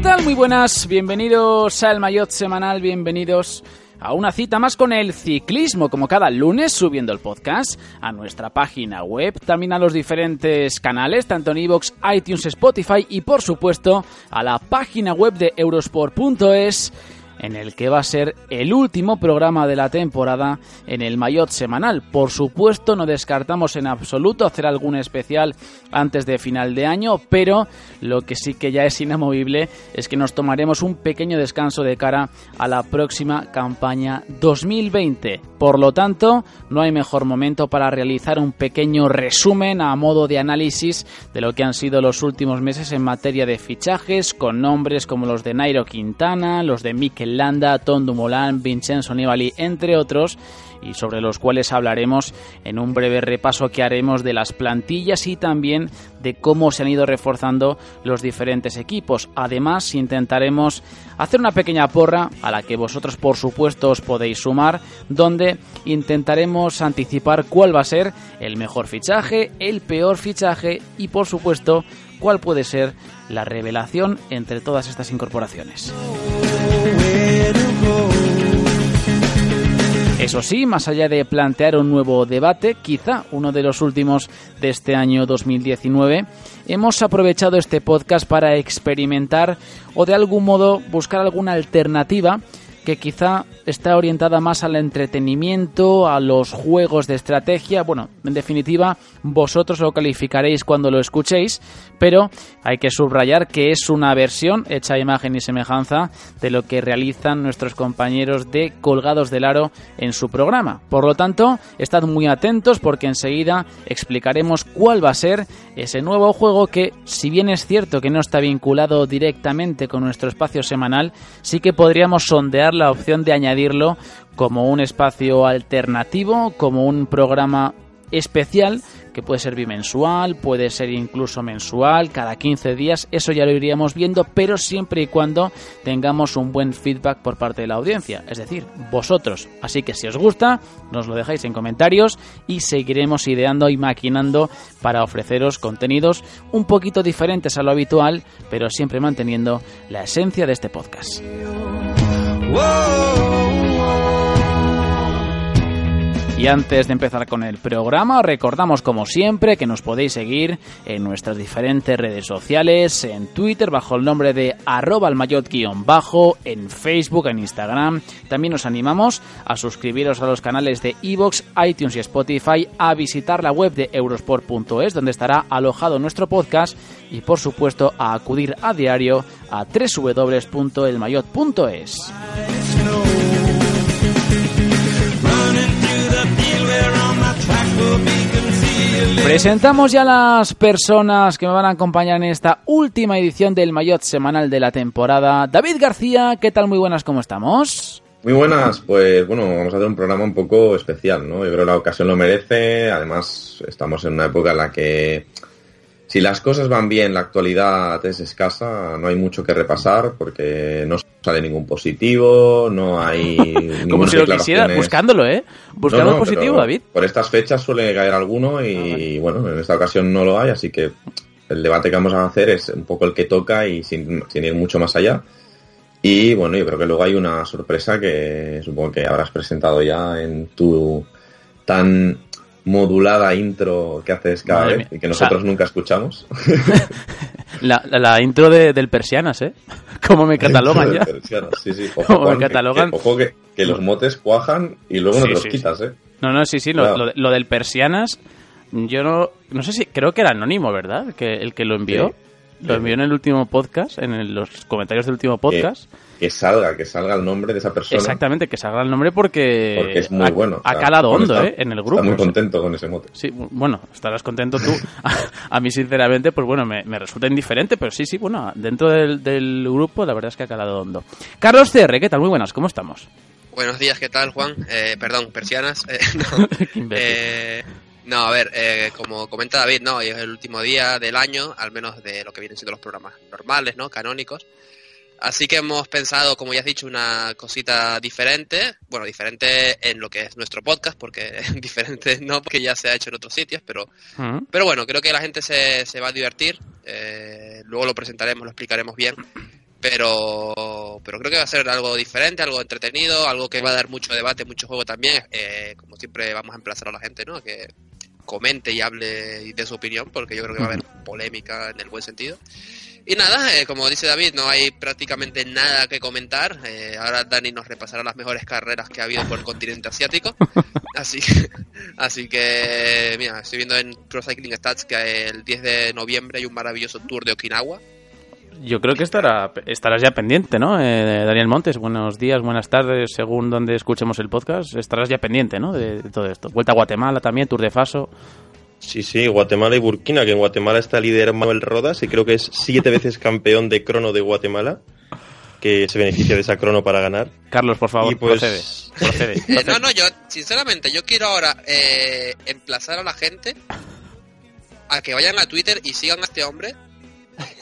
¿Qué tal? Muy buenas, bienvenidos al Mayotte Semanal, bienvenidos a una cita más con el ciclismo, como cada lunes, subiendo el podcast a nuestra página web, también a los diferentes canales, tanto en iVoox, iTunes, Spotify y por supuesto a la página web de eurosport.es en el que va a ser el último programa de la temporada en el Mayotte semanal. Por supuesto, no descartamos en absoluto hacer algún especial antes de final de año, pero lo que sí que ya es inamovible es que nos tomaremos un pequeño descanso de cara a la próxima campaña 2020. Por lo tanto, no hay mejor momento para realizar un pequeño resumen a modo de análisis de lo que han sido los últimos meses en materia de fichajes, con nombres como los de Nairo Quintana, los de Mikel Landa, Tom Dumoulin, Vincenzo Nibali, entre otros, y sobre los cuales hablaremos en un breve repaso que haremos de las plantillas y también de cómo se han ido reforzando los diferentes equipos. Además, intentaremos hacer una pequeña porra a la que vosotros por supuesto os podéis sumar, donde intentaremos anticipar cuál va a ser el mejor fichaje, el peor fichaje y por supuesto cuál puede ser la revelación entre todas estas incorporaciones. Eso sí, más allá de plantear un nuevo debate, quizá uno de los últimos de este año 2019, hemos aprovechado este podcast para experimentar o de algún modo buscar alguna alternativa que quizá está orientada más al entretenimiento, a los juegos de estrategia. Bueno, en definitiva, vosotros lo calificaréis cuando lo escuchéis, pero hay que subrayar que es una versión hecha imagen y semejanza de lo que realizan nuestros compañeros de Colgados del Aro en su programa. Por lo tanto, estad muy atentos porque enseguida explicaremos cuál va a ser ese nuevo juego que, si bien es cierto que no está vinculado directamente con nuestro espacio semanal, sí que podríamos sondear la opción de añadirlo como un espacio alternativo, como un programa especial que puede ser bimensual, puede ser incluso mensual, cada 15 días, eso ya lo iríamos viendo, pero siempre y cuando tengamos un buen feedback por parte de la audiencia, es decir, vosotros. Así que si os gusta, nos lo dejáis en comentarios y seguiremos ideando y maquinando para ofreceros contenidos un poquito diferentes a lo habitual, pero siempre manteniendo la esencia de este podcast. Y antes de empezar con el programa, os recordamos como siempre que nos podéis seguir en nuestras diferentes redes sociales, en Twitter bajo el nombre de arroba almayot-bajo, en Facebook, en Instagram. También os animamos a suscribiros a los canales de Evox, iTunes y Spotify, a visitar la web de eurosport.es donde estará alojado nuestro podcast y por supuesto a acudir a diario a www.elmayot.es. Presentamos ya las personas que me van a acompañar en esta última edición del Mayotte semanal de la temporada. David García, ¿qué tal? Muy buenas, ¿cómo estamos? Muy buenas, pues bueno, vamos a hacer un programa un poco especial, ¿no? Yo creo que la ocasión lo merece, además estamos en una época en la que si las cosas van bien, la actualidad es escasa, no hay mucho que repasar porque no sale ningún positivo, no hay Como si lo quisieras, buscándolo, ¿eh? Buscando No, no, positivo, David. Por estas fechas suele caer alguno y Ah, bueno, en esta ocasión no lo hay, así que el debate que vamos a hacer es un poco el que toca y sin, sin ir mucho más allá. Y bueno, yo creo que luego hay una sorpresa que supongo que habrás presentado ya en tu tan modulada intro que haces cada Madre vez mía. y que O sea- nosotros nunca escuchamos. La, la- intro de- del Persianas, ¿eh? Como me catalogan ya. Sí, sí. Ojo, Como me Juan, catalogan. que- ojo que, que los motes cuajan y luego no Sí, te los sí, quitas, ¿eh? No, no, sí, sí, lo, Claro. lo de- lo del Persianas, yo no, no sé si, creo que era anónimo, ¿verdad? Que el que lo envió. lo envió en el último podcast, en el- los comentarios del último podcast. Que salga, que salga el nombre de esa persona. Exactamente, que salga el nombre porque, Porque es muy ha, bueno. ha O sea, calado hondo, está- ¿eh? En el grupo. Está muy o sea. contento con ese mote. Sí, bu- bueno, estarás contento tú. A, a mí, sinceramente, pues bueno, me, me resulta indiferente, pero sí, sí, bueno, dentro del, del grupo la verdad es que ha calado hondo. Carlos CR, ¿qué tal? Muy buenas, ¿cómo estamos? Buenos días, ¿qué tal, Juan? Eh, perdón, persianas. Eh, no. Eh, no, a ver, eh, como comenta David, no, hoy es el último día del año, al menos de lo que vienen siendo los programas normales, ¿no? Canónicos. Así que hemos pensado, como ya has dicho, una cosita diferente. Bueno, diferente en lo que es nuestro podcast, porque diferente no, porque ya se ha hecho en otros sitios, pero Mm. pero bueno, creo que la gente se, se va a divertir. eh, luego lo presentaremos, lo explicaremos bien. Pero, pero creo que va a ser algo diferente, algo entretenido, algo que va a dar mucho debate, mucho juego también. Eh, como siempre, vamos a emplazar a la gente, ¿no? Que comente y hable dé su opinión, porque yo creo que va a haber polémica en el buen sentido. Y nada, eh, como dice David, no hay prácticamente nada que comentar. Eh, ahora Dani nos repasará las mejores carreras que ha habido por el continente asiático. Así, así que, mira, estoy viendo en Pro Cycling Stats que el 10 de noviembre hay un maravilloso tour de Okinawa. Yo creo que estará, estarás ya pendiente, ¿no? Eh, Daniel Montes, buenos días, buenas tardes, según donde escuchemos el podcast, estarás ya pendiente, ¿no? De, de todo esto. Vuelta a Guatemala también, Tour de Faso. Sí, sí, Guatemala y Burkina, que en Guatemala está líder Manuel Rodas y creo que es siete veces campeón de crono de Guatemala, que se beneficia de esa crono para ganar. Carlos, por favor, y pues procede. Procede. Eh, procede. no, no, yo, sinceramente, yo quiero ahora eh, emplazar a la gente a que vayan a Twitter y sigan a este hombre.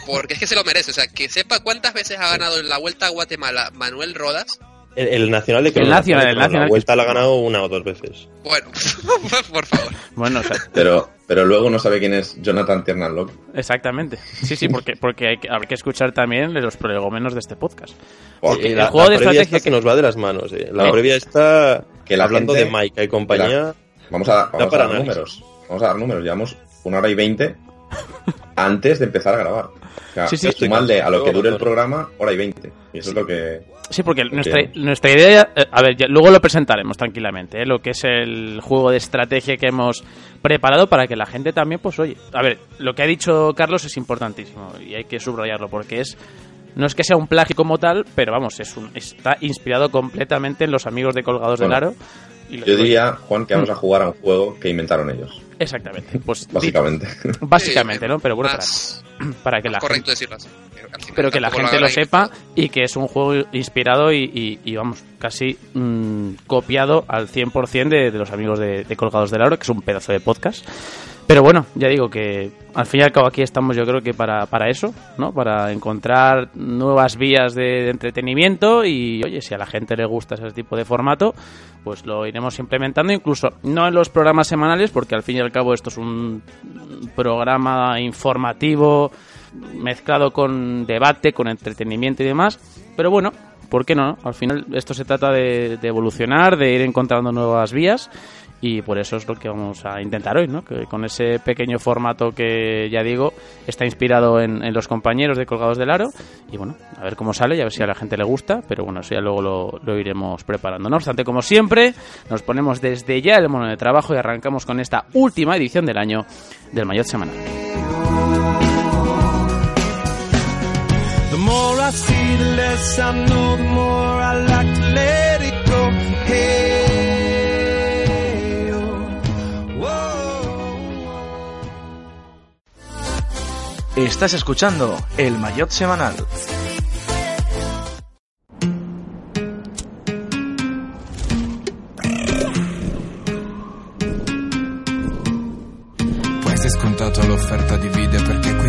Porque es que se lo merece. O sea, que sepa cuántas veces ha ganado en la Vuelta a Guatemala Manuel Rodas. El, el nacional de crono. El nacional, de el crono, nacional. La vuelta la ha ganado una o dos veces. Bueno, por favor. Bueno, o sea, Pero, pero luego no sabe quién es Jonathan Tiernanlock. exactamente. Sí, sí, porque, porque hay que, habrá que escuchar también los prolegómenos de este podcast. Porque el la, juego la de previa estrategia esta se nos va de las manos. eh. La Eh. previa está Que la hablando gente- de Mike y compañía. Vamos a, vamos a dar análisis. números. Vamos a dar números. Llevamos una hora y veinte antes de empezar a grabar. O sea, Sí, sí. sumadle a lo que dure el programa, hora y veinte. Y eso es lo que... Sí, porque nuestra, nuestra idea, eh, a ver, ya- luego lo presentaremos tranquilamente, ¿eh? lo que es el juego de estrategia que hemos preparado para que la gente también, pues oye, a ver, lo que ha dicho Carlos es importantísimo y hay que subrayarlo porque es, no es que sea un plagio como tal, pero vamos, es un, está inspirado completamente en los amigos de Colgados del Bueno, Aro. y Yo diría, Juan, que vamos a jugar a un juego que inventaron ellos. Exactamente, pues Básicamente. básicamente, ¿no? Pero bueno, para, Más, para que la gente correcto decirlo así. Al final pero que la gente lo sepa y que es un juego inspirado y, y- y, vamos, casi mm, copiado al 100% de, de los amigos de, de Colgados del Aro, que es un pedazo de podcast. Pero bueno, ya digo que al fin y al cabo aquí estamos yo creo que para, para eso, ¿no? Para encontrar nuevas vías de, entretenimiento y, oye, si a la gente le gusta ese tipo de formato, pues lo iremos implementando, incluso no en los programas semanales, porque al fin y al cabo esto es un programa informativo mezclado con debate, con entretenimiento y demás. Pero bueno, ¿por qué no? Al final esto se trata de, de evolucionar, de ir encontrando nuevas vías y por eso es lo que vamos a intentar hoy, ¿no? Que con ese pequeño formato que ya digo está inspirado en, en los compañeros de Colgados del Aro y bueno, a ver cómo sale y a ver si a la gente le gusta, pero bueno, eso ya luego lo, iremos preparando. No obstante, como siempre, nos ponemos desde ya el mono de trabajo y arrancamos con esta última edición del año del Mayotte Semanal. The more Estás escuchando El Mayotte Semanal. Poi sei scontato l'offerta di qui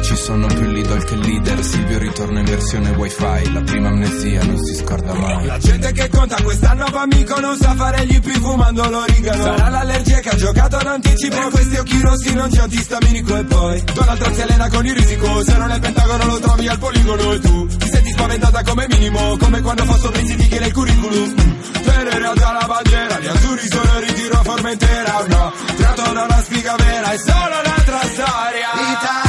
ci sono più Lidl che leader Silvio ritorna in versione wifi La prima amnesia non si scorda mai. La gente che conta quest'anno va amico non sa fare gli IP fumando l'origano Sarà l'allergia che ha giocato d'anticipo Per questi occhi rossi non c'è antistaminico e poi. Donald Trump si allena con il risico Se non è il Pentagono lo trovi al poligono e tu. Ti senti spaventata come minimo Come quando fosso pensifichi nel curriculum. Tenere alta la bandiera Gli azzurri sono ritiro a Formentera o no. Tratto da una spiga vera È solo un'altra storia. Italiana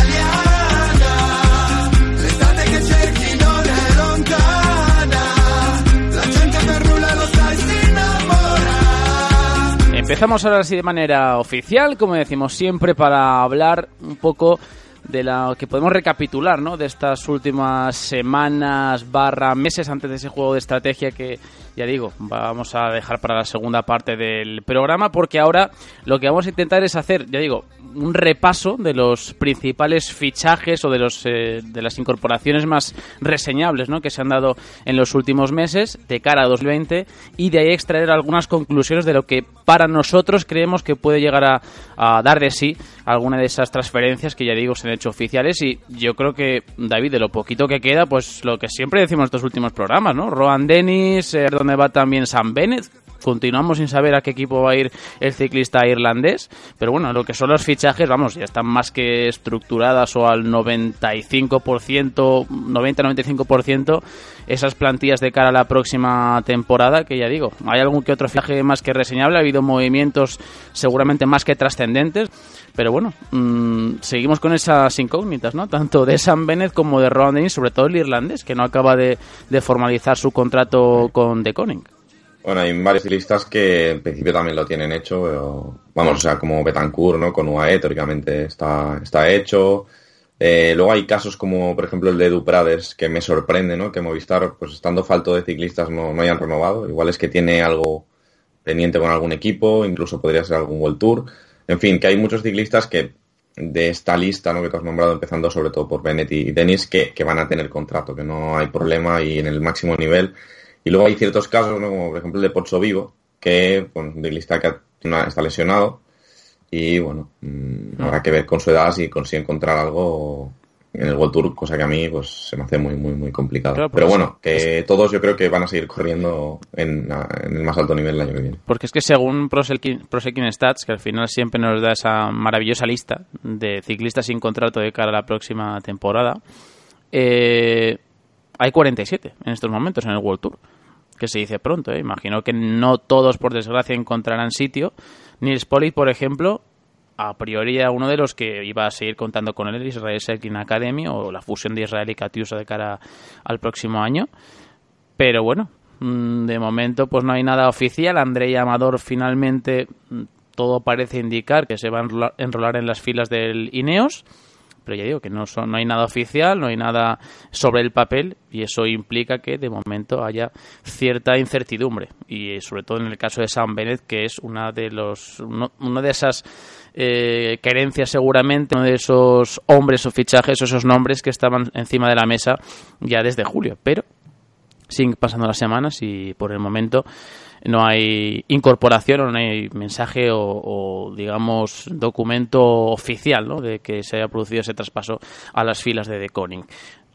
Empezamos ahora sí de manera oficial, como decimos siempre, para hablar un poco de la que podemos recapitular, ¿no? De estas últimas semanas barra meses antes de ese juego de estrategia que ya digo, vamos a dejar para la segunda parte del programa porque ahora lo que vamos a intentar es hacer, ya digo, un repaso de los principales fichajes o de los eh, de las incorporaciones más reseñables, ¿no? que se han dado en los últimos meses de cara a 2020 y de ahí extraer algunas conclusiones de lo que para nosotros creemos que puede llegar a, a dar de sí alguna de esas transferencias que ya digo se han hecho oficiales y yo creo que David de lo poquito que queda pues lo que siempre decimos en estos últimos programas no Rohan Dennis eh, donde va también Sam Bennett continuamos sin saber a qué equipo va a ir el ciclista irlandés, pero bueno, lo que son los fichajes, vamos, ya están más que estructuradas o al 95%, 90-95% esas plantillas de cara a la próxima temporada, que ya digo, hay algún que otro fichaje más que reseñable, ha habido movimientos seguramente más que trascendentes, pero bueno, mmm, seguimos con esas incógnitas, ¿no? Tanto de Sam Bennett como de Dennis, sobre todo el irlandés, que no acaba de, de formalizar su contrato con The Koning. Bueno, hay varios ciclistas que en principio también lo tienen hecho, vamos, o sea, como Betancourt, ¿no? Con UAE teóricamente está, está hecho. Eh, luego hay casos como, por ejemplo, el de Duprades, que me sorprende, ¿no? Que Movistar, pues estando falto de ciclistas, no, no hayan renovado. Igual es que tiene algo pendiente con algún equipo, incluso podría ser algún World Tour. En fin, que hay muchos ciclistas que de esta lista ¿no? que te has nombrado, empezando sobre todo por Bennett y Dennis, que, que van a tener contrato, que no hay problema y en el máximo nivel y luego hay ciertos casos, ¿no? como por ejemplo el de Pozzo Vivo, que bueno, de lista que está lesionado y bueno, mmm, habrá que ver con su edad si consigue encontrar algo en el World Tour, cosa que a mí pues se me hace muy muy muy complicado. Claro, Pero bueno, que es... todos yo creo que van a seguir corriendo en, en, el más alto nivel el año que viene. Porque es que según Prosekin Stats, que al final siempre nos da esa maravillosa lista de ciclistas sin contrato de cara a la próxima temporada, eh, hay 47 en estos momentos en el World Tour, que se dice pronto. ¿eh? Imagino que no todos, por desgracia, encontrarán sitio. Nils Polit, por ejemplo, a priori era uno de los que iba a seguir contando con el Israel Cycling Academy o la fusión de Israel y Katiusa de cara al próximo año. Pero bueno, mm, de momento pues no hay nada oficial. Andrei Amador finalmente mm, todo parece indicar que se va a enrolar en las filas del Ineos pero ya digo que no, no hay nada oficial, no hay nada sobre el papel y eso implica que de momento haya cierta incertidumbre. Y sobre todo en el caso de Sam Bennett que es una de los uno, una de esas eh, seguramente uno de esos hombres o fichajes o esos nombres que estaban encima de la mesa ya desde julio. Pero siguen pasando las semanas y por el momento no hay incorporación o no hay mensaje o, o, digamos documento oficial ¿no? de que se haya producido ese traspaso a las filas de The Koning.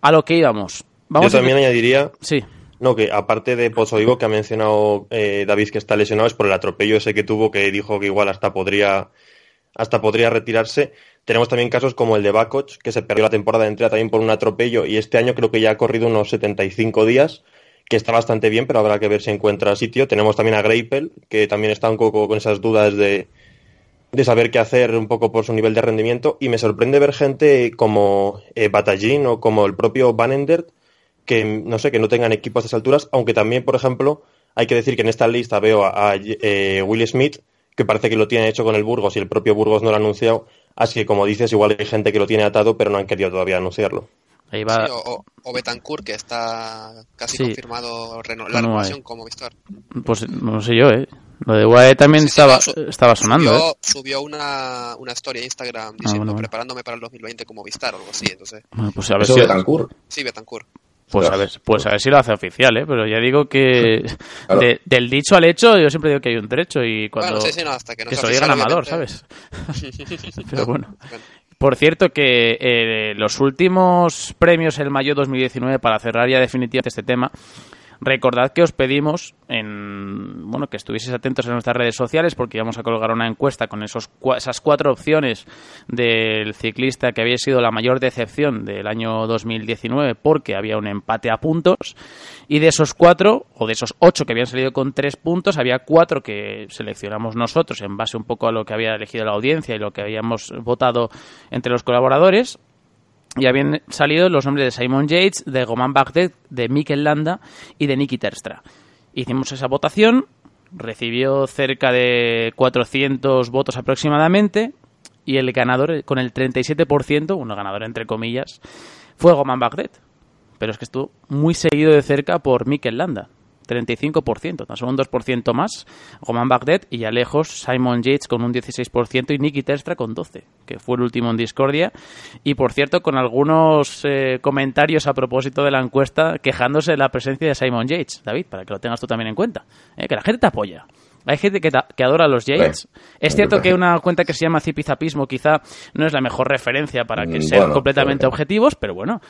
A lo que íbamos. Vamos Yo también a... añadiría sí. no, que aparte de Pozo Vivo que ha mencionado eh, David que está lesionado es por el atropello ese que tuvo que dijo que igual hasta podría hasta podría retirarse. Tenemos también casos como el de Bakoch, que se perdió la temporada entera también por un atropello y este año creo que ya ha corrido unos 75 días que está bastante bien, pero habrá que ver si encuentra sitio. Tenemos también a Greipel, que también está un poco con esas dudas de, de saber qué hacer un poco por su nivel de rendimiento. Y me sorprende ver gente como eh, Batallín o como el propio Vanendert, que no sé, que no tengan equipos a estas alturas, aunque también, por ejemplo, hay que decir que en esta lista veo a, a eh, Will Smith, que parece que lo tiene hecho con el Burgos y el propio Burgos no lo ha anunciado. Así que, como dices, igual hay gente que lo tiene atado, pero no han querido todavía anunciarlo. Ahí va... Sí, o, o, Betancourt, que está casi sí. confirmado reno la renovación como Vistor. Pues no sé yo, ¿eh? Lo de UAE también sí, estaba, su estaba sonando, subió, ¿eh? Subió una, una story a Instagram diciendo, ah, bueno, preparándome para el 2020 como Vistar o algo así, entonces... Bueno, pues a ver ¿Eso si... Betancourt? Sí, Betancourt. Pues a, ver, pues a ver si lo hace oficial, ¿eh? Pero ya digo que claro. de, del dicho al hecho yo siempre digo que hay un trecho y cuando... Bueno, sí, sí, no, hasta que no que se lo digan amador, ¿sabes? Pero bueno. Por cierto, que eh, los últimos premios el mayo 2019, para cerrar ya definitivamente este tema, recordad que os pedimos en, bueno, que estuvieseis atentos en nuestras redes sociales porque íbamos a colgar una encuesta con esos, esas cuatro opciones del ciclista que había sido la mayor decepción del año 2019 porque había un empate a puntos y de esos cuatro o de esos ocho que habían salido con tres puntos había cuatro que seleccionamos nosotros en base un poco a lo que había elegido la audiencia y lo que habíamos votado entre los colaboradores y habían salido los nombres de Simon Yates, de Goman Bagdad, de Mikel Landa y de Niki Terstra. Hicimos esa votación, recibió cerca de 400 votos aproximadamente y el ganador con el 37%, uno ganador entre comillas, fue Goman Bagdet. Pero es que estuvo muy seguido de cerca por Mikel Landa, 35%, tan solo un 2% más, Roman Bagdet y ya lejos Simon Yates con un 16% y Nicky Terstra con 12%, que fue el último en discordia. Y por cierto, con algunos eh, comentarios a propósito de la encuesta quejándose de la presencia de Simon Yates, David, para que lo tengas tú también en cuenta, eh, que la gente te apoya. Hay gente que, que adora a los Yates. es cierto que una cuenta que se llama Zipizapismo quizá no es la mejor referencia para que mm, sean completamente objetivos, pero bueno,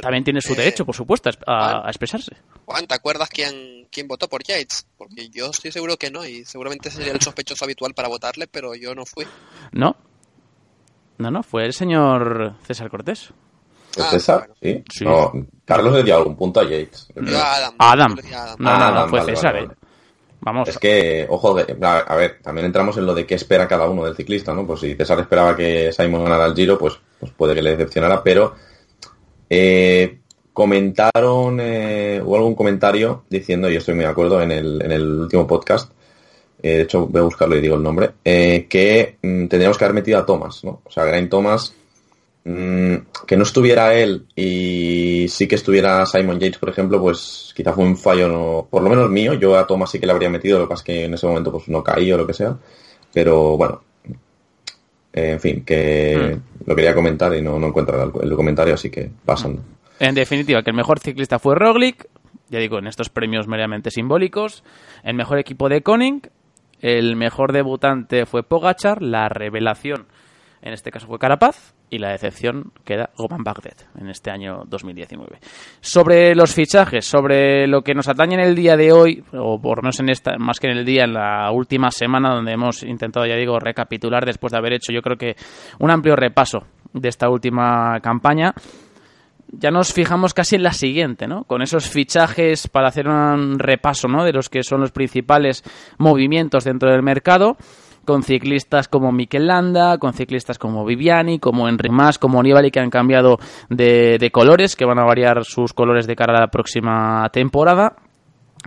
también tiene su derecho, por supuesto, a, expresarse. Juan, ¿te acuerdas quién, quién votó por Yates? Porque yo estoy seguro que no, y seguramente sería el sospechoso habitual para votarle, pero yo no fui. No. No, no, fue el señor César Cortés. Ah, César? ¿Sí? No, Carlos le dio algún punto a Yates. Adam. Adam. No, no, no, fue César. Eh. Vamos. Es que, ojo, a, ver, también entramos en lo de qué espera cada uno del ciclista, ¿no? Pues si César esperaba que Simon ganara el Giro, pues, pues puede que le decepcionara, pero eh, comentaron, eh, hubo algún comentario diciendo, y estoy muy de acuerdo, en el, en el último podcast, eh, de hecho voy a buscarlo y digo el nombre, eh, que mm, tendríamos que haber metido a Thomas, ¿no? O sea, Grain Thomas, mm, que no estuviera él y sí que estuviera Simon Yates, por ejemplo, pues quizá fue un fallo, por lo menos mío, yo a Thomas sí que le habría metido, lo que pasa es que en ese momento pues no caí o lo que sea, pero bueno, en fin, que hmm. Lo quería comentar y no, no encuentro el, comentario, así que pasando. En definitiva, que el mejor ciclista fue Roglic, ya digo, en estos premios meramente simbólicos. El mejor equipo de Koning, el mejor debutante fue Pogachar, la revelación en este caso fue Carapaz, y la decepción queda Goman Bagdet en este año 2019. Sobre los fichajes, sobre lo que nos atañe en el día de hoy, o por menos en esta, más que en el día, en la última semana donde hemos intentado, ya digo, recapitular después de haber hecho yo creo que un amplio repaso de esta última campaña. Ya nos fijamos casi en la siguiente, ¿no? Con esos fichajes para hacer un repaso, ¿no? De los que son los principales movimientos dentro del mercado con ciclistas como Mikel Landa, con ciclistas como Viviani, como Enric Mas, como Nibali, que han cambiado de, de colores, que van a variar sus colores de cara a la próxima temporada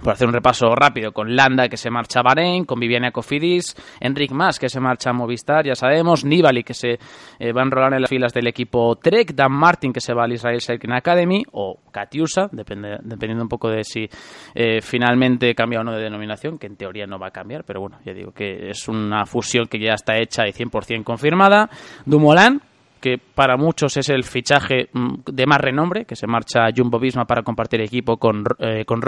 por hacer un repaso rápido, con Landa que se marcha a Bahrein, con Viviana Cofidis, Enric Mas que se marcha a Movistar, ya sabemos, Nibali que se eh, va a enrolar en las filas del equipo Trek, Dan Martin que se va al Israel Cycling Academy, o Katiusa, depende, dependiendo un poco de si eh, finalmente cambia o no de denominación, que en teoría no va a cambiar, pero bueno, ya digo que es una fusión que ya está hecha y 100% confirmada. Dumoulin, que para muchos es el fichaje mm, de más renombre, que se marcha Jumbo Visma para compartir equipo con, eh, con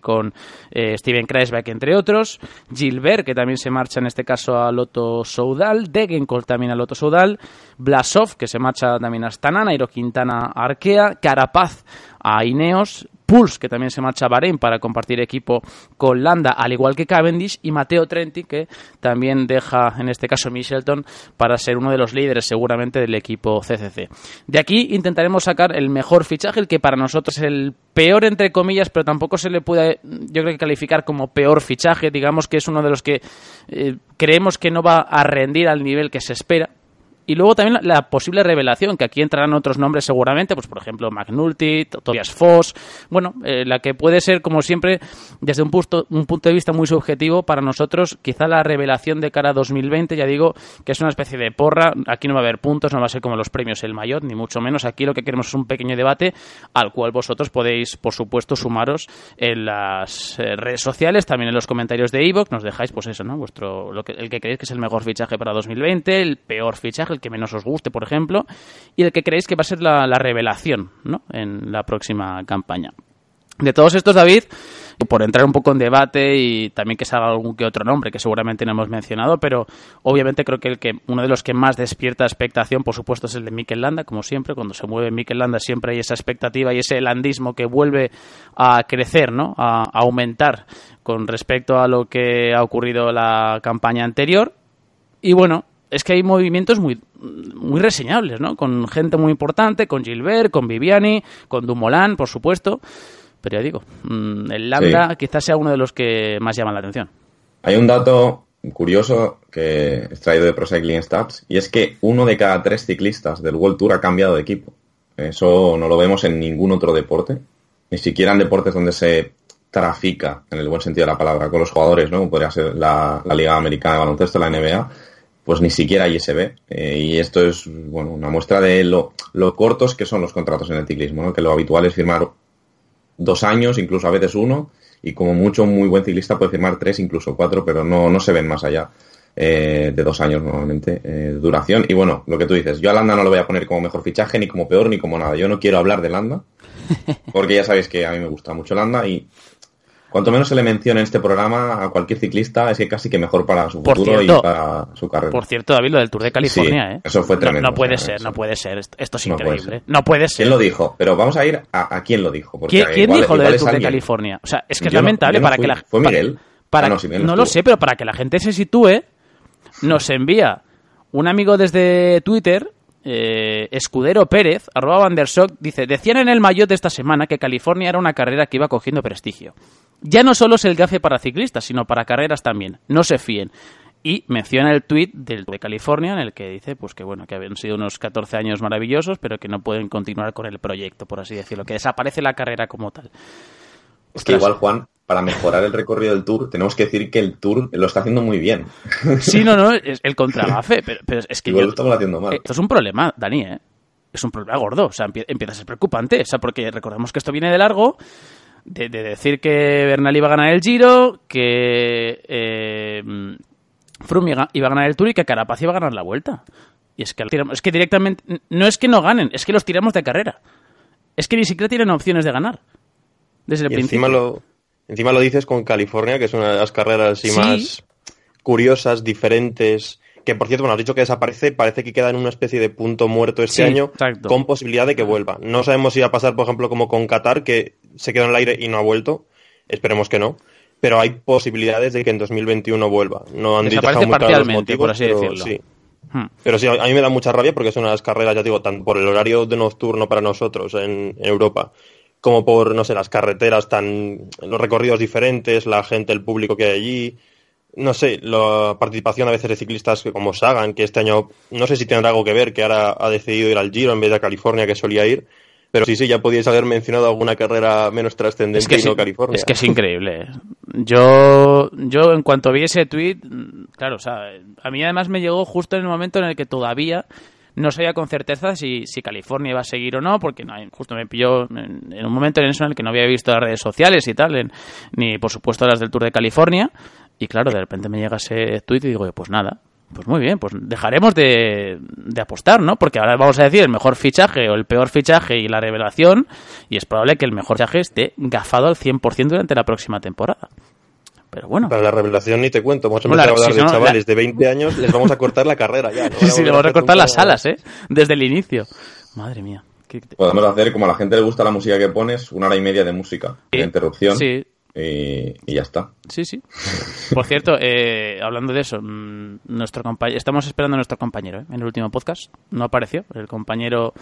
con eh, Steven Kreisbeck, entre otros. Gilbert, que también se marcha en este caso a Loto Soudal. Degenkolb también a Loto Soudal. Blasov, que se marcha también a Astana. Nairo Quintana a Arkea. Carapaz a Ineos. Pulse, que también se marcha a Bahrein para compartir equipo con Landa, al igual que Cavendish, y Mateo Trenti, que también deja, en este caso, Michelton para ser uno de los líderes seguramente del equipo CCC. De aquí intentaremos sacar el mejor fichaje, el que para nosotros es el peor, entre comillas, pero tampoco se le puede, yo creo que calificar como peor fichaje, digamos que es uno de los que eh, creemos que no va a rendir al nivel que se espera, y luego también la, posible revelación, que aquí entrarán otros nombres seguramente, pues por ejemplo McNulty, Tobias Foss, bueno, eh, la que puede ser como siempre desde un punto, un punto de vista muy subjetivo para nosotros, quizá la revelación de cara a 2020, ya digo que es una especie de porra, aquí no va a haber puntos, no va a ser como los premios El Mayor, ni mucho menos, aquí lo que queremos es un pequeño debate al cual vosotros podéis, por supuesto, sumaros en las eh, redes sociales, también en los comentarios de Evox, nos dejáis pues eso, ¿no? Vuestro, lo que, el que creéis que es el mejor fichaje para 2020, el peor fichaje, que menos os guste, por ejemplo, y el que creéis que va a ser la, revelación ¿no? en la próxima campaña. De todos estos, David, por entrar un poco en debate y también que salga algún que otro nombre que seguramente no hemos mencionado, pero obviamente creo que, el que uno de los que más despierta expectación, por supuesto, es el de Mikel Landa, como siempre, cuando se mueve Mikel Landa siempre hay esa expectativa y ese landismo que vuelve a crecer, ¿no? a aumentar con respecto a lo que ha ocurrido la campaña anterior. Y bueno, es que hay movimientos muy, muy reseñables, ¿no? Con gente muy importante, con Gilbert, con Viviani, con Dumoulin, por supuesto. Pero ya digo, mm, el Lambda quizás sea uno de los que más llaman la atención. Hay un dato curioso que he extraído de Pro Cycling Stats y es que uno de cada tres ciclistas del World Tour ha cambiado de equipo. Eso no lo vemos en ningún otro deporte, ni siquiera en deportes donde se trafica, en el buen sentido de la palabra, con los jugadores, ¿no? Podría ser la, la Liga Americana de Baloncesto, la NBA pues ni siquiera ISB. Eh, y esto es bueno una muestra de lo, lo, cortos que son los contratos en el ciclismo, ¿no? que lo habitual es firmar dos años, incluso a veces uno, y como mucho un muy buen ciclista puede firmar tres, incluso cuatro, pero no, no se ven más allá. Eh, de dos años normalmente eh, de duración. Y bueno, lo que tú dices, yo a Landa no lo voy a poner como mejor fichaje, ni como peor, ni como nada. Yo no quiero hablar de Landa, porque ya sabéis que a mí me gusta mucho Landa y cuanto menos se le mencione en este programa a cualquier ciclista, es que casi que mejor para su futuro y para su carrera. Por cierto, David, lo del Tour de California, ¿eh? Eso fue tremendo. No, puede ser, no puede ser. Esto es increíble. No puede ser. ¿Quién lo dijo? Pero vamos a ir a, quién lo dijo. Porque ¿Quién, dijo lo del Tour de California? O sea, es que es lamentable para que la Fue Miguel. Para, ah, no, lo sé, pero para que la gente se sitúe, nos envía un amigo desde Twitter eh, Escudero Pérez, arroba Vandershock, dice, decían en el maillot de esta semana que California era una carrera que iba cogiendo prestigio. Ya no solo es el gafe para ciclistas, sino para carreras también. No se fíen. Y menciona el tweet del de California en el que dice pues que bueno que habían sido unos 14 años maravillosos, pero que no pueden continuar con el proyecto, por así decirlo, que desaparece la carrera como tal. Es que igual, Juan, para mejorar el recorrido del Tour, tenemos que decir que el Tour lo está haciendo muy bien. Sí, no, no, es el contragafe, pero, pero es que... Igual lo estamos haciendo mal. Esto es un problema, Dani, ¿eh? Es un problema gordo, o sea, empieza a ser preocupante, o sea, porque recordemos que esto viene de largo, de, decir que Bernal iba a ganar el Giro, que eh, Froome iba a ganar el Tour y que Carapaz iba a ganar la Vuelta. Y es que, es que directamente, no es que no ganen, es que los tiramos de carrera. Es que ni siquiera tienen opciones de ganar. Desde el principio. Encima lo, Encima lo dices con California, que es una de las carreras así más curiosas, diferentes. Que por cierto, bueno, has dicho que desaparece, parece que queda en una especie de punto muerto este año, con posibilidad de que vuelva. No sabemos si va a pasar, por ejemplo, como con Qatar, que se quedó en el aire y no ha vuelto. Esperemos que no. Pero hay posibilidades de que en 2021 vuelva. No han dicho muy por así decirlo. Sí. Hmm. Pero sí, a mí me da mucha rabia porque es una de las carreras, ya digo, tanto por el horario de nocturno para nosotros en Europa, como por, no sé, las carreteras tan, los recorridos diferentes, la gente, el público que hay allí, no sé, la participación a veces de ciclistas como Sagan, que este año no sé si tendrá algo que ver, que ahora ha decidido ir al Giro en vez de a California que solía ir, pero sí, sí, ya podíais haber mencionado alguna carrera menos trascendente es que no California. Es que es increíble. Yo, yo en cuanto vi ese tweet, claro, o sea, a mí además me llegó justo en el momento en el que todavía no sabía con certeza si, si California iba a seguir o no, porque no, justo me pilló en, un momento en en el que no había visto las redes sociales y tal, ni por supuesto las del Tour de California. Y claro, de repente me llega ese tweet y digo, pues nada, pues muy bien, pues dejaremos de, de, apostar, ¿no? Porque ahora vamos a decir el mejor fichaje o el peor fichaje y la revelación, y es probable que el mejor fichaje esté gafado al 100% durante la próxima temporada. Pero bueno. Para la revelación ni te cuento. Vamos a empezar a hablar de chavales de 20 años, les vamos a cortar la carrera ya. sí, le vamos a cortar las alas, ¿eh? Desde el inicio. Madre mía. Podemos hacer, como a la gente le gusta la música que pones, una hora y media de música, de interrupción. Sí. Y, ya está. Sí, sí. Por cierto, eh, hablando de eso, mm, nuestro estamos esperando a nuestro compañero ¿eh? en el último podcast. No apareció. El compañero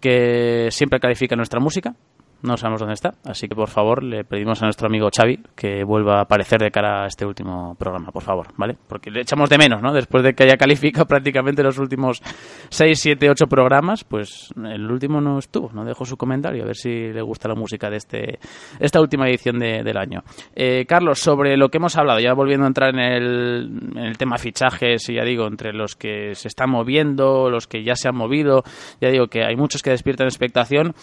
que siempre califica nuestra música no sabemos dónde está, así que por favor le pedimos a nuestro amigo Xavi que vuelva a aparecer de cara a este último programa, por favor, ¿vale? Porque le echamos de menos, ¿no? Después de que haya calificado prácticamente los últimos 6, 7, 8 programas, pues el último no estuvo, no dejó su comentario, a ver si le gusta la música de este esta última edición del año. Eh, Carlos, sobre lo que hemos hablado, ya volviendo a entrar en el, en el tema fichajes, y ya digo, entre los que se están moviendo, los que ya se han movido, ya digo que hay muchos que despiertan expectación,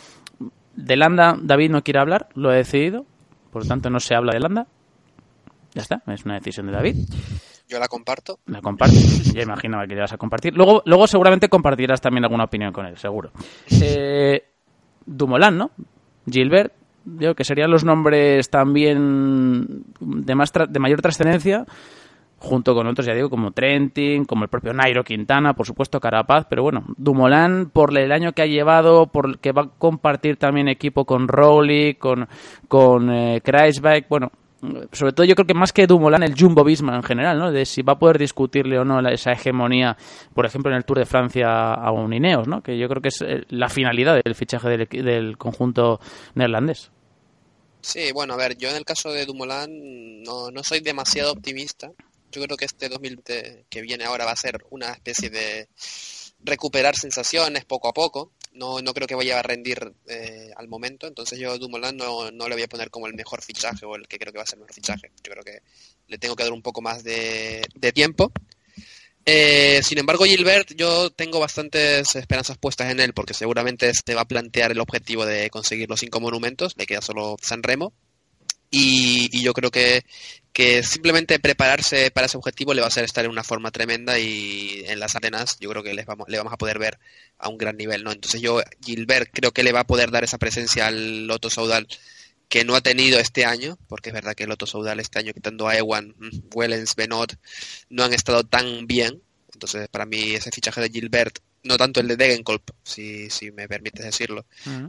de Landa, David no quiere hablar, lo ha decidido, por lo tanto no se habla de Landa. Ya está, es una decisión de David. Yo la comparto. La comparto, ya imaginaba que le vas a compartir. Luego, luego seguramente compartirás también alguna opinión con él, seguro. Eh, Dumoulin, ¿no? Gilbert, yo que serían los nombres también de, más de mayor trascendencia junto con otros, ya digo, como Trentin, como el propio Nairo Quintana, por supuesto Carapaz, pero bueno, Dumoulin por el año que ha llevado, por que va a compartir también equipo con Rowley, con, con eh, bueno, sobre todo yo creo que más que Dumoulin, el Jumbo Visma en general, ¿no? De si va a poder discutirle o no esa hegemonía, por ejemplo, en el Tour de Francia a un Ineos, ¿no? Que yo creo que es eh, la finalidad del fichaje del, del conjunto neerlandés. Sí, bueno, a ver, yo en el caso de Dumoulin no, no soy demasiado optimista yo creo que este 2020 que viene ahora va a ser una especie de recuperar sensaciones poco a poco. No, no creo que vaya a rendir eh, al momento. Entonces yo Dumoulin no, no le voy a poner como el mejor fichaje o el que creo que va a ser el mejor fichaje. Yo creo que le tengo que dar un poco más de, tiempo. Eh, sin embargo, Gilbert, yo tengo bastantes esperanzas puestas en él, porque seguramente se va a plantear el objetivo de conseguir los cinco monumentos, le queda solo San Remo, y yo creo que, que simplemente prepararse para ese objetivo le va a hacer estar en una forma tremenda y en las arenas yo creo que les vamos, le vamos a poder ver a un gran nivel, ¿no? Entonces yo, Gilbert, creo que le va a poder dar esa presencia al Loto Saudal que no ha tenido este año, porque es verdad que el Loto Saudal este año, quitando a Ewan, mm, Wellens, Benot, no han estado tan bien. Entonces, para mí, ese fichaje de Gilbert, no tanto el de Degenkolb, si, si me permites decirlo,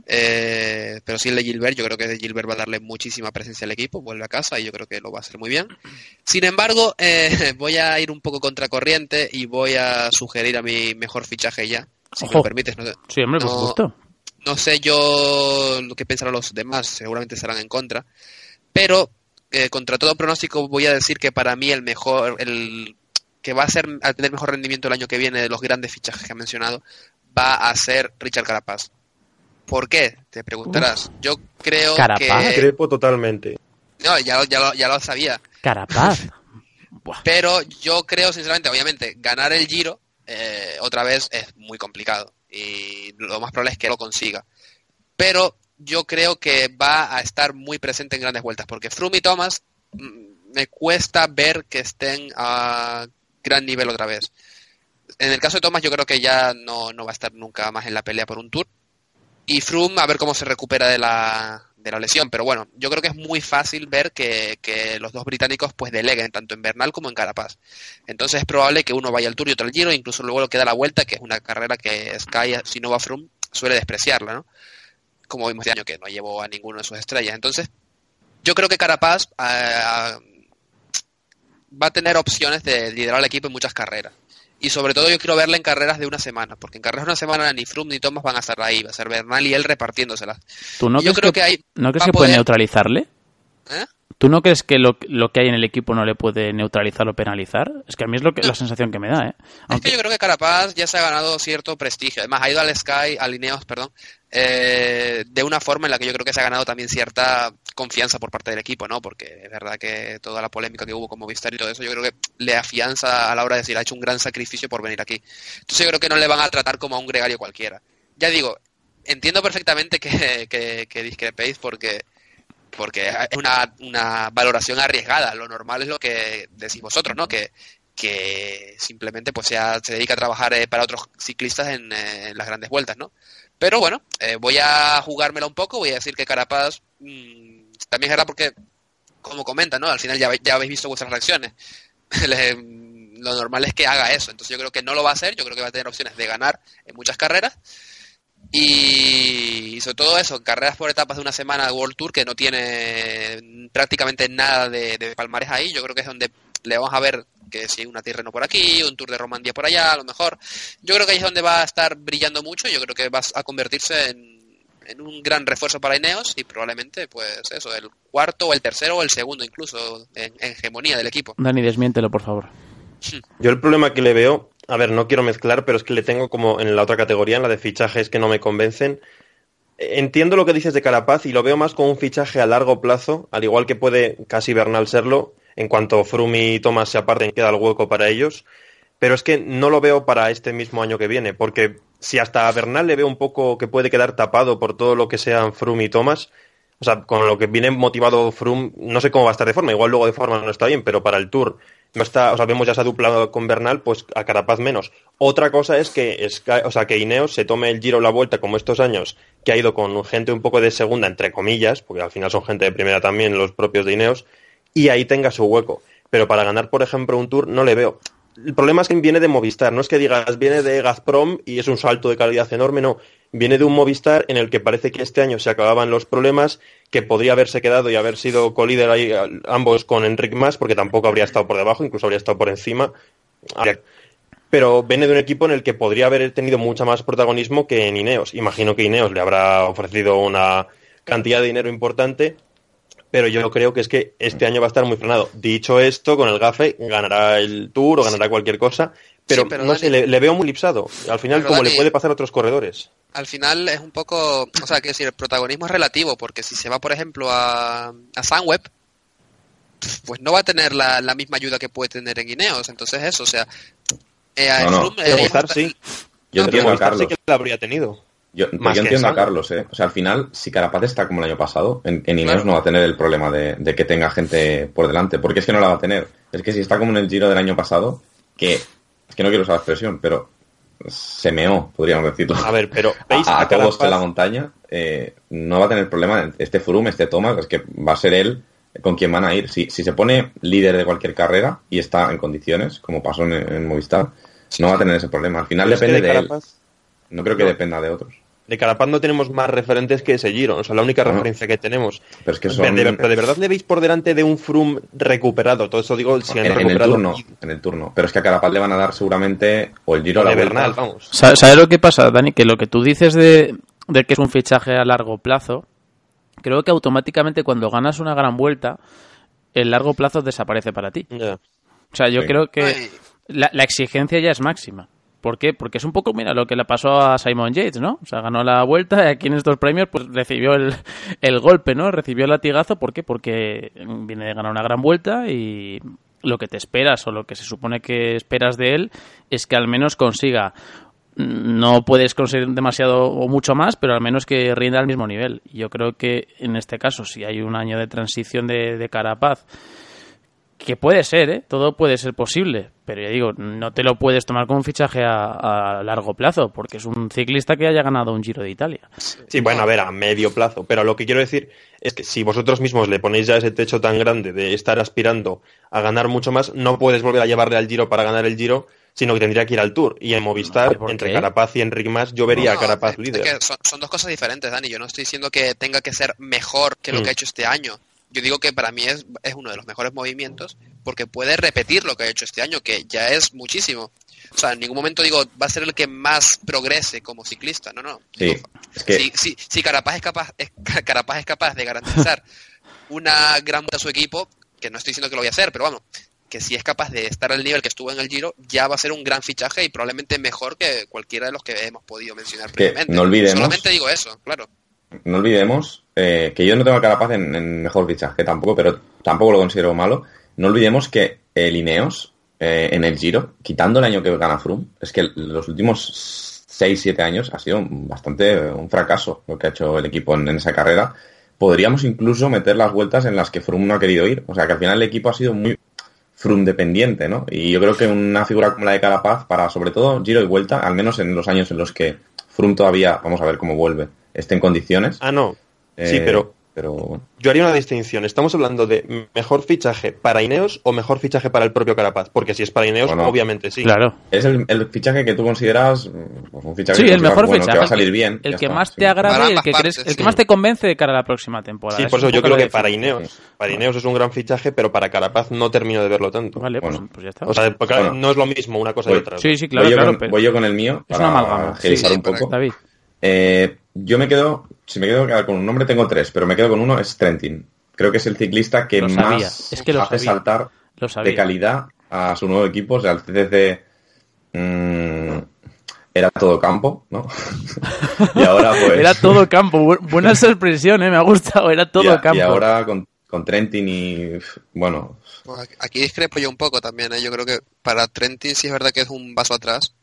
eh, pero sí el de Gilbert, yo creo que de Gilbert va a darle muchísima presencia al equipo, vuelve a casa y yo creo que lo va a hacer muy bien. Sin embargo, eh, voy a ir un poco contracorriente y voy a sugerir a mi mejor fichaje ya, si me lo permites. No, Sí, hombre, por no- supuesto. no sé yo lo que pensarán los demás, seguramente estarán en contra, pero eh, contra todo pronóstico voy a decir que para mí el mejor, el que va a ser a tener mejor rendimiento el año que viene de los grandes fichajes que he mencionado, va a ser Richard Carapaz. ¿Por qué? Te preguntarás. Yo creo Carapaz. que Crepo totalmente. no, ya, lo- ya, lo, ya lo sabía, Carapaz. Pero yo creo sinceramente, obviamente, ganar el Giro eh, otra vez es muy complicado y lo más probable es que lo consiga. Pero yo creo que va a estar muy presente en grandes vueltas porque Froome y Thomas mm, me cuesta ver que estén a gran nivel otra vez. En el caso de Thomas yo creo que ya no, no va a estar nunca más en la pelea por un tour. Y Froome a ver cómo se recupera de la, de la lesión. Pero bueno, yo creo que es muy fácil ver que, que los dos británicos pues deleguen tanto en Bernal como en Carapaz. Entonces es probable que uno vaya al Tour y otro al Giro, incluso luego lo queda la vuelta, que es una carrera que Sky, si no va Froome, suele despreciarla, ¿no? Como vimos este año, que no llevó a ninguno de sus estrellas. Entonces, yo creo que Carapaz va a tener opciones de liderar al equipo en muchas carreras. Y sobre todo yo quiero verle en carreras de una semana, porque en carreras de una semana ni Froome ni Thomas van a estar ahí, va a ser Bernal y él repartiéndoselas. ¿Tú no Y yo crees creo que, que ahí ¿no crees a que puede neutralizarle? ¿Eh? ¿Tú no crees que lo, lo que hay en el equipo no le puede neutralizar o penalizar? Es que a mí es lo que, la sensación que me da, ¿eh? Es Aunque- que yo creo que Carapaz ya se ha ganado cierto prestigio. Además, ha ido al Sky, al Ineos, perdón, eh, de una forma en la que yo creo que se ha ganado también cierta confianza por parte del equipo, ¿no? Porque es verdad que toda la polémica que hubo con Movistar y todo eso, yo creo que le afianza a la hora de decir, ha hecho un gran sacrificio por venir aquí. Entonces yo creo que no le van a tratar como a un gregario cualquiera. Ya digo, entiendo perfectamente que, que, que discrepéis porque porque es una, una valoración arriesgada. Lo normal es lo que decís vosotros, ¿no? Que, que simplemente pues sea, se dedica a trabajar eh, para otros ciclistas en, eh, en las grandes vueltas, ¿no? Pero bueno, eh, voy a jugármela un poco, voy a decir que Carapaz mm, también era porque, como comenta, ¿no? Al final ya, ya habéis visto vuestras reacciones. Le- lo normal es que haga eso, entonces yo creo que no lo va a hacer, yo creo que va a tener opciones de ganar en muchas carreras y sobre todo eso, carreras por etapas de una semana de World Tour que no tiene prácticamente nada de, de palmares ahí. Yo creo que es donde le vamos a ver que si hay una Tirreno por aquí, un Tour de Romandía por allá, a lo mejor. Yo creo que ahí es donde va a estar brillando mucho. Yo creo que va a convertirse en, en un gran refuerzo para Ineos y probablemente, pues eso, el cuarto o el tercero o el segundo incluso en, en hegemonía del equipo. Dani, desmiéntelo, por favor. Yo el problema que le veo, a ver, no quiero mezclar, pero es que le tengo como en la otra categoría, en la de fichajes que no me convencen. Entiendo lo que dices de Carapaz y lo veo más como un fichaje a largo plazo, al igual que puede casi Bernal serlo. En cuanto Froome y Thomas se aparten, queda el hueco para ellos. Pero es que no lo veo para este mismo año que viene, porque si hasta a Bernal le veo un poco que puede quedar tapado por todo lo que sean Froome y Thomas, o sea, con lo que viene motivado Froome, no sé cómo va a estar de forma, igual luego de forma no está bien, pero para el Tour no está, o sea, vemos ya esa dupla con Bernal, pues a Carapaz menos. Otra cosa es que o sea, que Ineos se tome el giro la vuelta como estos años, que ha ido con gente un poco de segunda, entre comillas, porque al final son gente de primera también, los propios de Ineos, y ahí tenga su hueco. Pero para ganar, por ejemplo, un Tour no le veo. El problema es que viene de Movistar, no es que digas viene de Gazprom y es un salto de calidad enorme, no. Viene de un Movistar en el que parece que este año se acababan los problemas, que podría haberse quedado y haber sido colíder ahí ambos con Enric Mas, porque tampoco habría estado por debajo, incluso habría estado por encima. Pero viene de un equipo en el que podría haber tenido mucho más protagonismo que en Ineos. Imagino que Ineos le habrá ofrecido una cantidad de dinero importante, pero yo creo que es que este año va a estar muy frenado. Dicho esto, con el GAFE ganará el Tour o ganará cualquier cosa, pero, Sí, pero no Dani- sé, le, le veo muy lipsado. Al final, como Dani- le puede pasar a otros corredores. al final es un poco, o sea, que decir, el protagonismo es relativo, porque si se va, por ejemplo, a, a Sunweb, pues no va a tener la, la misma ayuda que puede tener en Ineos. Entonces eso, o sea, Eh, a No, no. Eh, Movistar sí. Yo No, entiendo pero a Movistar Carlos. sí que la habría tenido. Yo, Más yo que entiendo a. Carlos, ¿eh? O sea, al final, si Carapaz está como el año pasado, en, en Ineos Claro. no va a tener el problema de, de que tenga gente por delante, porque es que no la va a tener. Es que si está como en el Giro del año pasado, que es que no quiero usar la expresión, pero se meó, podríamos decirlo. A ver, pero ¿veis a, a a todos en la montaña, eh, no va a tener problema. Este Froome, este Thomas, es que va a ser él con quien van a ir. Si, si se pone líder de cualquier carrera y está en condiciones, como pasó en, en Movistar, no va a tener ese problema. Al final Pero es que depende de, de él. No creo que No. dependa de otros. de Carapaz no tenemos más referentes que ese Giro. O sea, la única referencia que tenemos. Pero es que De- son... de, pero de verdad le veis por delante de un Froome recuperado. Todo eso digo, si han en, en el turno, en el turno. Pero es que a Carapaz le van a dar seguramente o el Giro a la de. Bernal, vamos. Sa- ¿Sabes lo que pasa, Dani? Que lo que tú dices de, de que es un fichaje a largo plazo, creo que automáticamente cuando ganas una gran vuelta, el largo plazo desaparece para ti. O sea, yo Sí. creo que la, la exigencia ya es máxima. ¿Por qué? Porque es un poco, mira, lo que le pasó a Simon Yates, ¿no? O sea, ganó la vuelta y aquí en estos premios pues recibió el, el golpe, ¿no? Recibió el latigazo. ¿Por qué? Porque viene de ganar una gran vuelta y lo que te esperas o lo que se supone que esperas de él es que al menos consiga no puedes conseguir demasiado o mucho más, pero al menos que rinda al mismo nivel. Yo creo que en este caso, si hay un año de transición de, de Carapaz, que puede ser, ¿eh? todo puede ser posible, pero ya digo, no te lo puedes tomar como un fichaje a, a largo plazo, porque es un ciclista que haya ganado un Giro de Italia. Sí, bueno, a ver, a medio plazo. Pero lo que quiero decir es que si vosotros mismos le ponéis ya ese techo tan grande de estar aspirando a ganar mucho más, no puedes volver a llevarle al Giro para ganar el Giro, sino que tendría que ir al Tour. Y en Movistar, ¿Por entre? Carapaz y Enric Mas, yo vería No, a Carapaz es líder. que son, son dos cosas diferentes, Dani. Yo no estoy diciendo que tenga que ser mejor que lo Mm. que ha hecho este año. Yo digo que para mí es, es uno de los mejores movimientos porque puede repetir lo que ha hecho este año, que ya es muchísimo. O sea, en ningún momento digo, va a ser el que más progrese como ciclista. No, no. Sí, Digo, es que si, si, si Carapaz es capaz, es- Carapaz es capaz de garantizar una gran vuelta a su equipo, que no estoy diciendo que lo voy a hacer, pero vamos, que si es capaz de estar al nivel que estuvo en el Giro, ya va a ser un gran fichaje y probablemente mejor que cualquiera de los que hemos podido mencionar previamente. no olvidemos- Solamente digo eso, claro. No olvidemos eh, que yo no tengo Carapaz en, en mejor fichaje tampoco, pero tampoco lo considero malo. No olvidemos que el Ineos eh, en el Giro, quitando el año que gana Froome, es que los últimos 6-7 años ha sido bastante eh, un fracaso lo que ha hecho el equipo en, en esa carrera. Podríamos incluso meter las vueltas en las que Froome no ha querido ir. O sea que al final el equipo ha sido muy Froome dependiente, ¿no? Y yo creo que una figura como la de Carapaz, para sobre todo Giro y Vuelta, al menos en los años en los que Froome todavía, vamos a ver cómo vuelve, esté en condiciones. Ah, no. Sí, eh, pero pero bueno. yo haría una distinción. ¿Estamos hablando de mejor fichaje para Ineos o mejor fichaje para el propio Carapaz? Porque si es para Ineos, Bueno. obviamente sí. Claro. Es el, el fichaje que tú consideras pues un fichaje Sí, que el mejor bueno, fichaje. que va a salir bien. El que está, más sí. te agrade, Para el que, crees, partes, el que sí. más te convence de cara a la próxima temporada. Sí, por eso yo creo que para. Ineos, para Ineos es un gran fichaje, pero para Carapaz no termino de verlo tanto. Vale, pues, Bueno. pues ya está. O sea, porque Bueno. no es lo mismo una cosa y otra. sí, sí, claro, voy, yo claro. con, pero voy yo con el mío es para una amalgama. Sí, un poco. David. Eh, yo me quedo, si me quedo con un nombre, tengo tres, pero me quedo con uno, es Trentin. Creo que es el ciclista que Lo más es que lo hace sabía. saltar Lo de calidad a su nuevo equipo. O sea, el CCC mm, era todo campo, ¿no? y ahora pues... Era todo campo. Bu- Buena expresión, ¿eh? Me ha gustado. Era todo y, a- campo. y ahora con, con Trentin y... Bueno, Pues aquí- aquí discrepo yo un poco también, ¿eh? Yo creo que para Trentin sí es verdad que es un vaso atrás,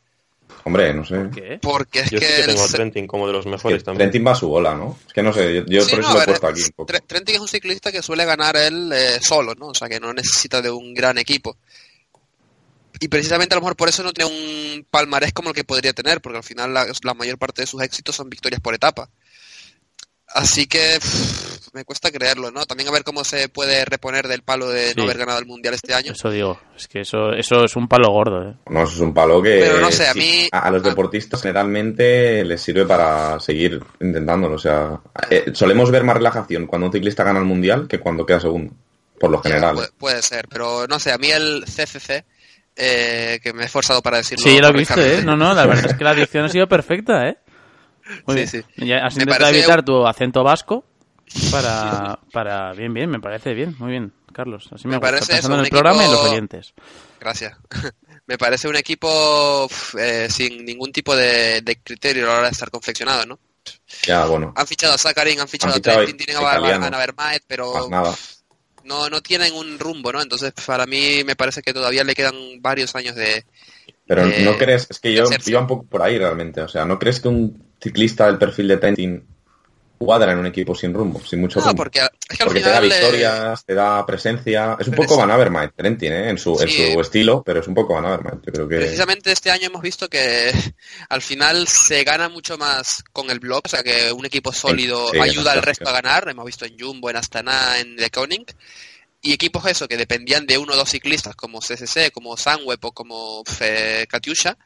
hombre, no sé. ¿Qué? porque es Yo que... sí que el tengo a se- Trentin como de los Que mejores también. Trentin va a su bola, ¿no? Es que no sé, yo, yo Sí, por no, eso lo he puesto aquí un poco. Tre- Trentin es un ciclista que suele ganar él eh, solo, ¿no? O sea, que no necesita de un gran equipo. Y precisamente a lo mejor por eso no tiene un palmarés como el que podría tener, porque al final la, la mayor parte de sus éxitos son victorias por etapa. Así que pff, me cuesta creerlo, ¿no? También a ver cómo se puede reponer del palo de Sí. no haber ganado el Mundial este año. Eso digo. Es que eso, eso es un palo gordo, ¿eh? No, eso es un palo que Pero no sé, a sí, mí- a, a los a- deportistas generalmente les sirve para seguir intentándolo. O sea, eh, solemos ver más relajación cuando un ciclista gana el mundial que cuando queda segundo, por lo general. puede, puede ser, pero no sé, a mí el CCC, eh, que me he esforzado para decirlo. Sí, lo he visto, ¿eh? No, no, la verdad es que la dicción ha sido perfecta, ¿eh? Muy Sí, bien. Ya has Me intentado parece evitar tu acento vasco para, para... Bien, bien, me parece bien. Muy bien, Carlos. Así me, Me parece Pensando eso, en un el programa y en los equipo- oyentes. Gracias. Me parece un equipo eh, sin ningún tipo de, de criterio a la hora de estar confeccionado, ¿no? Ya, bueno, Han fichado a Sakarin, han fichado Han a fichado Trentin, a tienen a, a Navermaet, pero más nada. no, no tienen un rumbo, ¿no? Entonces, para mí me parece que todavía le quedan varios años de, Pero Eh, no crees, es que yo iba un poco por ahí realmente. O sea, ¿no crees que un ciclista del perfil de Trentin cuadra en un equipo sin rumbo, sin mucho No, rumbo? porque es que al Porque te da victorias, te da presencia. Es un poco Van Avermaet, Trentin, ¿eh? en, su, en su estilo, pero es un poco Van Avermaet. Yo creo que. Precisamente este año hemos visto que al final se gana mucho más con el blog, o sea que un equipo sólido sí, ayuda al resto a ganar. Hemos visto en Jumbo, en Astana, en The Koning. Y equipos eso, que dependían de uno o dos ciclistas, como CCC, como Sunweb o como eh, Katyusha,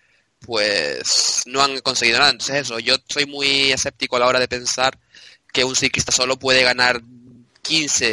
pues no han conseguido nada. Entonces eso, yo soy muy escéptico a la hora de pensar que un ciclista solo puede ganar 15,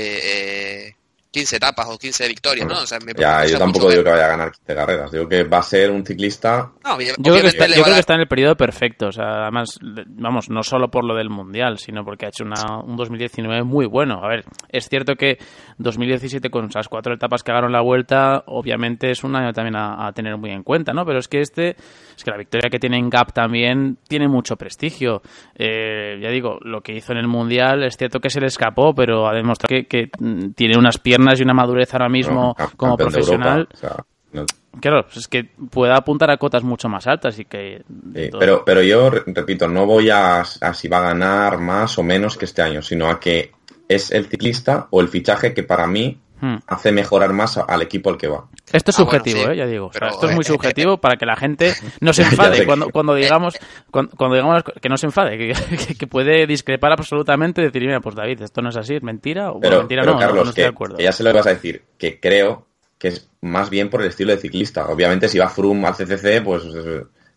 eh, 15 etapas o 15 victorias, ¿no? O sea, me Ya, yo tampoco digo que vaya a ganar 15 carreras. Digo que va a ser un ciclista. No, Yo creo, que está, yo creo que está en el periodo perfecto. O sea, además, vamos, no solo por lo del Mundial, sino porque ha hecho una- un 2019 muy bueno. A ver, es cierto que 2017, con esas cuatro etapas que ganaron la vuelta, obviamente es un año también a, a tener muy en cuenta, ¿no? Pero es que este, es que la victoria que tiene en Gap también tiene mucho prestigio. Eh, ya digo, lo que hizo en el Mundial, es cierto que se le escapó, pero ha demostrado que, que, mm, tiene unas piernas y una madurez ahora mismo como profesional. O sea, no- Claro, pues es que puede apuntar a cotas mucho más altas y que... Sí, pero, pero yo re- repito, no voy a, a si va a ganar más o menos que este año, sino a que es el ciclista o el fichaje que para mí Hmm. hace mejorar más al equipo al que va. Esto es Ah, bueno, subjetivo, sí, ¿eh? ya digo. O sea, pero, esto es muy eh, subjetivo para que la gente no se enfade cuando, que- cuando digamos cuando, cuando digamos que no se enfade, que, puede discrepar absolutamente y decir, mira, pues David, esto no es así, es mentira, o bueno, Pero, mentira pero, no, Carlos, no estoy que, de acuerdo. que ya se lo vas a decir, que creo que es más bien por el estilo de ciclista. Obviamente si va Froome al CCC, pues,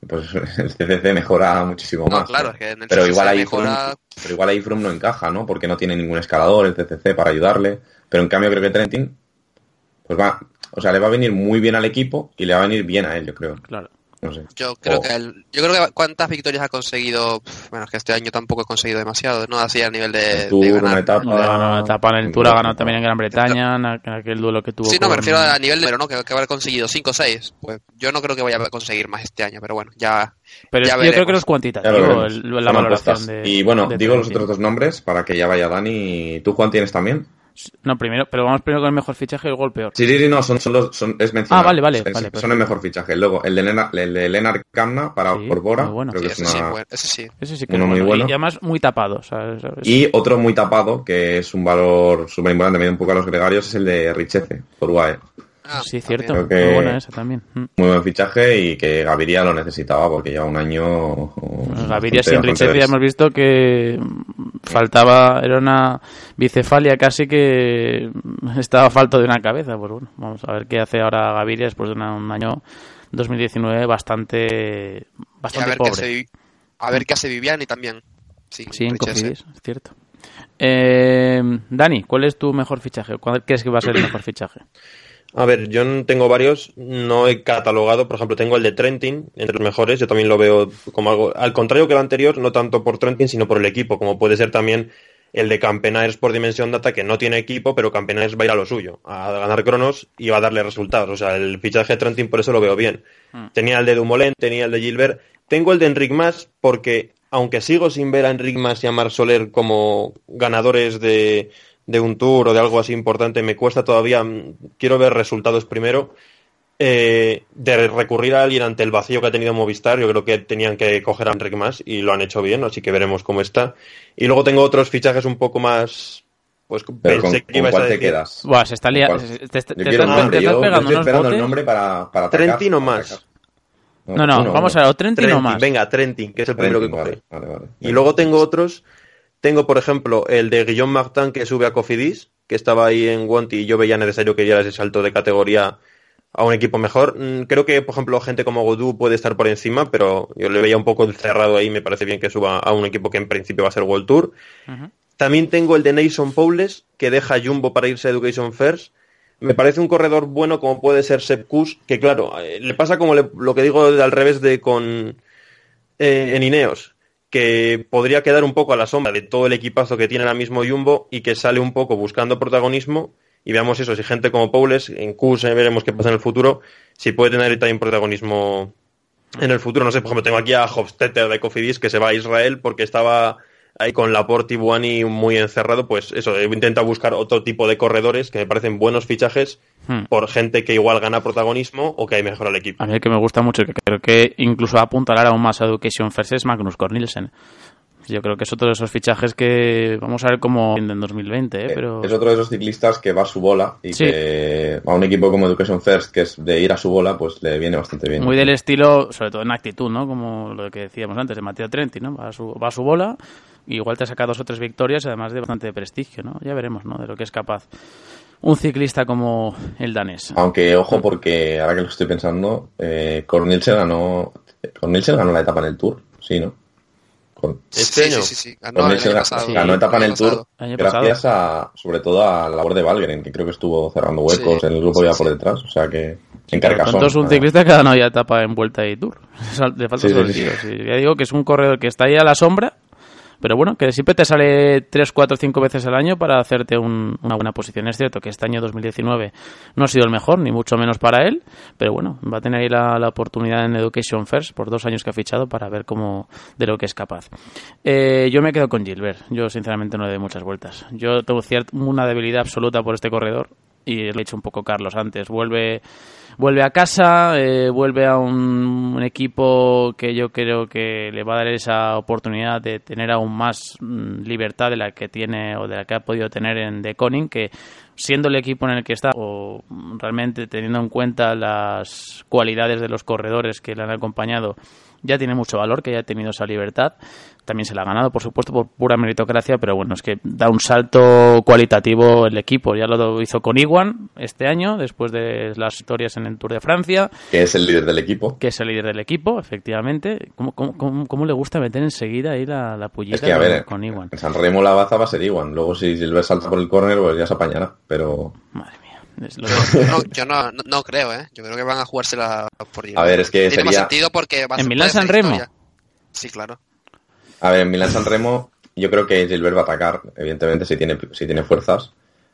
pues el CCC mejora muchísimo No, más. claro, ¿no? es que en el pero CCC igual ahí mejora- Froome, pero igual ahí Froome no encaja, ¿no? Porque no tiene ningún escalador el CCC para ayudarle. Pero en cambio creo que Trentin, pues va, o sea, le va a venir muy bien al equipo y le va a venir bien a él, yo creo. Claro. No sé. Yo creo Oh. que el- yo creo que cuántas victorias ha conseguido, bueno, es que este año tampoco he conseguido demasiado, no así a nivel de, Tour, de una ganar. etapa. Ganó una etapa en el Tour, ha ganado también en Gran Bretaña, en aqu- en aquel duelo que tuvo Sí, no, me refiero a nivel de pero no, que, que haber conseguido 5 o 6. Pues yo no creo que vaya a conseguir más este año, pero bueno, ya Pero ya yo creo que veremos. no es Ya cuantitativo lo veremos. el- la valoración de Y bueno, de digo los otros dos nombres para que ya vaya Dani. ¿Tú, Juan, tienes también? No, primero, pero vamos primero con el mejor fichaje y luego el peor. Sí, sí, sí, no, son, son los, son, es mencionado. Ah, vale, vale, Es- vale, son el mejor fichaje. Luego, el de, Lena, el de Lennart Kamna para Sí, por Bora. muy bueno. creo sí, que es ese, sí, una- bueno, ese sí. Ese sí que Uno es muy bueno. bueno. Y además muy tapado. Y otro muy tapado, que es un valor súper importante, también un poco a los gregarios, es el de Richeze, por UAE. Ah, sí, cierto. Creo que- Muy buena esa también. Mm. Muy buen fichaje y que Gaviria lo necesitaba porque lleva un año. Pues Gaviria bastante- sin bastante Richard ya hemos visto que faltaba, era una bicefalia casi que estaba falto de una cabeza. Pues bueno, vamos a ver qué hace ahora Gaviria después de una- un año 2019 bastante, Y a bastante ver, qué pobre. hace, Vi- a ver qué hace Viviani también. Sí, Sí, en Richese. Cofidis, es cierto. Eh, Dani, ¿cuál es tu mejor fichaje? ¿Cuál crees que va a ser el mejor fichaje? A ver, yo tengo varios, no he catalogado, por ejemplo, tengo el de Trentin, entre los mejores, yo también lo veo como algo, al contrario que el anterior, no tanto por Trentin, sino por el equipo, como puede ser también el de Campenaers por Dimensión Data, que no tiene equipo, pero Campenaers va a ir a lo suyo, a ganar cronos y va a darle resultados. O sea, el fichaje de Trentin por eso lo veo bien. Tenía el de Dumoulin, tenía el de Gilbert, tengo el de Enric Mas porque, aunque sigo sin ver a Enric Mas y a Marc Soler como ganadores de, de un tour o de algo así importante, me cuesta todavía, mm, quiero ver resultados primero. Eh, de recurrir a alguien ante el vacío que ha tenido Movistar, yo creo que tenían que coger a Enric Mas y lo han hecho bien, así que veremos cómo está. Y luego tengo otros fichajes un poco más. Pues Pero con, pensé que con ibas a cuál te quedas? Buah, se está lia- ¿Cuál? se- te, te- te te estás yo- yo pegando estoy esperando el nombre para, para atacar. Trentino más. No, no, vamos a ver, o Trentin más. venga, Trentin, que es el primero que coge. vale, vale, vale. Y luego tengo otros. Tengo, por ejemplo, el de Guillaume Martin que sube a Cofidis, que estaba ahí en Wanty y yo veía necesario que diera ese salto de categoría a un equipo mejor. Mm, Creo que, por ejemplo, gente como Godú puede estar por encima, pero yo le veía un poco cerrado ahí. Me parece bien que suba a un equipo que en principio va a ser World Tour. También tengo el de Nason Powles, que deja Jumbo para irse a Education First. Me parece un corredor bueno como puede ser Sepp Kuss, que claro, eh, le pasa como le- lo que digo al revés de con eh, en Ineos, que podría quedar un poco a la sombra de todo el equipazo que tiene ahora mismo Jumbo y que sale un poco buscando protagonismo. Y veamos eso, si gente como Powles, en eh, veremos qué pasa en el futuro, si puede tener también protagonismo en el futuro. No sé, por ejemplo, tengo aquí a Hofstetter de Cofidis que se va a Israel porque estaba ahí con Laporte y Buani muy encerrado. Pues eso, he intentado buscar otro tipo de corredores que me parecen buenos fichajes Hmm. por gente que igual gana protagonismo o que hay mejor al equipo. A mí el que me gusta mucho y que creo que incluso va a apuntalar aún más a Education First es Magnus Cornelsen. Yo creo que es otro de esos fichajes que vamos a ver cómo en 2020, ¿eh? pero Es otro de esos ciclistas que va a su bola y Sí. que a un equipo como Education First, que es de ir a su bola, pues le viene bastante bien. muy del estilo, sobre todo en actitud, ¿no? Como lo que decíamos antes de Mateo Trenti, ¿no? Va a su, va a su bola, igual te saca dos o tres victorias, además de bastante prestigio, ¿no? Ya veremos, ¿no? De lo que es capaz un ciclista como el danés. Aunque, ojo, porque ahora que lo estoy pensando, eh, Cornelsen ganó, ganó la etapa en el Tour, sí, ¿no? Con, Este sí, año. sí, sí, sí. Ganó el Cornelsen año ga- pasado. ganó etapa en el Tour gracias a, sobre todo a la labor de Valgren, que creo que estuvo cerrando huecos Sí, en el grupo ya sí. por detrás, o sea que en tanto, es un ciclista que ha ganado ya etapa en Vuelta y Tour. Le falta Sí, sí. Ya digo que es un corredor que está ahí a la sombra, pero bueno, que siempre te sale 3, 4, 5 veces al año para hacerte un- una buena posición. Es cierto que este año 2019 no ha sido el mejor, ni mucho menos para él, pero bueno, va a tener ahí la, oportunidad en Education First por dos años que ha fichado para ver cómo de lo que es capaz. Eh, yo me quedo con Gilbert. Yo sinceramente no le doy muchas vueltas. Yo tengo ciert- una debilidad absoluta por este corredor y lo he dicho un poco Carlos antes. Vuelve vuelve a casa, eh, vuelve a un, equipo que yo creo que le va a dar esa oportunidad de tener aún más mm, libertad de la que tiene o de la que ha podido tener en The Conning, que siendo el equipo en el que está o mm, realmente teniendo en cuenta las cualidades de los corredores que le han acompañado, ya tiene mucho valor que haya tenido esa libertad. También se la ha ganado, por supuesto, por pura meritocracia, pero bueno, es que da un salto cualitativo el equipo. Ya lo hizo con Iguan este año, después de las victorias en el Tour de Francia, que es el líder del equipo. que es el líder del equipo, efectivamente. ¿Cómo, cómo, cómo- cómo le gusta meter enseguida ahí la, la pullita Es que, a con, ver, con Iguan? en San Remo la baza va a ser Iwan. Luego, si Silver salta por el córner, pues ya se apañará. Pero, Madre mía. Yo no, yo no, no, no creo, ¿eh? Yo creo que van a jugársela por a ver, es que Tiene más sentido porque va a ¿En Milán puede ser San Remo? historia. Sí, claro. A ver, en Milán San Remo, yo creo que Gilbert va a atacar, evidentemente, si tiene, si tiene fuerzas.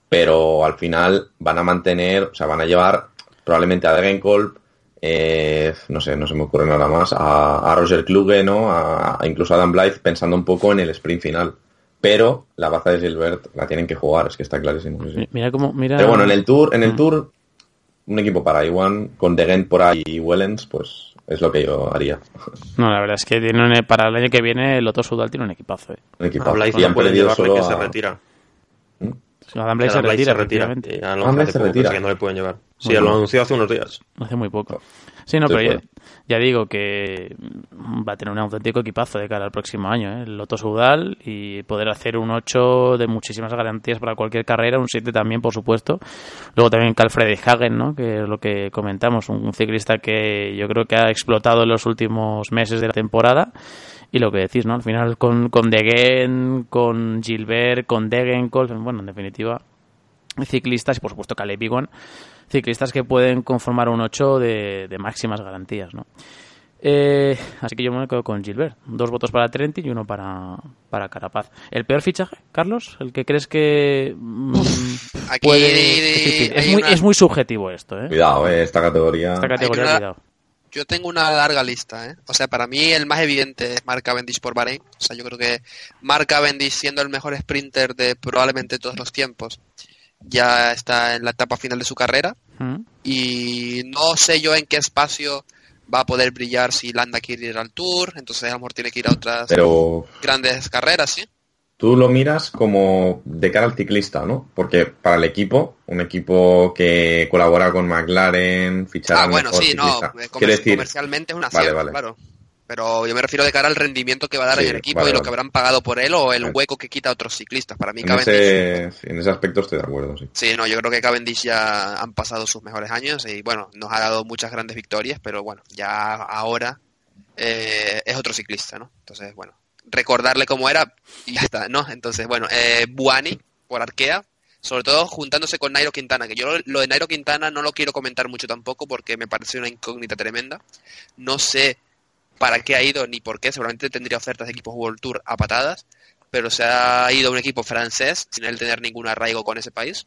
Pero al final van a mantener, o sea, van a llevar probablemente a Degenkolb, eh, no sé, no se me ocurre nada más, a, a Roger Kluge, ¿no? A, a incluso a Dan Blythe, pensando un poco en el sprint final. Pero la baza de Gilbert la tienen que jugar, es que está clarísimo. sí, sí. Mira cómo. Mira... Pero bueno, en el Tour, en el Mm. Tour, un equipo para Iwan, con Degen por ahí y Wellens, pues es lo que yo haría. No, la verdad es que tiene un- para el año que viene el Loto Sudal tiene un equipazo. ¿eh? Un equipo. A Blythe y no han perdido solo que se a- retira. Adam Blythe se Adam retira, se retira. Ya lo Adam se poco, retira. así que no le pueden llevar. Sí, Bueno. lo anunció hace unos días. Hace muy poco. Sí, no, Estoy pero ya, digo que va a tener un auténtico equipazo de cara al próximo año, ¿eh? el Loto Sudal y poder hacer un 8 de muchísimas garantías para cualquier carrera, un 7 también, por supuesto. Luego también Carl Fredrik Hagen, ¿no? que es lo que comentamos, un, un ciclista que yo creo que ha explotado en los últimos meses de la temporada. Y lo que decís, ¿no? Al final con, con Degen, con Gilbert, con Degenkolb, bueno, en definitiva, ciclistas y por supuesto Caleb Ewan, ciclistas que pueden conformar un 8 de, de máximas garantías, ¿no? Eh, así que yo me quedo con Gilbert. Dos votos para Trenti y uno para, para Carapaz. ¿El peor fichaje, Carlos? ¿El que crees que mm, Aquí puede...? Es, muy, una- es muy subjetivo esto, ¿eh? Cuidado, eh, esta categoría. Esta categoría, una- cuidado. Yo tengo una larga lista, ¿eh? O sea, para mí el más evidente es Mark Cavendish por Bahrein. O sea, yo creo que Mark Cavendish, siendo el mejor sprinter de probablemente todos los tiempos, ya está en la etapa final de su carrera. Y no sé yo en qué espacio va a poder brillar si Landa quiere ir al Tour. Entonces a lo mejor tiene que ir a otras Pero grandes carreras, ¿sí? tú lo miras como de cara al ciclista, ¿no? Porque para el equipo, un equipo que colabora con McLaren, fichar Ah, bueno, mejor sí, no. ciclista. eh, Quiero decir, comercialmente es una Vale, vale. claro. Pero yo me refiero de cara al rendimiento que va a dar Sí, en el equipo vale, y lo vale. que habrán pagado por él o el Vale. hueco que quita a otros ciclistas. Para mí en Cavendish... ese, en ese aspecto estoy de acuerdo, sí. Sí, no, yo creo que Cavendish ya han pasado sus mejores años y bueno, nos ha dado muchas grandes victorias, pero bueno, ya ahora eh, es otro ciclista, ¿no? Entonces, bueno, recordarle cómo era y ya está, ¿no? Entonces, bueno, eh, Buani por Arkea, sobre todo juntándose con Nairo Quintana, que yo lo, lo de Nairo Quintana no lo quiero comentar mucho tampoco porque me parece una incógnita tremenda. No sé para qué ha ido ni por qué, seguramente tendría ofertas de equipos World Tour a patadas, pero se ha ido a un equipo francés sin él tener ningún arraigo con ese país.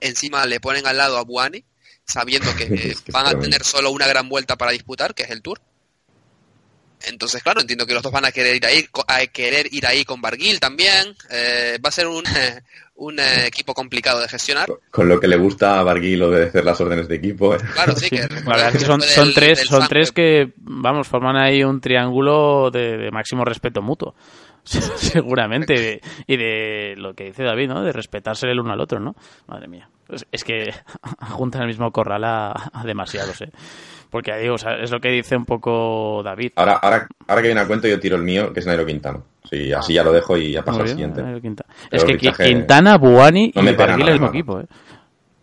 Encima le ponen al lado a Buani, sabiendo que eh, van a tener solo una gran vuelta para disputar, que es el Tour. Entonces, claro, entiendo que los dos van a querer ir ahí, a querer ir ahí con Barguil también. Eh, va a ser un, un eh, equipo complicado de gestionar. Con lo que le gusta a Barguil obedecer las órdenes de equipo. ¿eh? Claro, sí, que La verdad es que son, después son del- tres, del son tres que, vamos, forman ahí un triángulo de, de máximo respeto mutuo. Seguramente. Y de, y de lo que dice David, ¿no? De respetarse el uno al otro, ¿no? Madre mía. Es, es que juntan el mismo corral a, a demasiados, ¿eh? Porque digo, o sea, es lo que dice un poco David. Ahora, ahora, ahora que viene a cuento, yo tiro el mío, que es Nairo Quintano. Sí, así ya lo dejo y ya pasa al siguiente. Quintana. Es que fichaje- Quintana, Buani No y Barguil nada, el mismo equipo, ¿eh?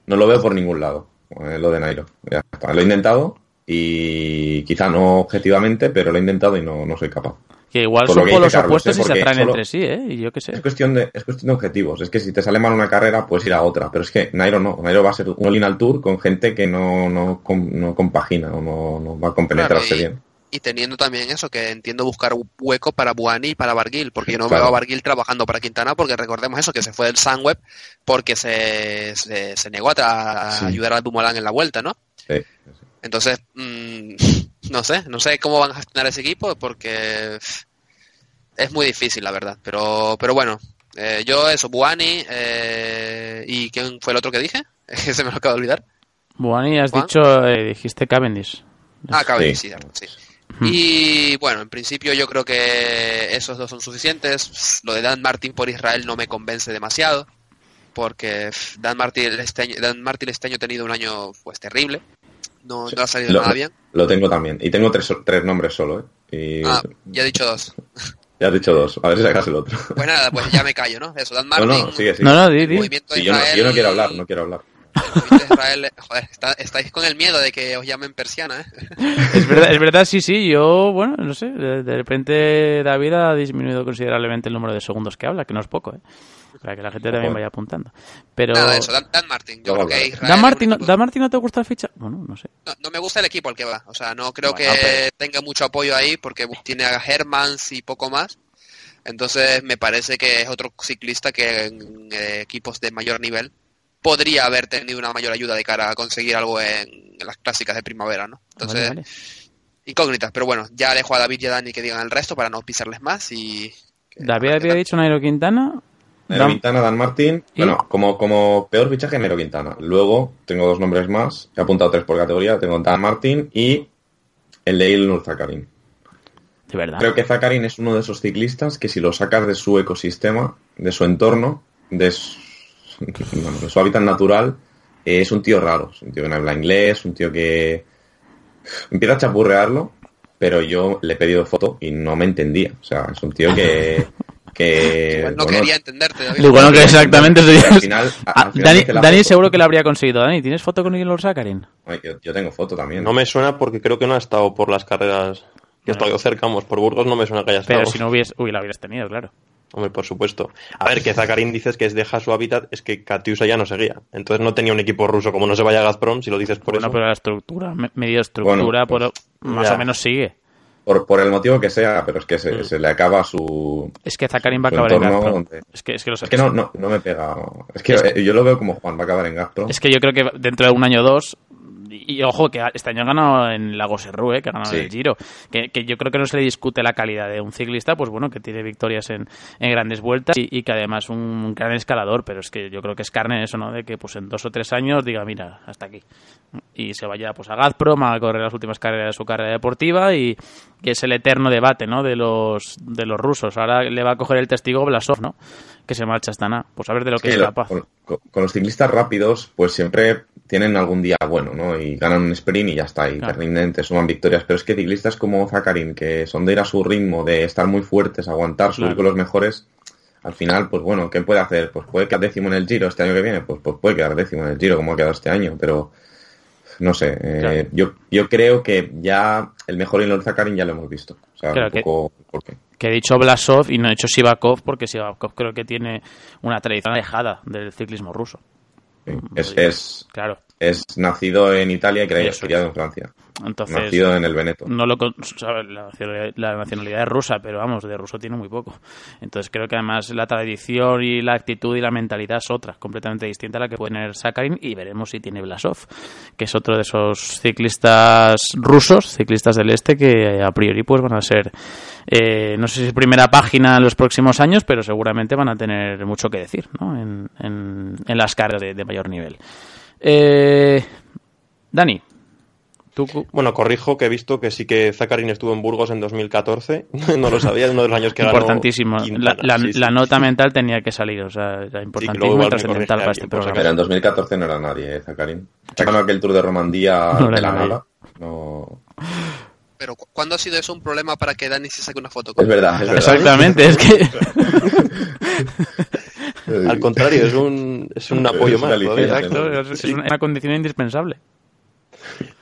No lo veo por ningún lado, eh, lo de Nairo. Ya está. Lo he intentado y quizá no objetivamente, pero lo he intentado y no, no soy capaz. Que igual Por son lo que dice polos Carlos, opuestos ¿eh? y se atraen solo- entre sí, ¿eh? Y yo qué sé. Es cuestión de, es cuestión de objetivos. Es que si te sale mal una carrera, puedes ir a otra. Pero es que Nairo no. Nairo va a ser un all-in al tour con gente que no, no, no compagina o no, no va a compenetrarse Claro, y- bien. Y teniendo también eso, que entiendo buscar un hueco para Buani y para Barguil, porque yo no Claro. veo a Barguil trabajando para Quintana, porque recordemos eso, que se fue del Sunweb porque se, se, se negó a, tra- a Sí. ayudar a Dumoulin en la vuelta, ¿no? Sí. Entonces, mm, no sé, no sé cómo van a gestionar ese equipo, porque es muy difícil, la verdad. Pero, pero bueno, eh, yo eso, Buani, eh, ¿y quién fue el otro que dije? se me lo acaba de olvidar. Buani, has Juan. dicho, eh, dijiste Cavendish. Ah, Cavendish, Sí. sí, sí. Y bueno, en principio yo creo que esos dos son suficientes. Lo de Dan Martin por Israel no me convence demasiado, porque Dan Martin este año, Dan Martin este año ha tenido un año pues terrible. No, no ha salido Lo, nada bien. lo tengo también. Y tengo tres, tres nombres solo, ¿eh? Y Ah, ya he dicho dos. ya has dicho dos. A ver si sacas el otro. Pues nada, pues ya me callo, ¿no? Eso, Dan No, Martin. no, sigue, sigue. No, no, di, movimiento Sí, yo, no, yo no quiero hablar, no quiero hablar. Israel, joder, está- estáis con el miedo de que os llamen persiana, ¿eh? Es verdad, es verdad, sí, sí. Yo, bueno, no sé. De, de repente David ha disminuido considerablemente el número de segundos que habla, que no es poco, ¿eh? Para que la gente también vaya apuntando. Pero. Nada, eso, Dan, Dan Martin. Yo creo que. Israel ¿Dan Martin, equipo- ¿Dan Martin no te gusta el ficha? Bueno, no sé. No, no me gusta el equipo al que va. O sea, no creo Bueno, que tenga mucho apoyo ahí porque tiene a Hermans y poco más. Entonces me parece que es otro ciclista que en eh, equipos de mayor nivel podría haber tenido una mayor ayuda de cara a conseguir algo en, en las clásicas de primavera, ¿no? Entonces, Vale, vale. incógnitas. Pero bueno, ya dejo a David y a Dani que digan el resto para no pisarles más y... David había dicho Nairo Quintana. Nairo Dan- Quintana, Dan Martin. ¿Y? Bueno, como, como peor fichaje, Nairo Quintana. Luego tengo dos nombres más. He apuntado tres por categoría. Tengo Dan Martin y el de Ilnur Zakarin. De verdad. Creo que Zakarin es uno de esos ciclistas que si lo sacas de su ecosistema, de su entorno, de su, bueno, de su hábitat natural, eh, es un tío raro. Es un tío que no habla inglés, un tío que empieza a chapurrearlo, pero yo le he pedido foto y no me entendía. O sea, es un tío que... que Igual no bueno, quería entenderte, David. Lo bueno que exactamente Al final- Ah, al final Dani, la Dani foto. seguro que lo habría conseguido. Dani, ¿tienes foto con Ilor Sakarin? Yo, yo tengo foto también. No me suena porque creo que no ha estado por las carreras que he estado cerca, vamos, por Burgos no me suena que haya estado. Pero si no hubies... Uy, la hubieras tenido, claro. Hombre, por supuesto. A ver, que Zakarin dices que es deja su hábitat, es que Katiusa ya no seguía. Entonces no tenía un equipo ruso, como no se vaya a Gazprom, si lo dices por Bueno, eso. pero la estructura, me- medio estructura, Bueno, pues, por, más ya. o menos sigue. Por, por el motivo que sea, pero es que Mm. se, se le acaba su... Es que Zakarin va a acabar en Gazprom. donde- Es que, es que lo Es que no, no, no me pega... Es que Es yo lo veo como Juan, va a acabar en Gazprom. Es que yo creo que dentro de un año o dos, y, y ojo, que este año ha ganado en Lagos Serrú, eh, que ha ganado Sí. el Giro, que, que yo creo que no se le discute la calidad de un ciclista, pues bueno, que tiene victorias en, en grandes vueltas y, y que además un gran escalador, pero es que yo creo que es carne eso, ¿no? De que pues en dos o tres años diga, mira, hasta aquí. Y se vaya pues a Gazprom a correr las últimas carreras de su carrera deportiva y que es el eterno debate, ¿no? De los, de los rusos. Ahora le va a coger el testigo Blasov, ¿no? Que se marcha hasta nada. Pues a ver de lo Es que que es capaz. con- con los ciclistas rápidos, pues siempre tienen algún día bueno, ¿no? Y ganan un sprint y ya está, y Claro. te rinden, te suman victorias. Pero es que ciclistas como Zakarin, que son de ir a su ritmo, de estar muy fuertes, aguantar, subir Claro. con los mejores, al final, pues bueno, ¿qué puede hacer? Pues puede quedar décimo en el Giro este año que viene, pues, pues puede quedar décimo en el Giro, como ha quedado este año, pero no sé, eh, Claro. yo, yo creo que ya el mejor Ilor Zakarin ya lo hemos visto. O sea, un que- poco, ¿por qué? que he dicho Blasov y no he dicho Sivakov porque Sivakov creo que tiene una tradición alejada del ciclismo ruso. Sí, Es, es, Claro. es nacido en Italia y criado en Francia. Entonces, Nacido en el Veneto. no lo la, nacionalidad- la nacionalidad es rusa, pero vamos, de ruso tiene muy poco. Entonces creo que además la tradición y la actitud y la mentalidad es otra, completamente distinta a la que puede tener Sakarin y veremos si tiene Blasov, que es otro de esos ciclistas rusos, ciclistas del este, que a priori pues van a ser, eh, no sé si primera página en los próximos años, pero seguramente van a tener mucho que decir ¿no? en, en- en las cargas de, de mayor nivel. Eh, Dani, tú... Bueno, corrijo que he visto que sí que Zakarin estuvo en Burgos en 2014. no lo sabía, es uno de los años que ganó. importantísimo. La, Quintana. la- Sí, sí. la nota mental tenía que salir, o sea, era importantísimo me trascendental para este programa. Pero en 2014 no era nadie, ¿eh, Zakarin. Ganó aquel Tour de Romandía No era de la nadie. nada. No... Pero ¿cu- ¿cuándo ha sido eso un problema para que Dani se saque una foto Es con verdad, es verdad. Exactamente, es que Al contrario, es un, es un apoyo Es más. exacto, es, es una condición indispensable.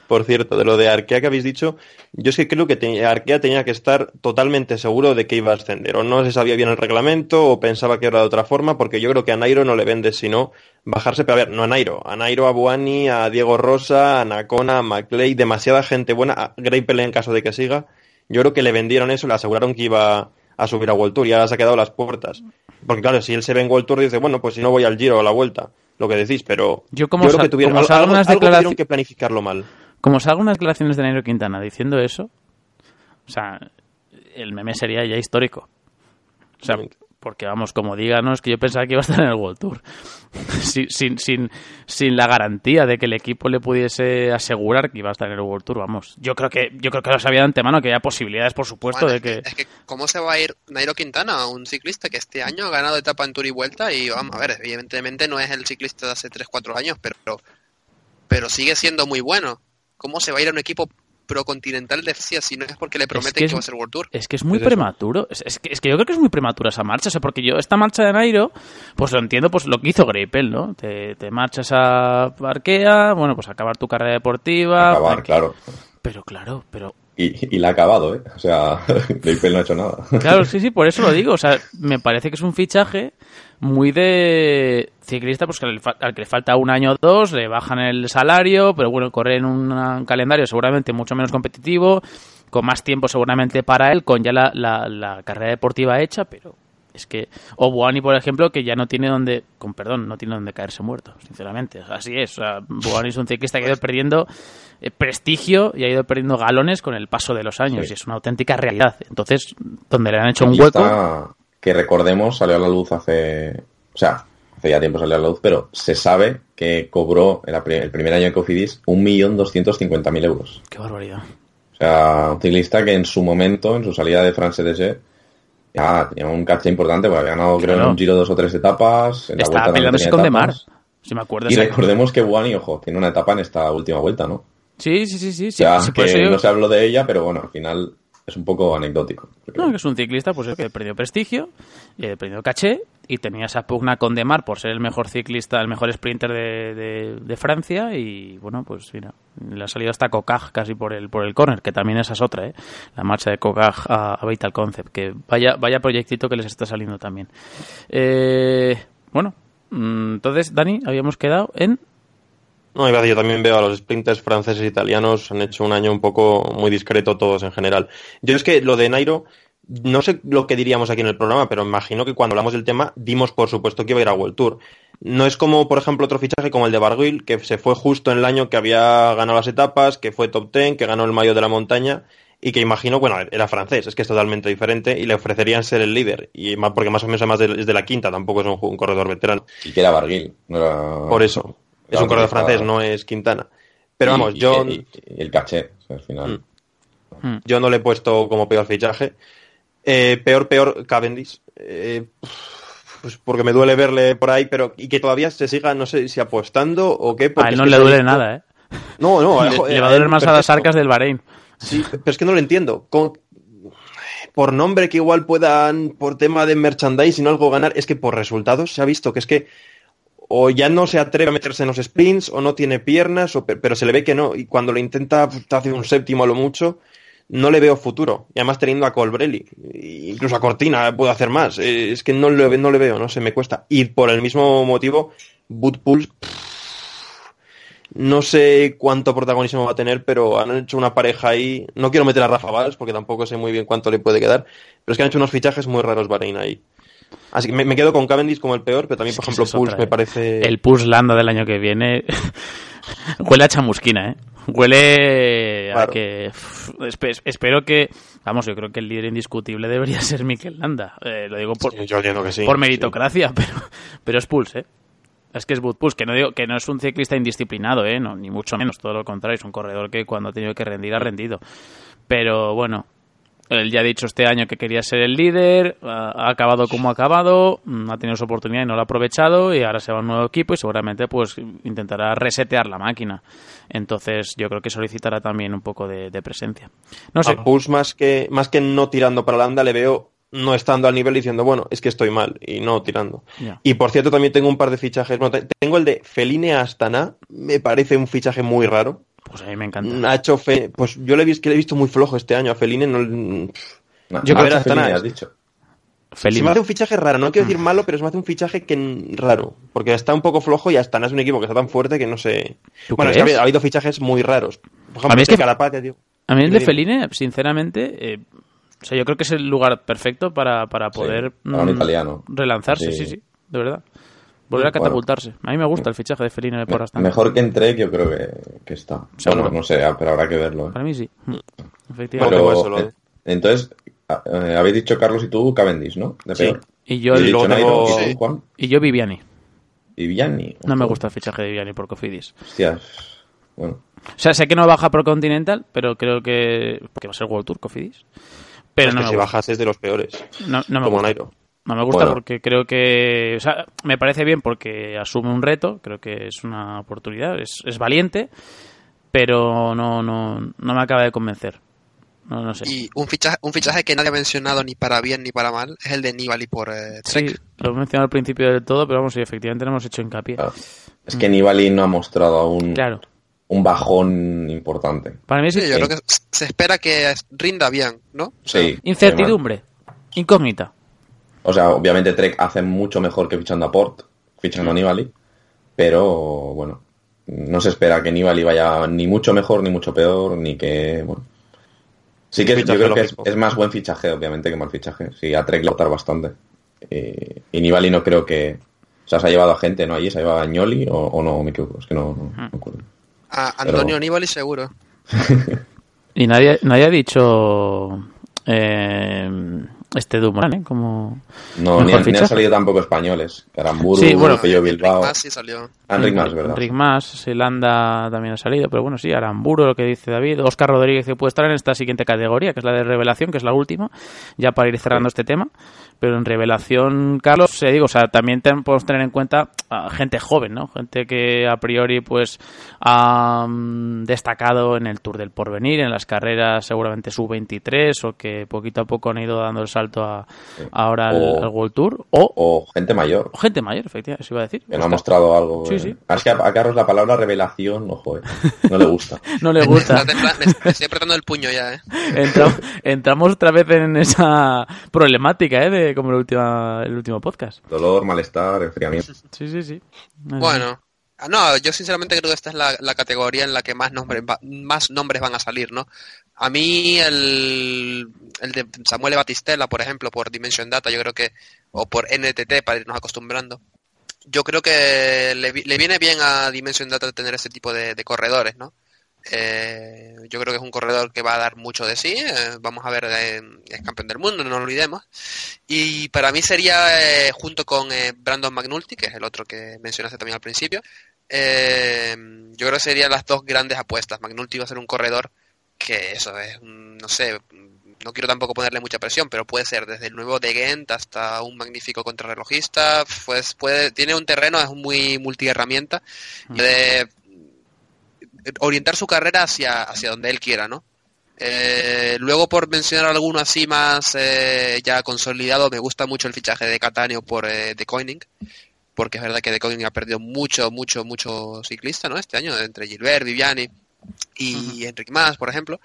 Por cierto, de lo de Arkea que habéis dicho, yo es que creo que te- Arkea tenía que estar totalmente seguro de que iba a ascender. O no se sabía bien el reglamento, o pensaba que era de otra forma, porque yo creo que a Nairo no le vende sino bajarse. Pero a ver, no a Nairo, a Nairo, a Buani, a Diego Rosa, a Nacona, a McLeay, demasiada gente buena, a Greipel en caso de que siga. Yo creo que le vendieron eso, le aseguraron que iba a subir a World Tour y ahora se ha quedado a las puertas. Porque claro, si él se ve en World Tour dice, bueno, pues si no voy al Giro o a la Vuelta, lo que decís, pero Yo como creo que tuvieron como algo, que planificarlo mal. Como salgan unas declaraciones de Nairo Quintana diciendo eso, o sea, el meme sería ya histórico. O sea, porque vamos, como díganos que yo pensaba que iba a estar en el World Tour. sin, sin, sin, sin la garantía de que el equipo le pudiese asegurar que iba a estar en el World Tour, vamos. Yo creo que, yo creo que lo sabía de antemano, que había posibilidades, por supuesto, Bueno, de que... Es que, ¿cómo se va a ir Nairo Quintana, un ciclista que este año ha ganado etapa en Tour y Vuelta? Y vamos a ver, evidentemente no es el ciclista de hace 3-4 años, pero, pero sigue siendo muy bueno. ¿Cómo se va a ir a un equipo procontinental de FCA si no es porque le prometen que que, es- va a ser World Tour? Es que es muy Es prematuro. Es, es que, es que yo creo que es muy prematura esa marcha. O sea, porque yo, esta marcha de Nairo, pues lo entiendo, pues lo que hizo Greipel, ¿no? Te, te marchas a Arkea, bueno, pues acabar tu carrera deportiva. Acabar, claro. Pero claro, pero. Y, y la ha acabado, ¿eh? O sea, Greipel no ha hecho nada. Claro, sí, sí, por eso lo digo. O sea, me parece que es un fichaje muy de ciclista, pues que al, que le falta un año o dos, le bajan el salario, pero bueno, corre en un, un calendario seguramente mucho menos competitivo, con más tiempo seguramente para él, con ya la, la- la carrera deportiva hecha, pero es que o Buani, por ejemplo, que ya no tiene donde, con perdón, no tiene donde caerse muerto, sinceramente. Así es. O sea, Buani es un ciclista que ha ido perdiendo eh, prestigio y ha ido perdiendo galones con el paso de los años Sí. y es una auténtica realidad. Entonces, donde le han hecho un Y hueco, está- que recordemos, salió a la luz hace. O sea, hace ya tiempo salió a la luz, pero se sabe que cobró el, el primer año de Cofidis 1.250.000 euros. qué barbaridad. O sea, un ciclista que en su momento, en su salida de France DG, ya tenía un caché importante, porque había ganado, creo, en un giro dos o tres etapas. En Estaba peleándose con Demar. Si me acuerdo. Y recordemos que Buani, ojo, tiene una etapa en esta última vuelta, ¿no? Sí, sí, sí, sí. O sea, sí, que yo- no se habló de ella, pero bueno, al final es un poco anecdótico. No, que es un ciclista pues que perdió prestigio, eh, perdió caché y tenía esa pugna con Demar por ser el mejor ciclista, el mejor sprinter de, de- de Francia y bueno, pues mira, le ha salido hasta Cocaj casi por el por el corner, que también esa es otra, ¿eh? la marcha de Cocaj a, a Vital Concept, que vaya vaya proyectito que les está saliendo también. Eh, bueno, mm, entonces Dani, habíamos quedado en No, iba yo también veo a los sprinters franceses e italianos, han hecho un año un poco muy discreto todos en general. Yo es que lo de Nairo, no sé lo que diríamos aquí en el programa, pero imagino que cuando hablamos del tema, dimos por supuesto que iba a ir a World Tour. No es como, por ejemplo, otro fichaje como el de Barguil, que se fue justo en el año que había ganado las etapas, que fue top ten, que ganó el mayo de la montaña, y que imagino, bueno, era francés, es que es totalmente diferente, y le ofrecerían ser el líder, y más, porque más o menos además de- es de la quinta, tampoco es un, un corredor veterano. Y que era Barguil, no era... Por eso. Es un corredor francés, estaba- no es Quintana. Pero y- vamos, y- yo, Y, el caché, o sea, al final. Mm. yo no le he puesto como peor fichaje. Eh, peor, peor, Cavendish. Eh, pues porque me duele verle por ahí, pero y que todavía se siga, no sé si apostando o qué. a él no le duele visto- nada, ¿eh? No, no. Le, joder, le va a él doler más a las arcas del Bahrein. Sí, pero es que no lo entiendo. Con- por nombre que igual puedan, por tema de merchandising o algo ganar, es que por resultados se ha visto que es que o ya no se atreve a meterse en los sprints o no tiene piernas, o pe- pero se le ve que no. Y cuando lo intenta, pues, hace un séptimo a lo mucho, no le veo futuro. Y además teniendo a Colbrelli, incluso a Cortina puede hacer más. Eh, Es que no le, no le veo, no se me cuesta. Y por el mismo motivo, Bootpools No sé cuánto protagonismo va a tener, pero han hecho una pareja ahí. No quiero meter a Rafa Valls porque tampoco sé muy bien cuánto le puede quedar, pero es que han hecho unos fichajes muy raros Bahrein ahí. Así que me, me quedo con Cavendish como el peor, pero también, por ejemplo, Pulse me parece. El Push Landa del año que viene huele a chamusquina, ¿eh? Huele a que... espero que... Vamos, yo creo que el líder indiscutible debería ser Mikel Landa. Eh, lo digo por, Sí, yo entiendo que sí. por sí. meritocracia, pero, pero es Pulse, ¿eh? Es que es Bud Pulse, que no digo que no es un ciclista indisciplinado, ¿eh? No, ni mucho menos, todo lo contrario, es un corredor que cuando ha tenido que rendir ha rendido. Pero bueno, él ya ha dicho este año que quería ser el líder, ha acabado como ha acabado, mm, ha tenido su oportunidad y no la ha aprovechado y ahora se va a un nuevo equipo y seguramente pues intentará resetear la máquina. Entonces yo creo que solicitará también un poco de, de presencia. No sé, A Pulse más que, más que no tirando para Landa le veo no estando al nivel diciendo, bueno, es que estoy mal y no tirando. Y por cierto, también tengo un par de fichajes. Bueno, te- tengo el de Feline Astana, me parece un fichaje muy raro. Pues a mí me encanta. Ha hecho fe- pues yo le he visto, que le he visto muy flojo este año a Feline. No, No, Yo creo que Nacho Fellini, es- has dicho. Se me hace un fichaje raro, no quiero decir malo, pero se me hace un fichaje que raro, porque está un poco flojo y Astana es un equipo que está tan fuerte que no sé. ¿Tú Bueno, es que ha habido, ha habido fichajes muy raros. Por ejemplo, A mí es este que- tío. A mí el de. Feline, sinceramente, eh, o sea, yo creo que es el lugar perfecto para, para Sí, poder para un mm, italiano. relanzarse, sí. Sí. sí, de verdad. Volver a Bueno. catapultarse. A mí me gusta el fichaje de Feline por Me- Astana. mejor que en Trek yo creo que, que está. Seguro. Bueno, no sé, pero habrá que verlo. ¿eh? Para mí sí. Mm, Efectivamente. Pero, pues eso lo- eh, entonces, a- eh, habéis dicho Carlos y tú Cavendish, ¿no? De Sí. peor. Y yo, y luego Nairo, tengo- ¿y tú, Sí. Juan? y yo Viviani. Y Vianney. No me gusta el fichaje de Viviani por Cofidis. Hostias. Bueno. O sea, sé que no baja Pro Continental, pero creo que... Porque va a ser World Tour Cofidis. Pero no que me si gusta. bajas es de los peores, No, no me como gusta. Nairo. No me gusta Bueno. porque creo que. O sea, me parece bien porque asume un reto, creo que es una oportunidad, es, es valiente, pero no, no, no me acaba de convencer. No, no sé. Y un fichaje, un fichaje que nadie ha mencionado ni para bien ni para mal es el de Nibali por eh, Sí, lo he mencionado al principio del todo, pero vamos, sí, efectivamente no hemos hecho hincapié. claro. Es que Nibali no ha mostrado aún Claro. un bajón importante. Para mí Sí, sí. yo creo que se espera que rinda bien, ¿no? Sí. Incertidumbre, incógnita. O sea, obviamente Trek hace mucho mejor que fichando a Port, fichando a Nibali, pero bueno, no se espera que Nibali vaya ni mucho mejor ni mucho peor, ni que, bueno. Sí que es- yo creo que es, más buen fichaje, obviamente, que mal fichaje. Sí, a Trek le va bastante. Y, y Nibali no creo que... O sea, se ha llevado a gente, ¿no? Allí se ha llevado a Ñoli o, o no, me equivoco, es que no, no, no me acuerdo. A Antonio Pero- Nibali seguro. Y nadie, nadie ha dicho eh, este Dumoulin, ¿eh? Como No, ni, ni han salido tampoco españoles. Caramburu, Sí, bueno. Pello Bilbao. Ah, sí salió. Enric Mas, ¿verdad? Enric Mas, también ha salido, pero bueno, sí, Aramburo, lo que dice David. Oscar Rodríguez que puede estar en esta siguiente categoría, que es la de revelación, que es la última, ya para ir cerrando este tema. Pero en revelación, Carlos, se digo, o sea, también ten- podemos tener en cuenta a gente joven, ¿no? Gente que a priori, pues, ha mm, destacado en el Tour del Porvenir, en las carreras seguramente sub-23, o que poquito a poco han ido dando el salto a, ahora al, O- al World Tour, o, O gente mayor. o gente mayor, efectivamente, eso iba a decir. Que no ha mostrado algo. Sí, eh. sí. Es que a, a Carlos la palabra revelación, ojo, eh, no le gusta. No le gusta. Me, me estoy apretando el puño ya, ¿eh? Entramos, entramos otra vez en esa problemática, ¿eh? De como el, última, el último podcast. Dolor, malestar, enfriamiento. Sí, sí, sí. Bueno, ah, no, yo sinceramente creo que esta es la, la categoría en la que más nombres, va- más nombres van a salir, ¿no? A mí el, el de Samuel Batistella, por ejemplo, por Dimension Data, yo creo que, o por NTT, para irnos acostumbrando, yo creo que le, vi- le viene bien a Dimension Data tener ese tipo de, de corredores, ¿no? Eh, yo creo que es un corredor que va a dar mucho de sí. eh, vamos a ver, eh, es campeón del mundo, no lo olvidemos. Y para mí sería, junto con Brandon McNulty, que es el otro que mencionaste también al principio, eh, yo creo que serían las dos grandes apuestas. McNulty va a ser un corredor que eso es, no sé, no quiero tampoco ponerle mucha presión, pero puede ser desde el nuevo de Ghent hasta un magnífico contrarrelojista, pues puede, tiene un terreno, es muy multiherramienta, de orientar su carrera hacia, hacia donde él quiera, ¿no? Eh, luego, por mencionar alguno así más eh, ya consolidado, me gusta mucho el fichaje de Catania por eh, De Koenig, porque es verdad que De Koenig ha perdido mucho, mucho, mucho ciclista, ¿no? Este año, entre Gilbert, Viviani y Enric Mas, por ejemplo,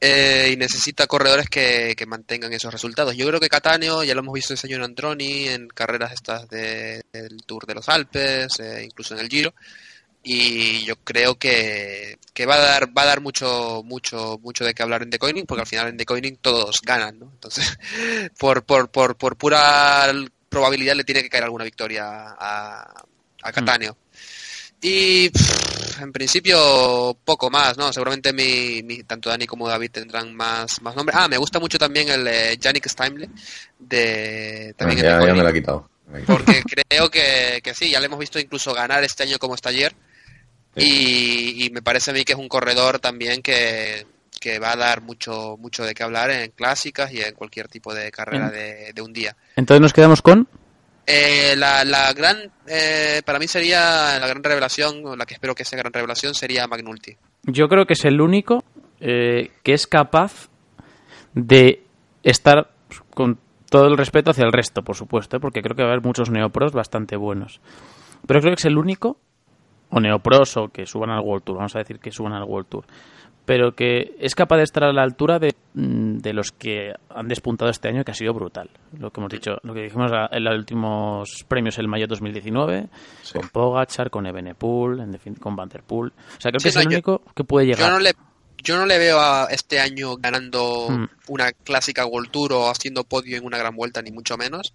eh, y necesita corredores que, que mantengan esos resultados. Yo creo que Catania, ya lo hemos visto en Antroni, en carreras estas de- del Tour de los Alpes, eh, incluso en el Giro, y yo creo que, que va a dar va a dar mucho mucho mucho de qué hablar en The Coining porque al final en The Coining todos ganan ¿no? entonces por, por, por, por pura probabilidad le tiene que caer alguna victoria a, a Catania y pff, en principio poco más no seguramente mi, mi- tanto Dani como David tendrán más más nombres ah me gusta mucho también el eh, Yannick Steimle de también ya me la he quitado. porque creo que, que sí, ya le hemos visto incluso ganar este año como está ayer. Y, y me parece a mí que es un corredor también que, que va a dar mucho mucho de qué hablar en clásicas y en cualquier tipo de carrera de, de un día. Entonces nos quedamos con... Eh, la, la gran, eh, para mí sería la gran revelación, o la que espero que sea gran revelación, sería Magnulti. Yo creo que es el único eh, que es capaz de estar con todo el respeto hacia el resto, por supuesto, ¿eh? porque creo que va a haber muchos neopros bastante buenos. Pero creo que es el único, o neopros, o que suban al World Tour, vamos a decir que suban al World Tour, pero que es capaz de estar a la altura de, mm, de los que han despuntado este año, que ha sido brutal. Lo que hemos dicho, lo que dijimos en los últimos premios el mayo 2019, Sí. con Pogachar, con Evenepoel, en con Van Der Poel. O sea, creo Sí, que es el yo- único que puede llegar. Yo no le yo no le veo a este año ganando Mm. una clásica World Tour o haciendo podio en una gran vuelta, ni mucho menos.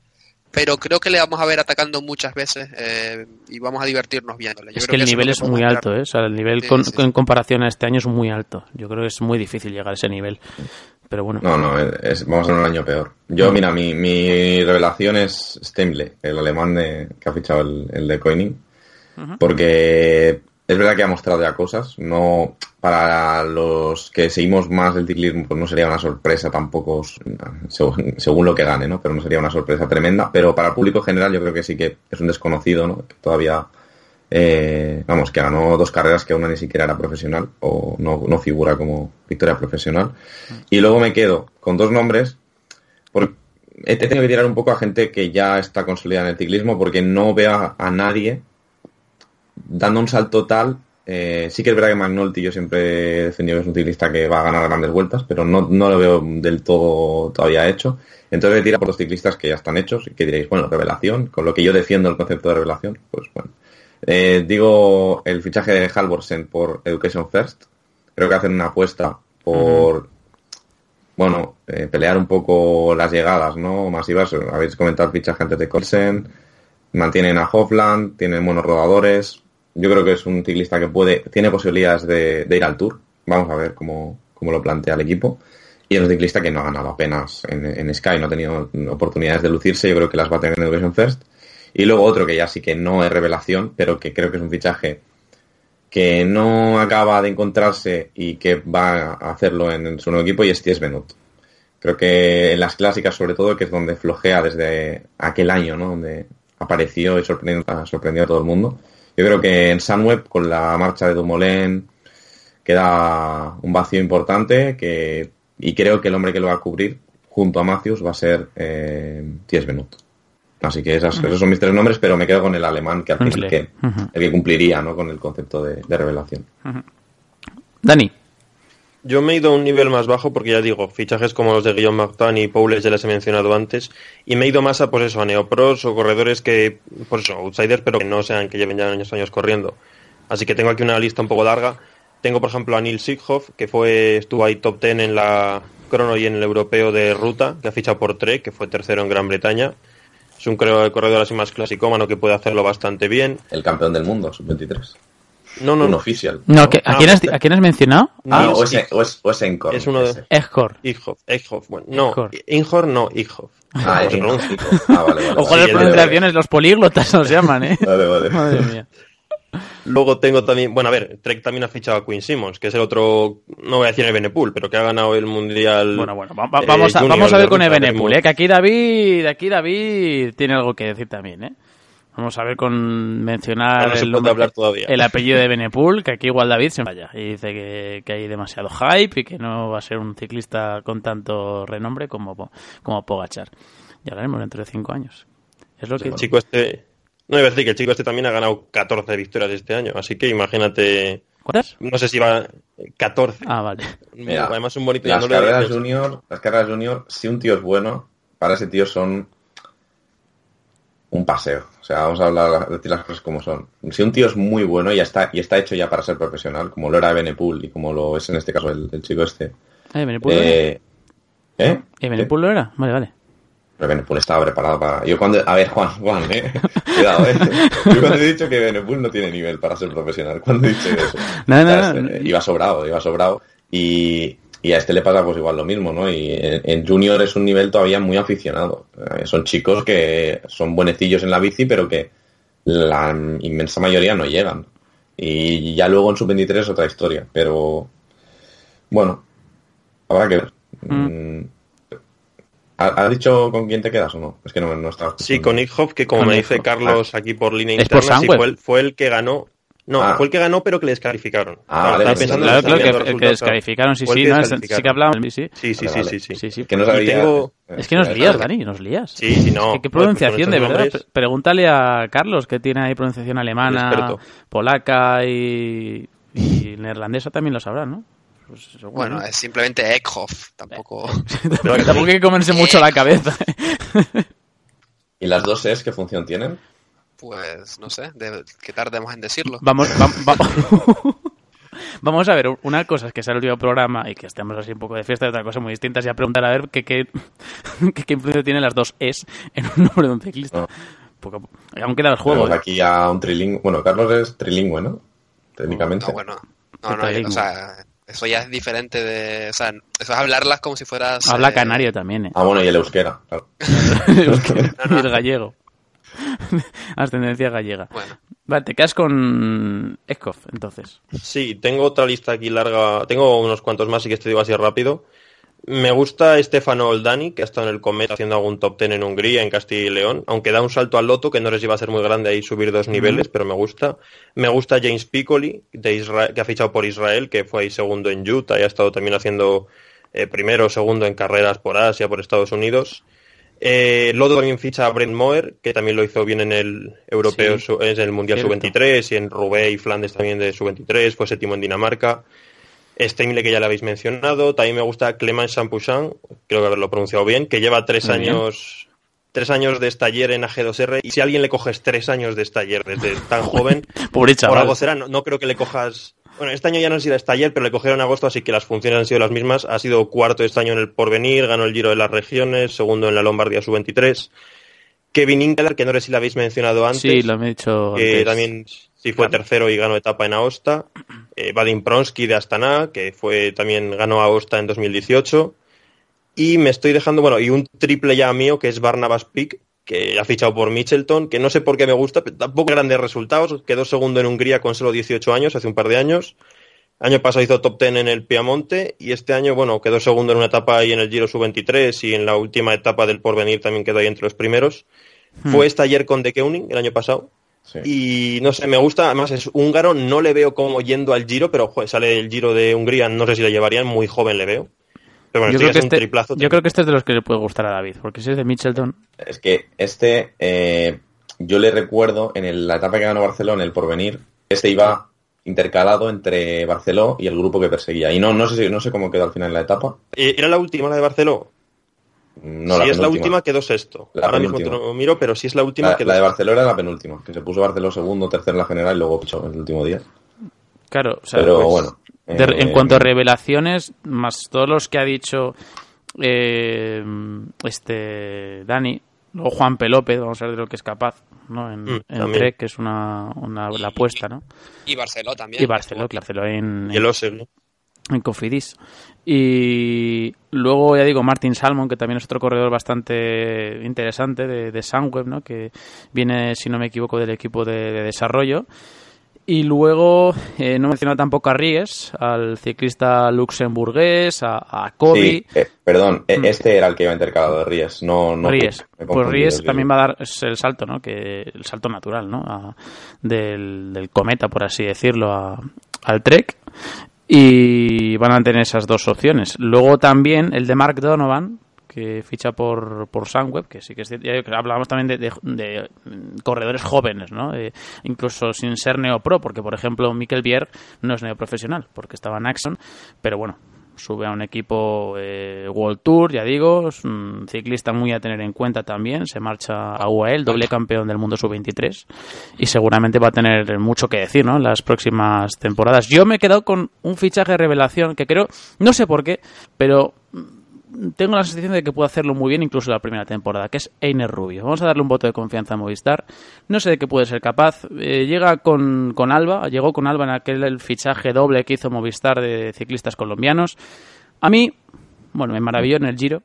Pero creo que le vamos a ver atacando muchas veces eh, y vamos a divertirnos viéndole. Yo es creo que el nivel es muy alto, ¿eh? O sea, el nivel Sí, con- sí, sí. en comparación a este año es muy alto. Yo creo que es muy difícil llegar a ese nivel. Pero bueno. No, no, es- vamos a tener un año peor. Yo, mira, mi, mi revelación es Stemle, el alemán de, que ha fichado el, el de Coining. Porque es verdad que ha mostrado ya cosas. No, para los que seguimos más el ciclismo, pues no sería una sorpresa tampoco, según, según lo que gane, ¿no? Pero no sería una sorpresa tremenda. Pero para el público general yo creo que sí que es un desconocido, ¿no? Que todavía, eh, vamos, que ganó dos carreras que una ni siquiera era profesional o no, no figura como victoria profesional. Y luego me quedo con dos nombres. Porque he tenido que tirar un poco a gente que ya está consolidada en el ciclismo porque no veo a nadie dando un salto tal. eh, sí que es verdad que McNulty yo siempre he defendido que es un ciclista que va a ganar grandes vueltas, pero no, no lo veo del todo todavía hecho. Entonces voy a tirar por los ciclistas que ya están hechos y que diréis, bueno, revelación, con lo que yo defiendo el concepto de revelación, pues bueno. Eh, digo el fichaje de Halvorsen por Education First. Creo que hacen una apuesta por, bueno, eh, pelear un poco las llegadas, ¿no? Masivas. Habéis comentado el fichaje antes de Colsen. Mantienen a Hofland, tienen buenos rodadores. Yo creo que es un ciclista que puede, tiene posibilidades de, ir al Tour. Vamos a ver cómo, cómo lo plantea el equipo. Y es un ciclista que no ha ganado apenas en, Sky, no ha tenido oportunidades de lucirse. Yo creo que las va a tener en Education First. Y luego otro que ya sí que no es revelación, pero que creo que es un fichaje que no acaba de encontrarse y que va a hacerlo en su nuevo equipo y es Ties Benut. Creo que en las clásicas sobre todo, que es donde flojea desde aquel año, ¿no? Donde apareció y sorprendió a todo el mundo. Yo creo que en Sunweb, con la marcha de Dumoulin, queda un vacío importante que, y creo que el hombre que lo va a cubrir junto a Matthews va a ser eh, Ties Benut. Así que esas- esos son mis tres nombres, pero me quedo con el alemán, que al el que, Ujú. el que cumpliría ¿no? con el concepto de, de revelación. Dani. Yo me he ido a un nivel más bajo porque ya digo, fichajes como los de Guillaume Martin y Poules ya les he mencionado antes, y me he ido más a pues eso, a neopros o corredores que, pues eso, outsiders, pero que no sean que lleven ya años años corriendo. Así que tengo aquí una lista un poco larga. Tengo, por ejemplo, a Neil Sighoff, que fue, estuvo ahí top 10 en la crono y en el europeo de ruta, que ha fichado por Trek, que fue tercero en Gran Bretaña. Es un corredor así más clasicómano que puede hacerlo bastante bien. El campeón del mundo, sub-23. No, no, Un no. oficial. No, ¿qué- ¿a, No, quién has, ¿A quién has mencionado? Ah, Niels o es, o es, o es Encore, Es uno de- bueno, no, no, Ighoff. Ah, ¿Cómo es? Encore. Ah, vale, vale. Ojo las pronunciaciones, los políglotas nos llaman, ¿eh? Vale, vale. Madre mía. Luego tengo también, bueno, a ver, Trek también ha fichado a Quinn Simmons, que es el otro, no voy a decir el Benepool, pero que ha ganado el mundial. Bueno, bueno, va- va- eh, vamos, a, vamos ver con Ebenepool, ¿eh? Que aquí David, aquí David tiene algo que decir también, ¿eh? Vamos a ver con mencionar no el, puede nombre- hablar todavía. el apellido de Benepool, que aquí igual David se vaya y dice que, que hay demasiado hype y que no va a ser un ciclista con tanto renombre como, como Pogachar. Ya hablaremos dentro de cinco años. Es lo que... El chico este, no iba a decir que el chico este también ha ganado 14 victorias este año, así que imagínate, ¿Cuántas? no sé si va 14. Ah, vale. Mira, Además un bonito Las no lo carreras junior, las carreras junior, si un tío es bueno, para ese tío son un paseo. O sea, vamos a hablar decir las cosas como son. Si un tío es muy bueno y está, y está hecho ya para ser profesional, como lo era Benepool y como lo es en este caso el, el chico este. ¿Eh, Benepool lo era? Eh, ¿Eh? ¿Eh, Benepool lo era? Vale, vale. Pero Benepool estaba preparado para... Yo cuando... A ver, Juan, Juan, eh. Cuidado, eh. Yo cuando he dicho que Benepool no tiene nivel para ser profesional, cuando he dicho eso. No, este, no. Iba sobrado, iba sobrado. Y, y a este le pasa pues igual lo mismo, ¿no? Y en, en Junior es un nivel todavía muy aficionado. Eh, son chicos que son buenecillos en la bici, pero que la inmensa mayoría no llegan. Y ya luego en sub-23 es otra historia. Pero bueno, habrá que ver. Mm. ¿Ha- ¿Has dicho con quién te quedas o no? Es que no, no estaba Sí, con Ickhoff, que como Con me dice. Carlos aquí por línea Es por interna, sí, fue el, fue el que ganó. No, Ah. fue el que ganó, pero que le descalificaron. Ah, vale, estaba vale, pensando Claro, claro, que, el que descalificaron, sí, sí, no, es- sí que hablamos, sí, sí. Sí, sí, Vale, sí, vale. sí, sí. Sí, sí. Que no Y sabía... tengo- Es que nos lías, Dani, nos lías. Sí, sí, no. Es que qué Pues, pues, pronunciación, de verdad. nombres- Pre- Pregúntale a Carlos, que tiene ahí pronunciación alemana, polaca y, y neerlandesa también lo sabrá, ¿no? Pues Bueno, ¿no? es simplemente Eckhoff, tampoco... Tampoco tampoco hay que comerse mucho la cabeza. ¿Y las dos es qué función tienen? Pues no sé, de- que tardemos en decirlo. Vamos, vam- va- Vamos a ver, una cosa es que sea el último programa y que estemos así un poco de fiesta y otra cosa muy distinta es ya preguntar a ver qué, qué, qué, qué influencia tienen las dos es en un nombre de un ciclista. No. Porque aún queda el juego. ¿eh? aquí a un trilingüe. Bueno, Carlos es trilingüe, ¿no? Técnicamente. No, bueno, no, no, o sea, eso ya es diferente de... O sea, eso es hablarlas como si fueras... Habla eh, canario también, ¿eh? Ah, bueno, y el euskera, claro. y el gallego. Ascendencia gallega. Bueno, Vale, te quedas con Ekhoff, entonces. Sí, tengo otra lista aquí larga. Tengo unos cuantos más, y que te digo así rápido. Me gusta Stefano Oldani, que ha estado en el Comet haciendo algún top ten en Hungría, en Castilla y León, aunque da un salto al loto, que no les iba a ser muy grande ahí subir dos niveles, pero me gusta. Me gusta James Piccoli, de Israel, que ha fichado por Israel, que fue ahí segundo en Utah y ha estado también haciendo eh, primero o segundo en carreras por Asia, por Estados Unidos. Eh, Lodo también ficha a Brent Moer, que también lo hizo bien en el europeo, Sí, en el Mundial cierto. Sub-23 y en Roubaix y Flandes también de Sub-23, fue séptimo en Dinamarca. Steinle, que ya lo habéis mencionado. También me gusta Clement Champouchan, creo que haberlo pronunciado bien, que lleva tres Muy bien. años tres años de estaller en AG2R y si a alguien le coges tres años de estaller desde tan joven, Pobre por algo será, no, no creo que le cojas... Bueno, este año ya no ha sido estaller, pero le cogieron agosto, así que las funciones han sido las mismas. Ha sido cuarto este año en el Porvenir, ganó el Giro de las Regiones, segundo en la Lombardía Sub-23. Kevin Inkler, que no sé si lo habéis mencionado antes, Sí, lo he dicho que antes. también sí fue tercero y ganó etapa en Aosta. Eh, Vadim Pronsky de Astana, que fue también ganó Aosta en 2018. Y me estoy dejando, bueno, y un triple ya mío, que es Barnabas Pick, que ha fichado por Mitchelton, que no sé por qué me gusta, pero tampoco grandes resultados. Quedó segundo en Hungría con solo 18 años, hace un par de años. Año pasado hizo top 10 en el Piamonte y este año, bueno, quedó segundo en una etapa ahí en el Giro Sub-23 y en la última etapa del Porvenir también quedó ahí entre los primeros. Fue este ayer con De Keuning el año pasado. Sí. Y no sé, me gusta, además es húngaro, no le veo como yendo al Giro, pero joder, sale el Giro de Hungría, no sé si le llevarían, muy joven le veo. Pero bueno, yo, creo que es este, triplazo. yo creo que este es de los que le puede gustar a David, porque si es de Mitchelton, Es que este, eh, yo le recuerdo en el- la etapa que ganó Barcelona, el porvenir, este iba intercalado entre Barceló y el grupo que perseguía. Y no, no sé si- no sé cómo quedó al final la etapa. ¿Era la última, la de Barcelona? No, si la es la última, quedó sexto. La Ahora mismo te lo miro, pero si es la última, La, quedó la de. Barcelona era la penúltima, que se puso Barceló segundo, tercero en la general y luego pichó en el último día. claro, o sea, Pero pues, bueno. De- eh, en cuanto a revelaciones, más todos los que ha dicho eh, este Dani, luego Juan Pelópez, vamos a ver de lo que es capaz, ¿no? En, Mm, en. Trek, que es una, una la apuesta, ¿no? y Barceló también. Y Barceló, claro, Barceló en, Y el en Cofidis. Y luego, ya digo, Martin Salmon, que también es otro corredor bastante interesante de, de Sunweb, ¿no? que viene, si no me equivoco, del equipo de, de desarrollo. Y luego, eh, no he mencionado tampoco a Ries, al ciclista luxemburgués, a, a Kobe. Sí, eh, perdón, eh, Mm. este era el que iba intercalado de Ries, no, no Ries. me Pues Ries también va a dar el salto, ¿no? Que el salto natural, ¿no? A- del, del cometa, por así decirlo, a- al Trek. Y van a tener esas dos opciones. Luego también el de Mark Donovan, que ficha por, por Sunweb, que sí que es cierto, hablábamos también de, de- de, mm, corredores jóvenes, ¿no? Eh, incluso sin ser neopro, porque por ejemplo Mikel Bier no es neoprofesional, porque estaba en Axon, pero bueno, sube a un equipo eh, World Tour, ya digo, es un ciclista muy a tener en cuenta también, se marcha a UAE, doble campeón del mundo sub-23 y seguramente va a tener mucho que decir ¿no? en las próximas temporadas. Yo me he quedado con un fichaje de revelación que creo, no sé por qué, pero tengo la sensación de que puede hacerlo muy bien incluso la primera temporada, que es Einer Rubio. Vamos a darle un voto de confianza a Movistar. No sé de qué puede ser capaz. Eh, llega con, con, Alba, llegó con Alba en aquel el fichaje doble que hizo Movistar de ciclistas colombianos. A mí, bueno, me maravilló en el Giro,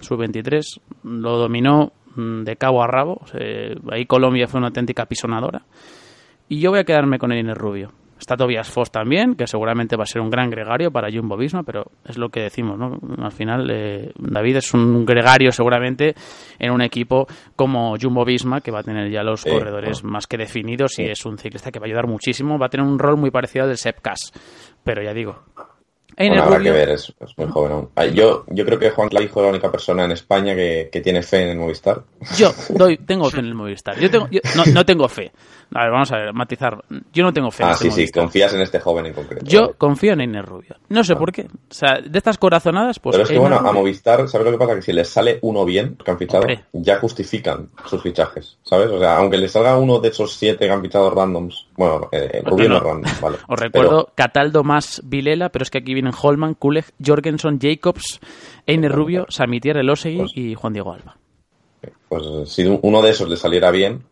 su 23 lo dominó mm, de cabo a rabo. ahí Colombia fue una auténtica pisonadora. Y yo voy a quedarme con Einer Rubio. Está Tobias Foss también, que seguramente va a ser un gran gregario para Jumbo Visma, pero es lo que decimos, ¿no? Al final, eh, David es un gregario seguramente en un equipo como Jumbo Visma, que va a tener ya los corredores más que definidos y es un ciclista que va a ayudar muchísimo. Va a tener un rol muy parecido al del Sepkas, pero ya digo, bueno, habrá que ver, es, muy joven aún. Yo, yo creo que Juan Clavijo es la única persona en España que, que tiene fe en el Movistar. Yo doy, tengo fe en el Movistar. Yo, tengo, no, no, tengo fe. A ver, vamos a ver, matizar. Yo no tengo fe ah, en este sí, sí, confías en este joven en concreto. Yo ¿vale? confío en Inés Rubio. No sé ah. por qué. O sea, de estas corazonadas, pues. Pero es que, bueno, Rubio. a Movistar, ¿sabes lo que pasa? Que si les sale uno bien, que han fichado, Hombre. ya justifican sus fichajes, ¿sabes? O sea, aunque les salga uno de esos siete que han fichado randoms, bueno, eh, Rubio no es random, vale. Os recuerdo pero... Cataldo más Vilela, pero es que aquí vienen Holman, Kuleg, Jorgensen, Jacobs, Einer Rubio, Samitier, Elosegui pues, y Juan Diego Alba. Pues si uno de esos le saliera bien,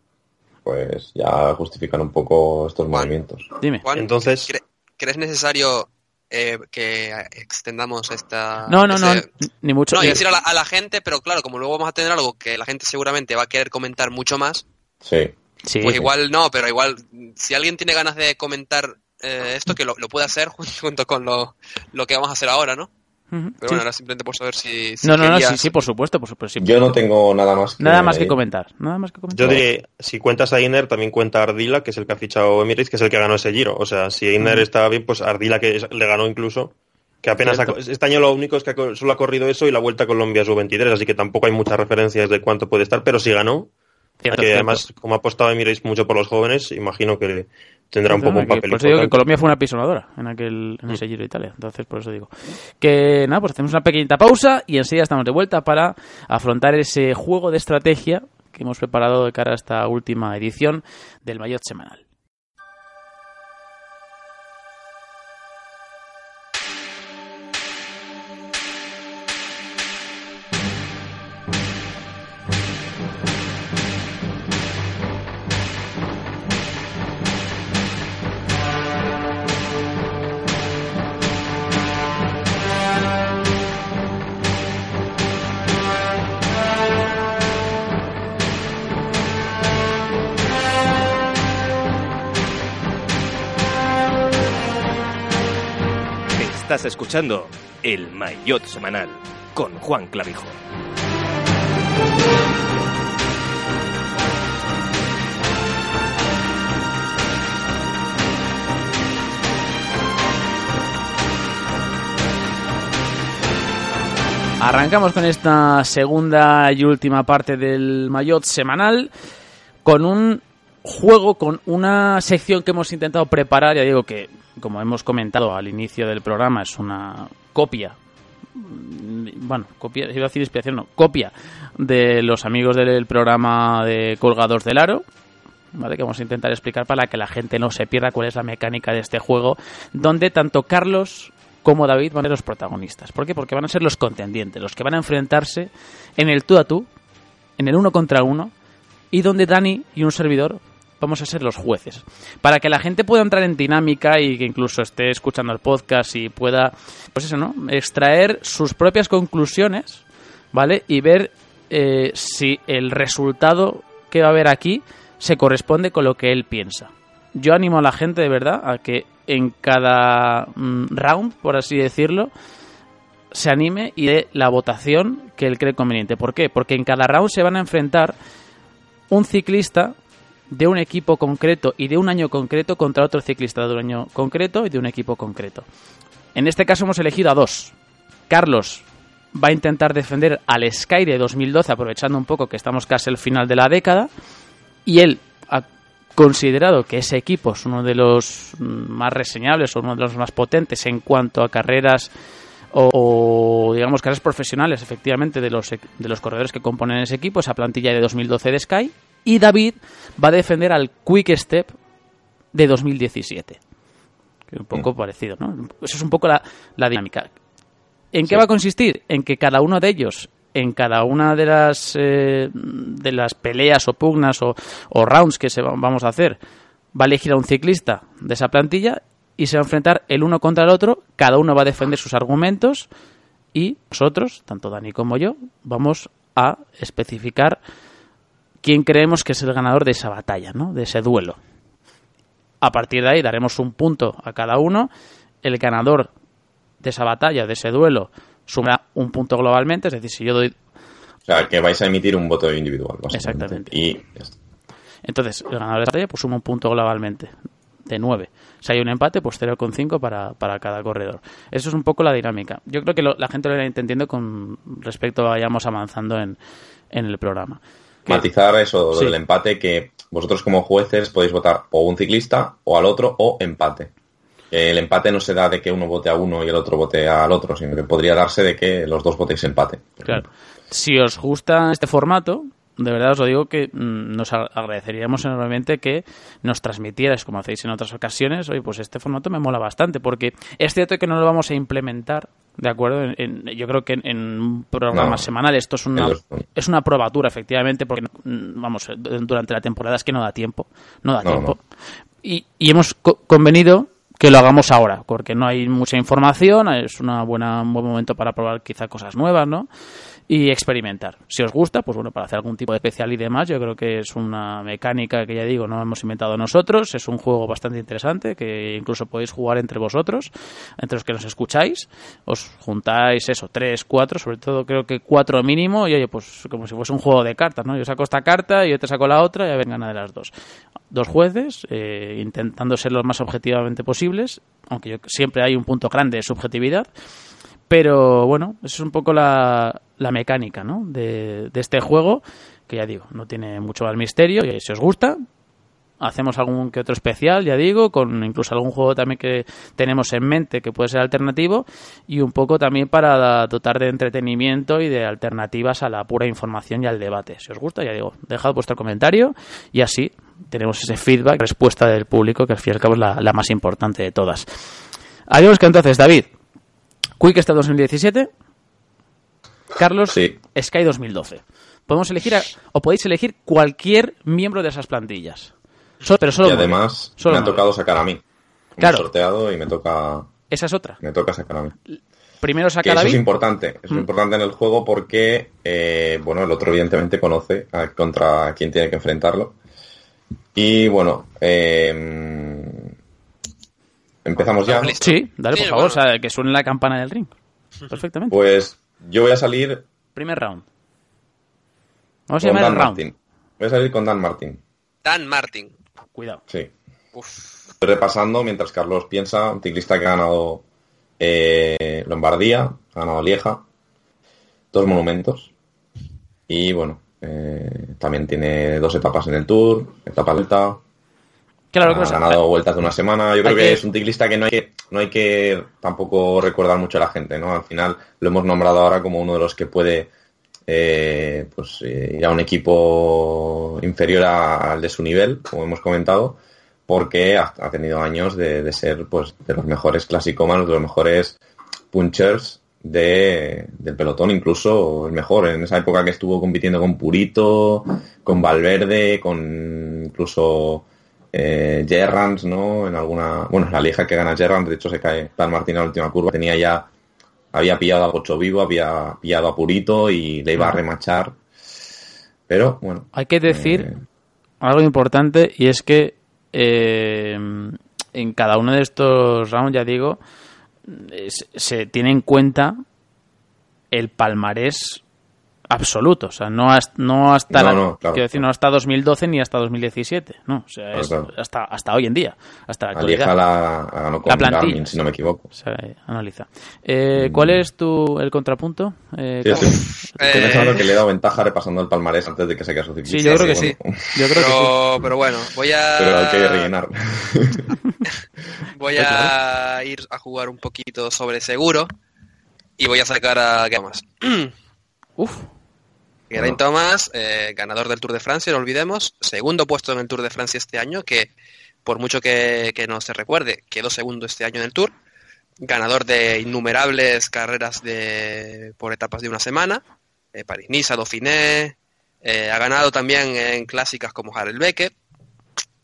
pues ya justifican un poco estos Juan, movimientos. Dime. Juan, Entonces, ¿cre ¿crees necesario eh, que extendamos esta... No, no, este... no, ni mucho. No, y decir a la, a la, gente, pero claro, como luego vamos a tener algo que la gente seguramente va a querer comentar mucho más, sí. Sí, pues sí. igual no, pero igual si alguien tiene ganas de comentar eh, esto, que lo, lo puede hacer junto con lo, lo que vamos a hacer ahora, ¿no? Uh -huh, Pero sí. bueno, era simplemente por saber si. si no, no, querías... no, sí, sí, por supuesto, por supuesto. Sí, Yo no tengo nada más que... Nada más que comentar. Nada más que comentar. Yo diré, si cuentas a Iner, también cuenta a Ardila, que es el que ha fichado Emirates, que es el que ganó ese giro. O sea, si Iner uh -huh. está bien, pues Ardila, que le ganó incluso. Que apenas ha, este año lo único es que solo ha corrido eso y la Vuelta a Colombia su 23, así que tampoco hay muchas referencias de cuánto puede estar, pero sí ganó. Cierto, que cierto. además, como ha apostado Emirates mucho por los jóvenes, imagino que tendrá un poco un papel Por eso digo que Colombia fue una pisonadora en aquel en ese Giro de Italia. Entonces, por eso digo. Que nada, pues hacemos una pequeñita pausa y enseguida estamos de vuelta para afrontar ese juego de estrategia que hemos preparado de cara a esta última edición del Mayotte Semanal. Estás escuchando el Maillot Semanal con Juan Clavijo. Arrancamos con esta segunda y última parte del Maillot semanal con un juego, con una sección que hemos intentado preparar, ya digo que como hemos comentado al inicio del programa, es una copia. Bueno, copia, iba a decir inspiración, no, copia de los amigos del programa de Colgados del Aro, ¿vale? Que vamos a intentar explicar para que la gente no se pierda cuál es la mecánica de este juego, donde tanto Carlos como David van a ser los protagonistas. ¿Por qué? Porque van a ser los contendientes, los que van a enfrentarse en el tú a tú, en el uno contra uno, y donde Dani y un servidor vamos a ser los jueces. Para que la gente pueda entrar en dinámica y que incluso esté escuchando el podcast y pueda, pues eso, ¿no? Extraer sus propias conclusiones, ¿vale? Y ver eh, si el resultado que va a haber aquí se corresponde con lo que él piensa. Yo animo a la gente de verdad a que en cada mm, round, por así decirlo, se anime y dé la votación que él cree conveniente. ¿Por qué? Porque en cada round se van a enfrentar un ciclista de un equipo concreto y de un año concreto contra otro ciclista de un año concreto y de un equipo concreto. En este caso hemos elegido a dos. Carlos va a intentar defender al Sky de 2012 aprovechando un poco que estamos casi al final de la década y él ha considerado que ese equipo es uno de los más reseñables o uno de los más potentes en cuanto a carreras o, digamos carreras profesionales, efectivamente, de los, de los corredores que componen ese equipo, esa plantilla de 2012 de Sky. Y David va a defender al Quick Step de 2017. Que es un poco parecido, ¿no? Eso es un poco la, la dinámica. ¿En qué va a consistir? En que cada uno de ellos, en cada una de las, eh, de las peleas o pugnas o, o rounds que se va- vamos a hacer, va a elegir a un ciclista de esa plantilla y se va a enfrentar el uno contra el otro, cada uno va a defender sus argumentos y nosotros, tanto Dani como yo, vamos a especificar quién creemos que es el ganador de esa batalla, ¿no? de ese duelo. A partir de ahí daremos un punto a cada uno. El ganador de esa batalla, de ese duelo, sumará un punto globalmente. Es decir, si yo doy. O sea, que vais a emitir un voto individual. Exactamente. Y. Entonces, el ganador de esa batalla pues suma un punto globalmente, de 9. Si hay un empate, pues 0,5 para, para cada corredor. Eso es un poco la dinámica. Yo creo que lo- la gente lo irá entendiendo con respecto a vayamos avanzando en, en el programa. Matizar eso Sí. del empate, que vosotros como jueces podéis votar o un ciclista o al otro o empate. El empate no se da de que uno vote a uno y el otro vote al otro, sino que podría darse de que los dos votéis empate. Claro. Si os gusta este formato, de verdad os lo digo que mm, nos agradeceríamos enormemente que nos transmitierais, como hacéis en otras ocasiones, oye, pues este formato me mola bastante, porque es cierto que no lo vamos a implementar, ¿de acuerdo? En- en- yo creo que en, en un programa No. semanal esto es una, los- es una probatura, efectivamente, porque, mm, vamos, eh, durante la temporada es que no da tiempo, no da No, tiempo. Y, y hemos co- convenido que lo hagamos ahora, porque no hay mucha información, es una buena, un buen momento para probar quizá cosas nuevas, ¿no? Y experimentar. Si os gusta, pues bueno, para hacer algún tipo de especial y demás, yo creo que es una mecánica que ya digo, no hemos inventado nosotros, es un juego bastante interesante que incluso podéis jugar entre vosotros, entre los que nos escucháis, os juntáis eso, tres, cuatro, sobre todo creo que cuatro mínimo, y oye, pues como si fuese un juego de cartas, ¿no? Yo saco esta carta y yo te saco la otra y a ver gana de las dos dos jueces, eh, intentando ser lo más objetivamente posibles, aunque yo, siempre hay un punto grande de subjetividad. Pero bueno, eso es un poco la, la mecánica ¿no? de, este juego, que ya digo, no tiene mucho más misterio. Y si os gusta, hacemos algún que otro especial, ya digo, con incluso algún juego también que tenemos en mente que puede ser alternativo y un poco también para dotar de entretenimiento y de alternativas a la pura información y al debate. Si os gusta, ya digo, dejad vuestro comentario y así tenemos ese feedback, respuesta del público, que al fin y al cabo es la, más importante de todas. Habíamos que entonces, David, Quick está 2017, Carlos, Sí. Sky 2012. Podemos elegir, a- o podéis elegir cualquier miembro de esas plantillas. So- pero solo y además Solo me ha tocado sacar a mí. Me Claro. he sorteado y me toca, Esa es otra. me toca sacar a mí. Primero Que saca eso es importante, eso es Mm. importante en el juego porque, eh, bueno, el otro evidentemente conoce a- contra quién tiene que enfrentarlo. Y bueno, eh, empezamos ya. Sí, dale, Sí, por favor, bueno. o sea, que suene la campana del ring. Perfectamente. Pues yo voy a salir Primer round. Vamos a con llamar Dan el round. Martin. Voy a salir con Dan Martin, Dan Martin. Cuidado. sí. Uf. Estoy repasando mientras Carlos piensa, un ciclista que ha ganado eh, Lombardía, ha ganado Lieja, dos monumentos. Y bueno, eh, también tiene dos etapas en el Tour, etapa alta, Claro, ha que ganado vueltas de una semana. Yo creo que, que- es un ciclista que no hay que no hay que tampoco recordar mucho a la gente, ¿no? Al final lo hemos nombrado ahora como uno de los que puede eh, pues eh, ir a un equipo inferior a- al de su nivel, como hemos comentado, porque ha, ha tenido años de, de ser pues de los mejores clasicómanos, de los mejores punchers de, del pelotón, incluso el mejor. En esa época que estuvo compitiendo con Purito, con Valverde, con incluso eh, Gerrans, ¿no? En alguna. Bueno, la lieja que gana Gerrans, de hecho se cae Dan Martín en la última curva, tenía ya. Había pillado a Gocho Vivo, había pillado a Purito y le iba a remachar. Pero bueno. Hay que decir eh, algo importante y es que eh, en cada uno de estos rounds, ya digo, se tiene en cuenta el palmarés absoluto, o sea, no hasta, no hasta No, la- no, claro. quiero decir, no hasta 2012 ni hasta 2017, no, o sea, es claro. hasta hasta hoy en día, hasta la la actualidad. la, plantilla. Garmin, si no me equivoco. O sea, analiza. Eh, ¿Cuál es tu el contrapunto? Eh, Mm. Sí, Carlos? sí. Estoy Eh, pensando que le he dado ventaja repasando el palmarés antes de que se su ciclista. Sí, yo creo que pero sí. bueno, Yo creo que sí. Pero, bueno, voy a, Pero hay que rellenar. voy a ir a jugar un poquito sobre seguro. Y voy a sacar a Thomas. Uf. Geraint Thomas, eh, ganador del Tour de Francia, no olvidemos, segundo puesto en el Tour de Francia este año, que por mucho que, que no se recuerde, quedó segundo este año en el Tour, ganador de innumerables carreras de, por etapas de una semana, eh, París-Niza, Dauphiné, eh, ha ganado también en clásicas como Harelbeke,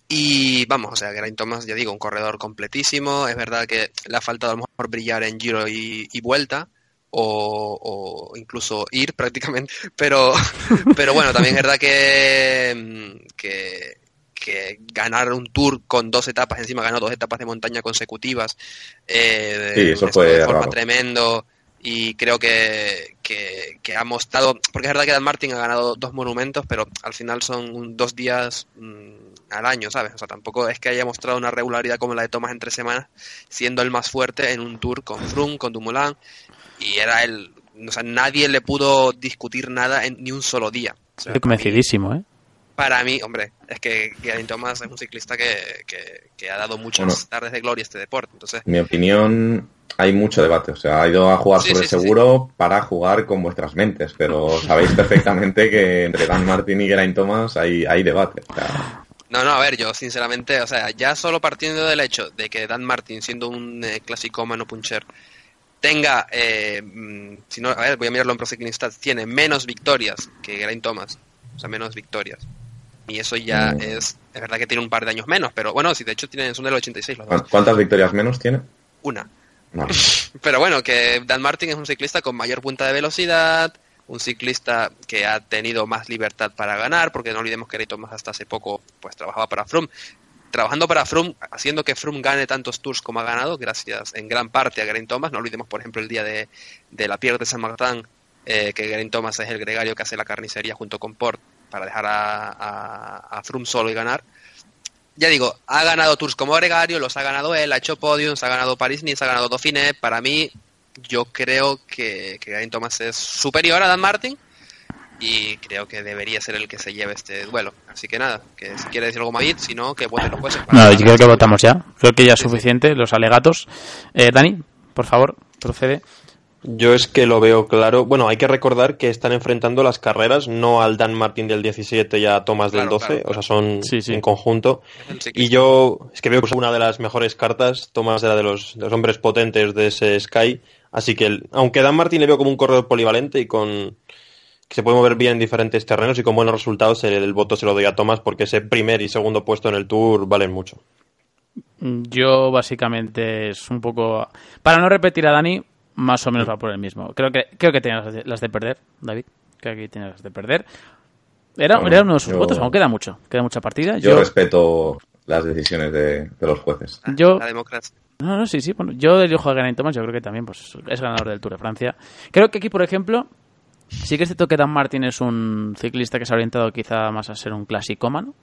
y vamos, o sea, Geraint Thomas, ya digo, un corredor completísimo, es verdad que le ha faltado a lo mejor brillar en Giro y, y Vuelta, o, o incluso ir prácticamente. Pero, pero bueno, también es verdad que, mm, que, que ganar un tour con dos etapas, encima ganó dos etapas de montaña consecutivas, eh, Sí, eso fue de forma raro. tremendo. Y creo que, que, que ha mostrado, porque es verdad que Dan Martin ha ganado dos monumentos, pero al final son dos días mm, al año, ¿sabes? O sea, tampoco es que haya mostrado una regularidad como la de Thomas en tres semanas, siendo el más fuerte en un tour con Froome, con Dumoulin, y era el, o sea, nadie le pudo discutir nada en ni un solo día. O sea, Estoy convencidísimo, ¿eh? para mí, hombre, es que Geraint Thomas es un ciclista que, que, que ha dado muchas Bueno. tardes de gloria a este deporte. Entonces, En mi opinión, hay mucho debate. O sea, ha ido a jugar Sí, sobre sí, sí, seguro para jugar con vuestras mentes, pero sabéis perfectamente que entre Dan Martin y Geraint Thomas hay, hay debate. O sea, no, no, a ver, yo sinceramente, o sea, ya solo partiendo del hecho de que Dan Martin, siendo un eh, clasicómano puncher, tenga, eh, mm, si no, a ver, voy a mirarlo en Pro Cycling Stats, tiene menos victorias que Geraint Thomas, o sea, menos victorias. Y eso ya Mm. es, es verdad que tiene un par de años menos, pero bueno, si de hecho tienen, son del 86 los dos. ¿cu- ¿Cuántas victorias menos tiene? Una. Pero bueno, que Dan Martin es un ciclista con mayor punta de velocidad, un ciclista que ha tenido más libertad para ganar, porque no olvidemos que Geraint Thomas hasta hace poco pues trabajaba para Froome. Trabajando para Froome, haciendo que Froome gane tantos tours como ha ganado, gracias en gran parte a Geraint Thomas. No olvidemos, por ejemplo, el día de, de la Pierre de Saint Martin, eh, que Geraint Thomas es el gregario que hace la carnicería junto con Port para dejar a, a, Froome solo y ganar. Ya digo, ha ganado tours como gregario, los ha ganado él, ha hecho podiums, ha ganado Paris-Nice, ha ganado Dauphiné. Para mí, yo creo que, que Geraint Thomas es superior a Dan Martin y creo que debería ser el que se lleve este duelo. Así que nada, que si quiere decir algo Magid, si no, que voten los jueces. No, yo creo que votamos ya. Creo que ya es suficiente los alegatos. Eh, Dani, por favor, procede. Yo es que lo veo claro. Bueno, hay que recordar que están enfrentando las carreras, no al Dan Martin del 17 y a Thomas del Claro, 12, claro, claro. o sea, son Sí, sí. en conjunto. Y yo es que veo que es una de las mejores cartas. Thomas era de los, de los hombres potentes de ese Sky. Así que, el- aunque Dan Martin le veo como un corredor polivalente y con que se puede mover bien en diferentes terrenos y con buenos resultados, el, el voto se lo doy a Thomas porque ese primer y segundo puesto en el Tour valen mucho. Yo básicamente es un poco... Para no repetir a Dani, más o menos va por el mismo. Creo que creo que tienes las de, perder, David. Creo que tienes las de perder. Era, Bueno, era uno de sus yo- votos, aún queda mucho. Queda mucha partida. Yo Yo, respeto las decisiones de, de los jueces. yo- La democracia. No, no, sí, sí. Bueno, yo del ojo de Geraint Thomas, yo creo que también pues, es ganador del Tour de Francia. Creo que aquí, por ejemplo, sí que es cierto que Dan Martin es un ciclista que se ha orientado quizá más a ser un clasicómano,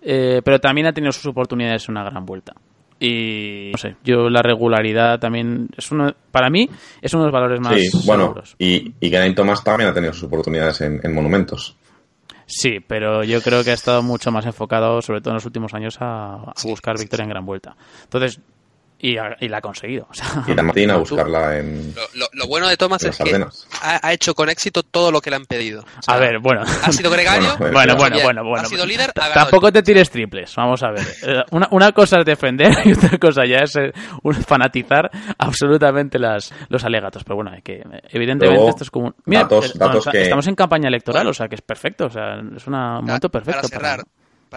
eh, pero también ha tenido sus oportunidades en una gran vuelta. Y no sé, yo la regularidad también es uno, para mí es uno de los valores más Sí, bueno, seguros. y, y Geraint Thomas también ha tenido sus oportunidades en, en monumentos. Sí, pero yo creo que ha estado mucho más enfocado, sobre todo en los últimos años, a, a buscar victoria en gran vuelta. Entonces, y, ha- y la ha conseguido. o sea, Y Dan Martin a buscarla en, Lo, lo- lo bueno de Thomas es que ha, ha hecho con éxito todo lo que le han pedido. O sea, a ver, bueno. Ha sido gregario. Bueno, Bueno, bueno, bueno, bueno. Ha sido líder. Ha Tampoco te tires triples, vamos a ver. Eh, Una, una cosa es defender y otra cosa ya es eh, un- fanatizar absolutamente las, los alegatos. Pero bueno, hay que, evidentemente Luego, esto es como... un- Mira, datos- bueno, datos está- que- estamos en campaña electoral, Bueno. o sea que es perfecto, o sea, es una- un momento Para perfecto. cerrar, para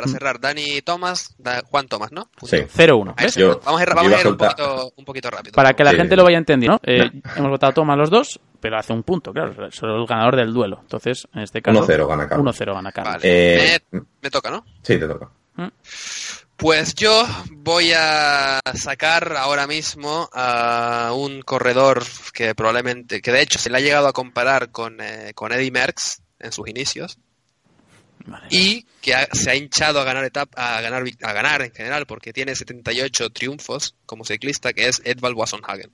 cerrar, Dani Thomas, Da- Juan Thomas, ¿no? Sí. 0-1, Ahí ¿ves? está. Yo- vamos a ir, vamos a a un, poquito, un poquito rápido. Para que la Sí. gente lo vaya entendiendo, ¿no? Eh, hemos votado Thomas los dos, pero hace un punto, claro, solo el ganador del duelo. Entonces, en este caso... 1-0 gana Carlos. 1-0 gana Carlos. Vale. Eh, me, me toca, ¿no? Sí, te toca. Pues yo voy a sacar ahora mismo a un corredor que probablemente, que de hecho se le ha llegado a comparar con, eh, con Eddie Merckx en sus inicios Vale. y que ha- se ha hinchado a ganar etapa, a ganar, a ganar en general porque tiene 78 triunfos como ciclista que es Edvald Wassenhagen.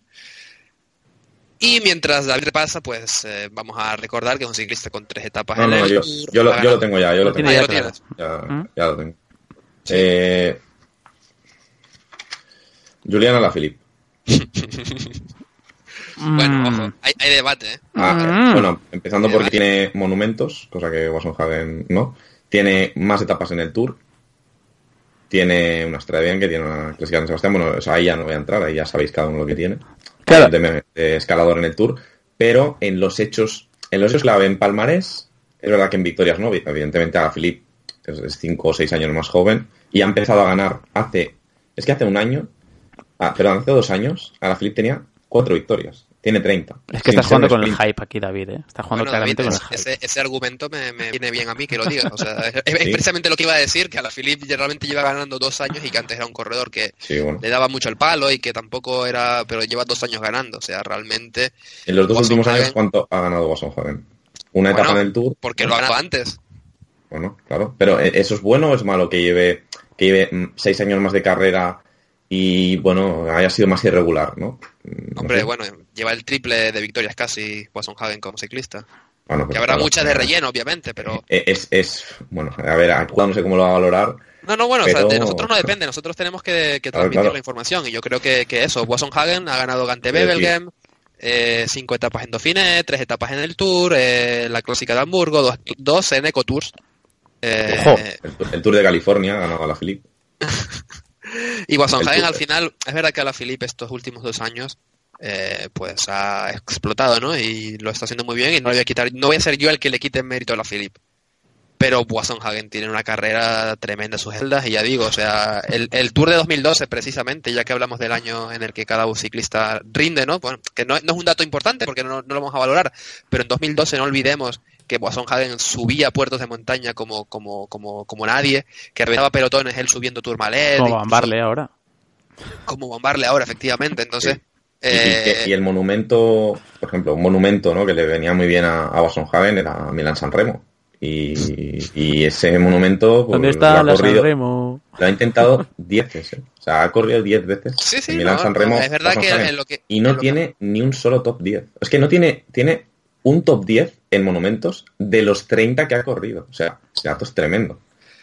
Y mientras David repasa, pues eh, vamos a recordar que es un ciclista con tres etapas No, en no, el yo, Tour, yo, lo, yo tengo ya, yo lo Lo tengo Ah, ya ya lo tienes. Ya, ¿Mm? ya lo tengo. Eh, Juliana Lafilippe. Bueno, Mm. ojo, hay, hay debate, ¿eh? Ah, Mm. Bueno, empezando porque tiene monumentos, cosa que Hagen no. Tiene más etapas en el Tour. Tiene una Stradian que tiene una clásica de San Sebastián. Bueno, o sea, ahí ya no voy a entrar, ahí ya sabéis cada uno lo que tiene. Claro. De, de escalador en el Tour. Pero en los hechos, en los hechos clave en Palmarés, es verdad que en victorias no. Evidentemente a Philip es 5 o 6 años más joven y ha empezado a ganar hace. Es que hace un año. Ah, perdón, hace dos años, a la Philip tenía 4 victorias. Tiene 30. Es que estás jugando con el hype aquí, David, ¿eh? Estás jugando Bueno, claramente David, con el hype. ese, ese argumento me, me viene bien a mí que lo digas. O sea, es, precisamente lo que iba a decir, que a la Philip realmente lleva ganando dos años y que antes era un corredor que Sí, bueno. le daba mucho el palo y que tampoco era, pero lleva dos años ganando. O sea, realmente, En los dos últimos años, Hagen. ¿cuánto ha ganado Hagen? Una etapa Bueno, en el Tour. porque lo ha ganado antes. Bueno, claro. Pero ¿e- ¿eso es bueno o es malo que lleve, que lleve mm, seis años más de carrera y, bueno, haya sido más irregular, ¿no? No Hombre, sé. bueno, lleva el triple de victorias casi Wasson Hagen como ciclista. Bueno, Que pero habrá claro, muchas de eh, relleno, obviamente, pero... eh, Es, es, bueno, a ver, no sé cómo lo va a valorar. No, no, bueno, o sea, de nosotros no depende, nosotros tenemos que, transmitir claro. la información y yo creo que, que eso, Wasson Hagen ha ganado Gante. Bebelgem, eh, cinco etapas en Dauphiné, tres etapas en el Tour, eh, la clásica de Hamburgo, dos, dos en Eco Tours. Eh, Ojo. El, el Tour de California ha ganado a la Philip. Y Tour. al final, es verdad que a la Philippe estos últimos dos años eh, pues ha explotado, ¿no? Y lo está haciendo muy bien y no le voy a quitar, no voy a ser yo el que le quite mérito a la Philippe. Pero Hagen tiene una carrera tremenda a sus celdas y ya digo, o sea, el, el Tour de 2012 precisamente, ya que hablamos del año en el que cada ciclista rinde, ¿no? Bueno, que no, no es un dato importante porque no, no lo vamos a valorar, pero en 2012 no olvidemos que Wasson Hagen subía puertos de montaña como, como, como, como nadie, que reventaba pelotones él subiendo Tourmalet, Como incluso- Van Barle ahora. como bombarle ahora, efectivamente. Entonces, eh, y el monumento, por ejemplo, un monumento ¿no? que le venía muy bien a, a Hagen era Milan San Remo. Y, y ese monumento pues, ¿Dónde lo está ha la corrido- Sanremo? Lo ha intentado 10 veces. ¿eh? O sea, ha corrido 10 veces. sí, sí, Milán no, San no, Remo. es verdad que Hagen. en lo que... Y no lo que- tiene ni un solo top 10. Es que no tiene, tiene un top 10 en monumentos de los 30 que ha corrido. O sea, ese dato es tremendo.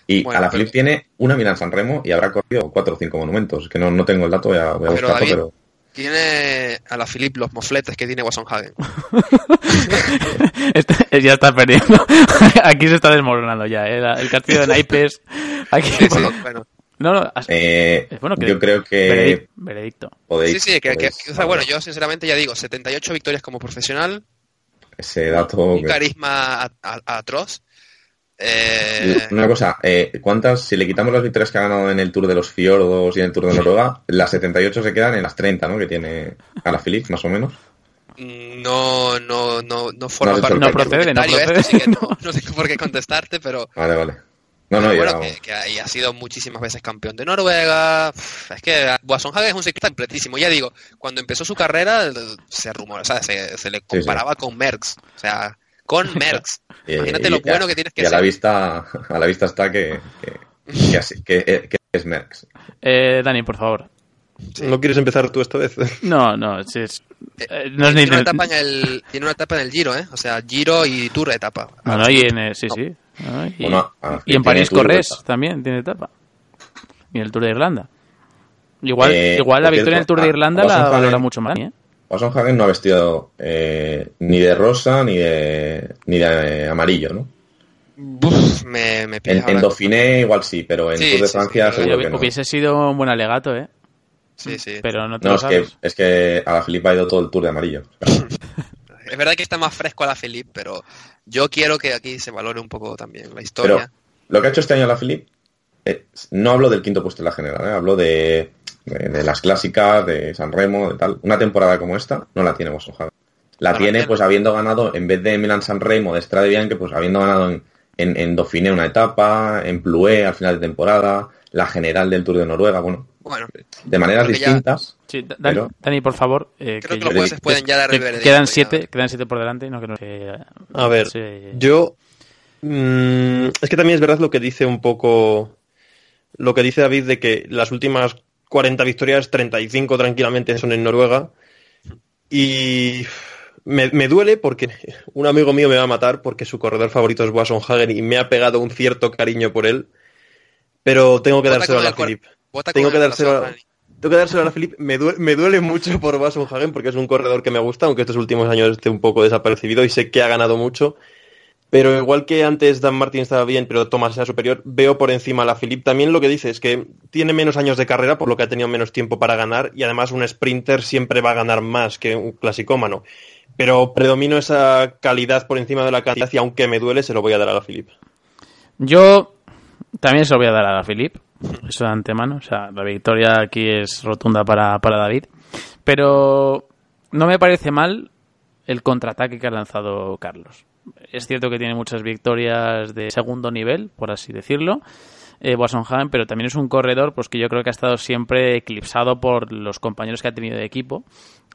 Y Bueno, a la Philip tiene una Milán San Remo y habrá corrido 4 o 5 monumentos. Que no, no tengo el dato, voy a, voy a Pero, buscarlo, David, pero. Tiene a la Philippe los mofletes que tiene Wasson Hagen. Este- ya está perdiendo. Aquí se está desmoronando ya, ¿eh? La- El castillo de naipes. Aquí, Sí, sí, bueno. No, no. Eh, bueno, que- yo creo que veredic- veredicto. podéis. Sí, sí, que, o sea, bueno, yo sinceramente ya digo, 78 victorias como profesional, Ese dato. un que- carisma atroz. Eh, Una cosa, eh, ¿cuántas, si le quitamos las victorias que ha ganado en el Tour de los Fiordos y en el Tour de Noruega, las 78 se quedan en las 30, ¿no? Que tiene a la Philip, más o menos. no, no, no, no forma No, parte no procede, no procede. que no, no tengo por qué contestarte, pero Vale, vale. No, no, bueno, que, que ahí ha sido muchísimas veces campeón de Noruega. Es que Wasson Hagen es un ciclista completísimo. Ya digo, cuando empezó su carrera se rumora, o sea, se, se le sí. comparaba con Merckx. O sea, con Merckx. Eh, Imagínate y- lo y bueno a- que tienes que y a la vista a la vista está que que, que, así- que- eh, que es Merckx Eh, Dani, por favor. ¿No quieres empezar tú esta vez? No, no, es, es- eh, no es tiene, ni... una etapa en el, tiene una etapa en el Giro, ¿eh? O sea, Giro y Tour etapa. No, no, y en... eh, sí, sí. No, y, Bueno, a- y en París Corres vuelta. también tiene etapa. Y en el Tour de Irlanda. Igual, Eh, igual la victoria en el Tour de Irlanda la Wasson valora Hagen- mucho más. ¿eh? Hagen no ha vestido eh, ni de rosa ni de ni de amarillo, ¿no? Me, me En, en. Dauphiné igual sí, pero en Sí, Tour de sí, sí, Francia pero seguro Oye, que no. Hubiese sido un buen alegato, ¿eh? Sí, sí. Pero no te No, lo es que, es que a la Filipa ha ido todo el Tour de amarillo. Es verdad que está más fresco a la Philippe, pero yo quiero que aquí se valore un poco también la Pero historia. lo que ha hecho este año la Philip, eh, no hablo del quinto puesto en la general, eh, hablo de, de, de las clásicas, de San Remo, de tal. Una temporada como esta no la tiene Hagen. La No tiene pues habiendo ganado, en vez de Milan San Remo, de Strade Bianche, pues habiendo ganado en, en, en Dauphiné una etapa, en Ploué al final de temporada, la general del Tour de Noruega, bueno, Bueno, de maneras ya- distintas. Sí, Dani, pero- Dani, por favor. eh, creo que los jueces pueden ya dar el veredicto. quedan ya. siete, quedan siete por delante, no que no que- A ver, sí. yo. mm, es que también es verdad lo que dice un poco. Lo que dice David de que las últimas 40 victorias, 35 tranquilamente son en Noruega. Y me, me duele porque un amigo mío me va a matar porque su corredor favorito es Wasson Hagen y me ha pegado un cierto cariño por él. Pero tengo que dárselo a Philip. Tengo que el dárselo a- tengo que dárselo a la Philip. Me duele, me duele mucho por Hagen porque es un corredor que me gusta, aunque estos últimos años esté un poco desapercibido y sé que ha ganado mucho. Pero igual que antes Dan Martin estaba bien, pero Thomas era superior, veo por encima a la Philip. También lo que dice es que tiene menos años de carrera, por lo que ha tenido menos tiempo para ganar, y además un sprinter siempre va a ganar más que un clasicómano. Pero predomino esa calidad por encima de la cantidad y aunque me duele, se lo voy a dar a la Philip. Yo también se lo voy a dar a la Philip, eso de antemano. O sea, la victoria aquí es rotunda para, para David. Pero no me parece mal el contraataque que ha lanzado Carlos es cierto que tiene muchas victorias de segundo nivel, por así decirlo, eh, pero también es un corredor pues que yo creo que ha estado siempre eclipsado por los compañeros que ha tenido de equipo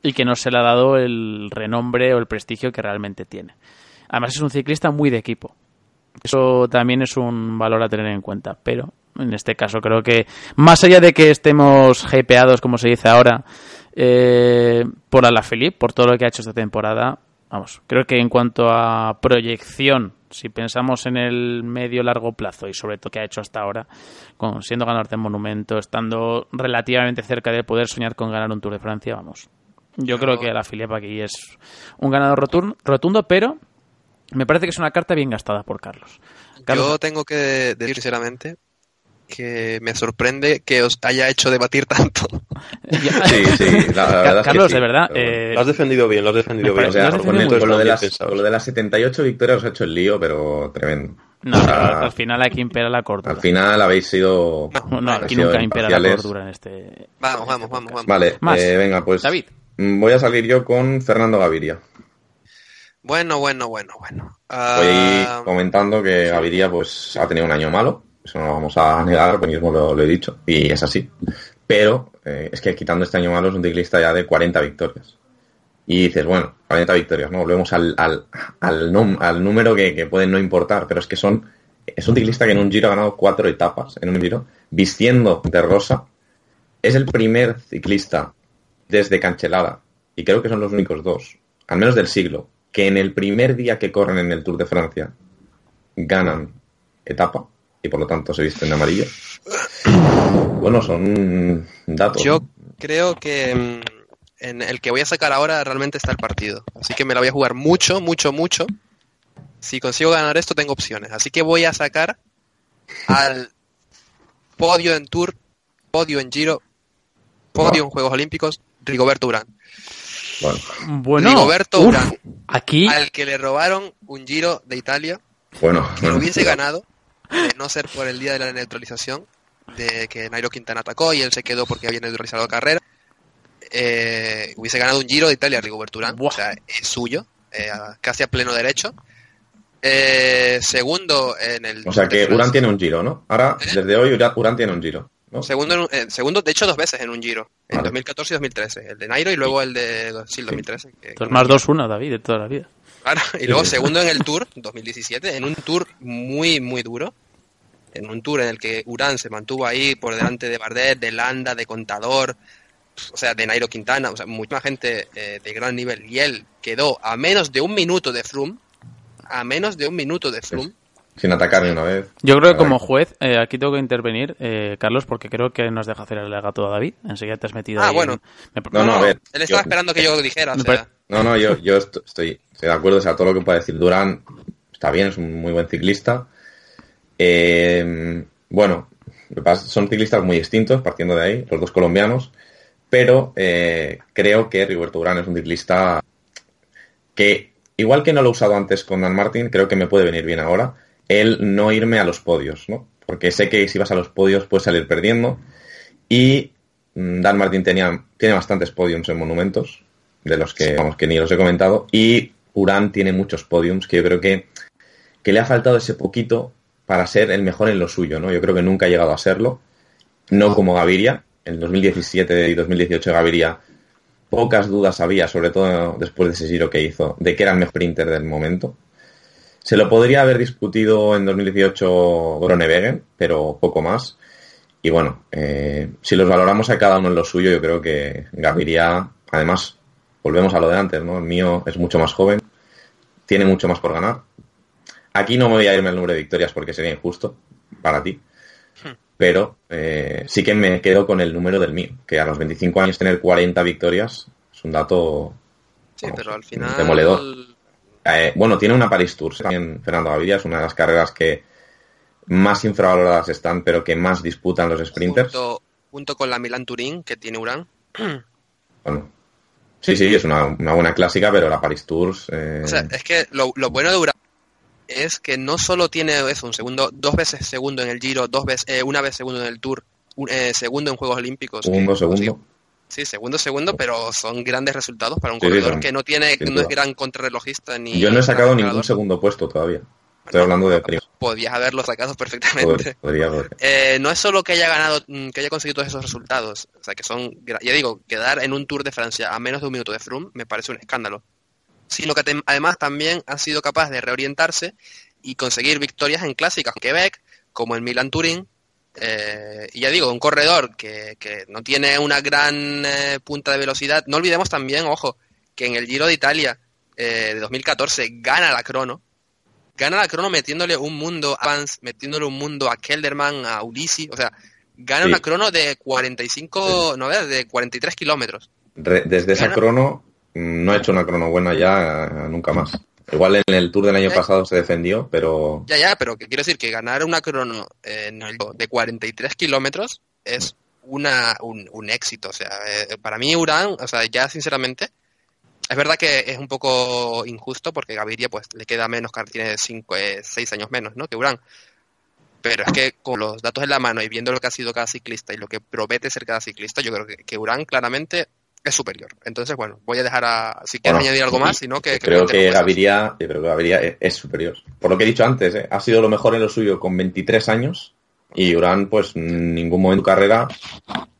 y que no se le ha dado el renombre o el prestigio que realmente tiene. Además es un ciclista muy de equipo. Eso también es un valor a tener en cuenta, pero en este caso creo que más allá de que estemos hypeados, como se dice ahora, eh, por Alaphilippe, por todo lo que ha hecho esta temporada, Vamos, creo que en cuanto a proyección, si pensamos en el medio largo plazo y sobre todo que ha hecho hasta ahora, con, siendo ganador de monumento, estando relativamente cerca de poder soñar con ganar un Tour de Francia, vamos. Yo creo que la Filipa aquí es un ganador rotundo, pero me parece que es una carta bien gastada por Carlos. Carlos. Yo tengo que decir sinceramente que me sorprende que os haya hecho debatir tanto. sí, sí, la, verdad Carlos, es que de verdad. Eh, lo has defendido bien, lo has defendido bien. con, lo de las, lo de las 78 victorias os ha hecho el lío, pero tremendo. No, al final aquí impera la cordura. Al final habéis sido. No, aquí nunca impera la cordura en este. Vamos, vamos, vamos. vamos. Vale, eh, venga, pues. David. Voy a salir yo con Fernando Gaviria. Bueno, bueno, bueno, bueno. Voy ah, comentando que Gaviria pues ha tenido un año malo eso no lo vamos a negar, pues mismo lo, he dicho, y es así. Pero eh, es que quitando este año malo es un ciclista ya de 40 victorias. Y dices, bueno, 40 victorias, ¿no? Volvemos al, al, al, número que, puede no importar, pero es que son. Es un ciclista que en un giro ha ganado cuatro etapas, en un giro, vistiendo de rosa. Es el primer ciclista desde Canchelada, y creo que son los únicos dos, al menos del siglo, que en el primer día que corren en el Tour de Francia ganan etapa y por lo tanto se visten de amarillo. Bueno, son datos. Yo creo que mm, en el que voy a sacar ahora realmente está el partido. Así que me la voy a jugar mucho, mucho, mucho. Si consigo ganar esto, tengo opciones. Así que voy a sacar al podio en Tour, podio en Giro, podio en Juegos Olímpicos, Rigoberto Urán. Bueno, Rigoberto Urán, aquí al que le robaron un Giro de Italia, bueno, que hubiese ganado, de no ser por el día de la neutralización, de que Nairo Quintana atacó y él se quedó porque había neutralizado la carrera, eh, hubiese ganado un Giro de Italia Rigoberto Urán, o sea, es suyo, eh, casi a pleno derecho. Eh, segundo en el... O sea que Urán tiene un Giro, ¿no? Ahora, desde hoy, Urán tiene un Giro. Segundo, segundo, de hecho, dos veces en un Giro, en 2014 y 2013. El de Nairo y luego el de sí, 2013. Que, más 2-1, David, de toda la vida. y luego segundo en el Tour, 2017, en un Tour muy, muy duro. En un Tour en el que Urán se mantuvo ahí por delante de Bardet, de Landa, de Contador, o sea, de Nairo Quintana, o sea, mucha gente eh, de gran nivel. Y él quedó a menos de un minuto de Froome, a menos de un minuto de Froome. Sin atacar ni una vez. Yo creo que como juez, eh, aquí tengo que intervenir, eh, Carlos, porque creo que nos deja hacer el gato a David. Enseguida te has metido ah, bueno. No, no, a ver. Él estaba esperando que yo dijera. O sea... No, no, yo, yo estoy, de acuerdo. O sea, todo lo que pueda decir Durán está bien, es un muy buen ciclista. Eh, bueno, son ciclistas muy distintos, partiendo de ahí, los dos colombianos. Pero creo que Rigoberto Durán es un ciclista que, igual que no lo he usado antes con Dan Martin, creo que me puede venir bien ahora el no irme a los podios, ¿no? Porque sé que si vas a los podios puedes salir perdiendo. Y mm, Dan Martin tenía, tiene bastantes podiums en monumentos, de los que, vamos, que ni los he comentado. Y Urán tiene muchos podiums que yo creo que, que le ha faltado ese poquito para ser el mejor en lo suyo, ¿no? Yo creo que nunca ha llegado a serlo. No como Gaviria. En 2017 y 2018 Gaviria pocas dudas había, sobre todo después de ese giro que hizo, de que era el mejor sprinter del momento. Se lo podría haber discutido en 2018 Gronewegen, pero poco más. Y bueno, eh, si los valoramos a cada uno en lo suyo, yo creo que Gaviria, además, volvemos a lo de antes, ¿no? El mío es mucho más joven, tiene mucho más por ganar. Aquí no me voy a irme al número de victorias porque sería injusto para ti. pero eh, sí que me quedo con el número del mío, que a los 25 años tener 40 victorias es un dato Sí, Vamos, pero al final. demoledor. Eh, bueno, tiene una Paris Tour también Fernando Gaviria, es una de las carreras que más infravaloradas están, pero que más disputan los sprinters. Junto, junto con la Milan Turín que tiene Urán. Bueno, sí, sí, es una, una buena clásica, pero la Paris Tours... eh, O sea, es que lo, lo bueno de Urán es que no solo tiene eso, un segundo, dos veces segundo en el Giro, dos veces, eh, una vez segundo en el Tour, un, segundo en Juegos Olímpicos. segundo, que segundo. Sí, segundo, segundo, pero son grandes resultados para un Sí, corredor que no tiene, no es gran contrarrelojista ni. Yo no he sacado ningún segundo puesto todavía. Estoy hablando de primo. Podrías haberlo sacado perfectamente. Podría, podría. Eh, no es solo que haya ganado, mm, que haya conseguido todos esos resultados, o sea, que son, ya digo, quedar en un Tour de Francia a menos de un minuto de Froome me parece un escándalo. Sino que además también ha sido capaz de reorientarse y conseguir victorias en clásicas en Quebec, como el Milan Turín. Eh, y ya digo, un corredor que, que no tiene una gran eh, punta de velocidad. No olvidemos también, ojo, que en el Giro de Italia eh, de 2014 gana la crono. Gana la crono metiéndole un mundo a Vance, metiéndole un mundo a Kelderman, a Ulisi. O sea, gana Sí. una crono de 45, no veas, de 43 kilómetros. Desde esa crono, mm, no he hecho una crono buena ya nunca más. Igual en el Tour del año Eh. pasado se defendió, pero Ya, ya, pero que quiero decir que ganar una crono en el- de 43 kilómetros es una, un, un éxito. O sea, eh, para mí Urán, o sea, ya sinceramente, es verdad que es un poco injusto porque Gaviria pues le queda menos, tiene 5, 6 años menos, ¿no? Que Urán. Pero es que con los datos en la mano y viendo lo que ha sido cada ciclista y lo que promete ser cada ciclista, yo creo que, que Urán claramente es superior. Entonces, bueno, voy a dejar a... Si quieres Bueno, añadir algo más, si no, que... creo que que Gaviria, yo creo que Gaviria es, es superior. Por lo que he dicho antes, eh, ha sido lo mejor en lo suyo con 23 años y Urán, pues en ningún momento de su carrera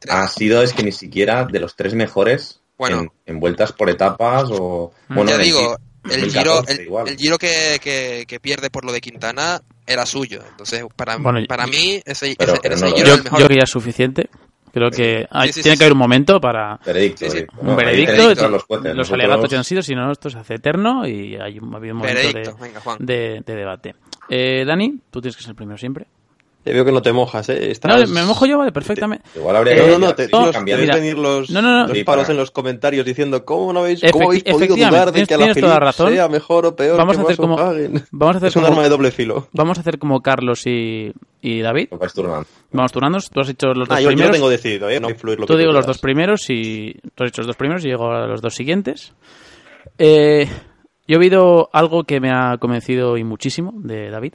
ha sido, es que ni siquiera de los tres mejores Bueno. en, en vueltas por etapas o... Bueno, ya el digo, Giro el giro, 2014 el, giro que, que- que pierde por lo de Quintana era suyo. Entonces, para, Bueno, para mí, ese, Pero- ese- pero ese no lo giro Yo, es el mejor. yo creo que ya es suficiente. Creo que hay- Sí, sí, tiene sí, que haber un momento para Veredicto, Sí, sí. veredicto. un No, veredicto. los jueces. Los alegatos ya han sido, si no, esto se hace eterno y hay un, ha habido un momento Veredicto, de, venga, Juan. de- de debate. Eh, Dani, tú tienes que ser el primero siempre. Te veo que no te mojas, ¿eh? Estás- No, me mojo yo, vale, perfectamente. Igual habría Eh, que No, no, no, te, no, los- mira, venir los, no, no, no. los para- en los comentarios diciendo ¿cómo no habéis, cómo habéis podido efectivamente, dudar de tienes- que la toda la razón. sea mejor o peor Vamos que a hacer como-? Vamos a hacer Es un como- arma de doble filo. Vamos a hacer como Carlos y, y David. Vais turnando. Vamos turnándonos. Tú has hecho los dos Ah, yo, yo lo primeros. tengo decidido, ¿eh? No influir lo Tú que digo los quieras. dos primeros y tú has hecho los dos primeros y llego a los dos siguientes. Eh, yo he oído algo que me ha convencido y muchísimo de David,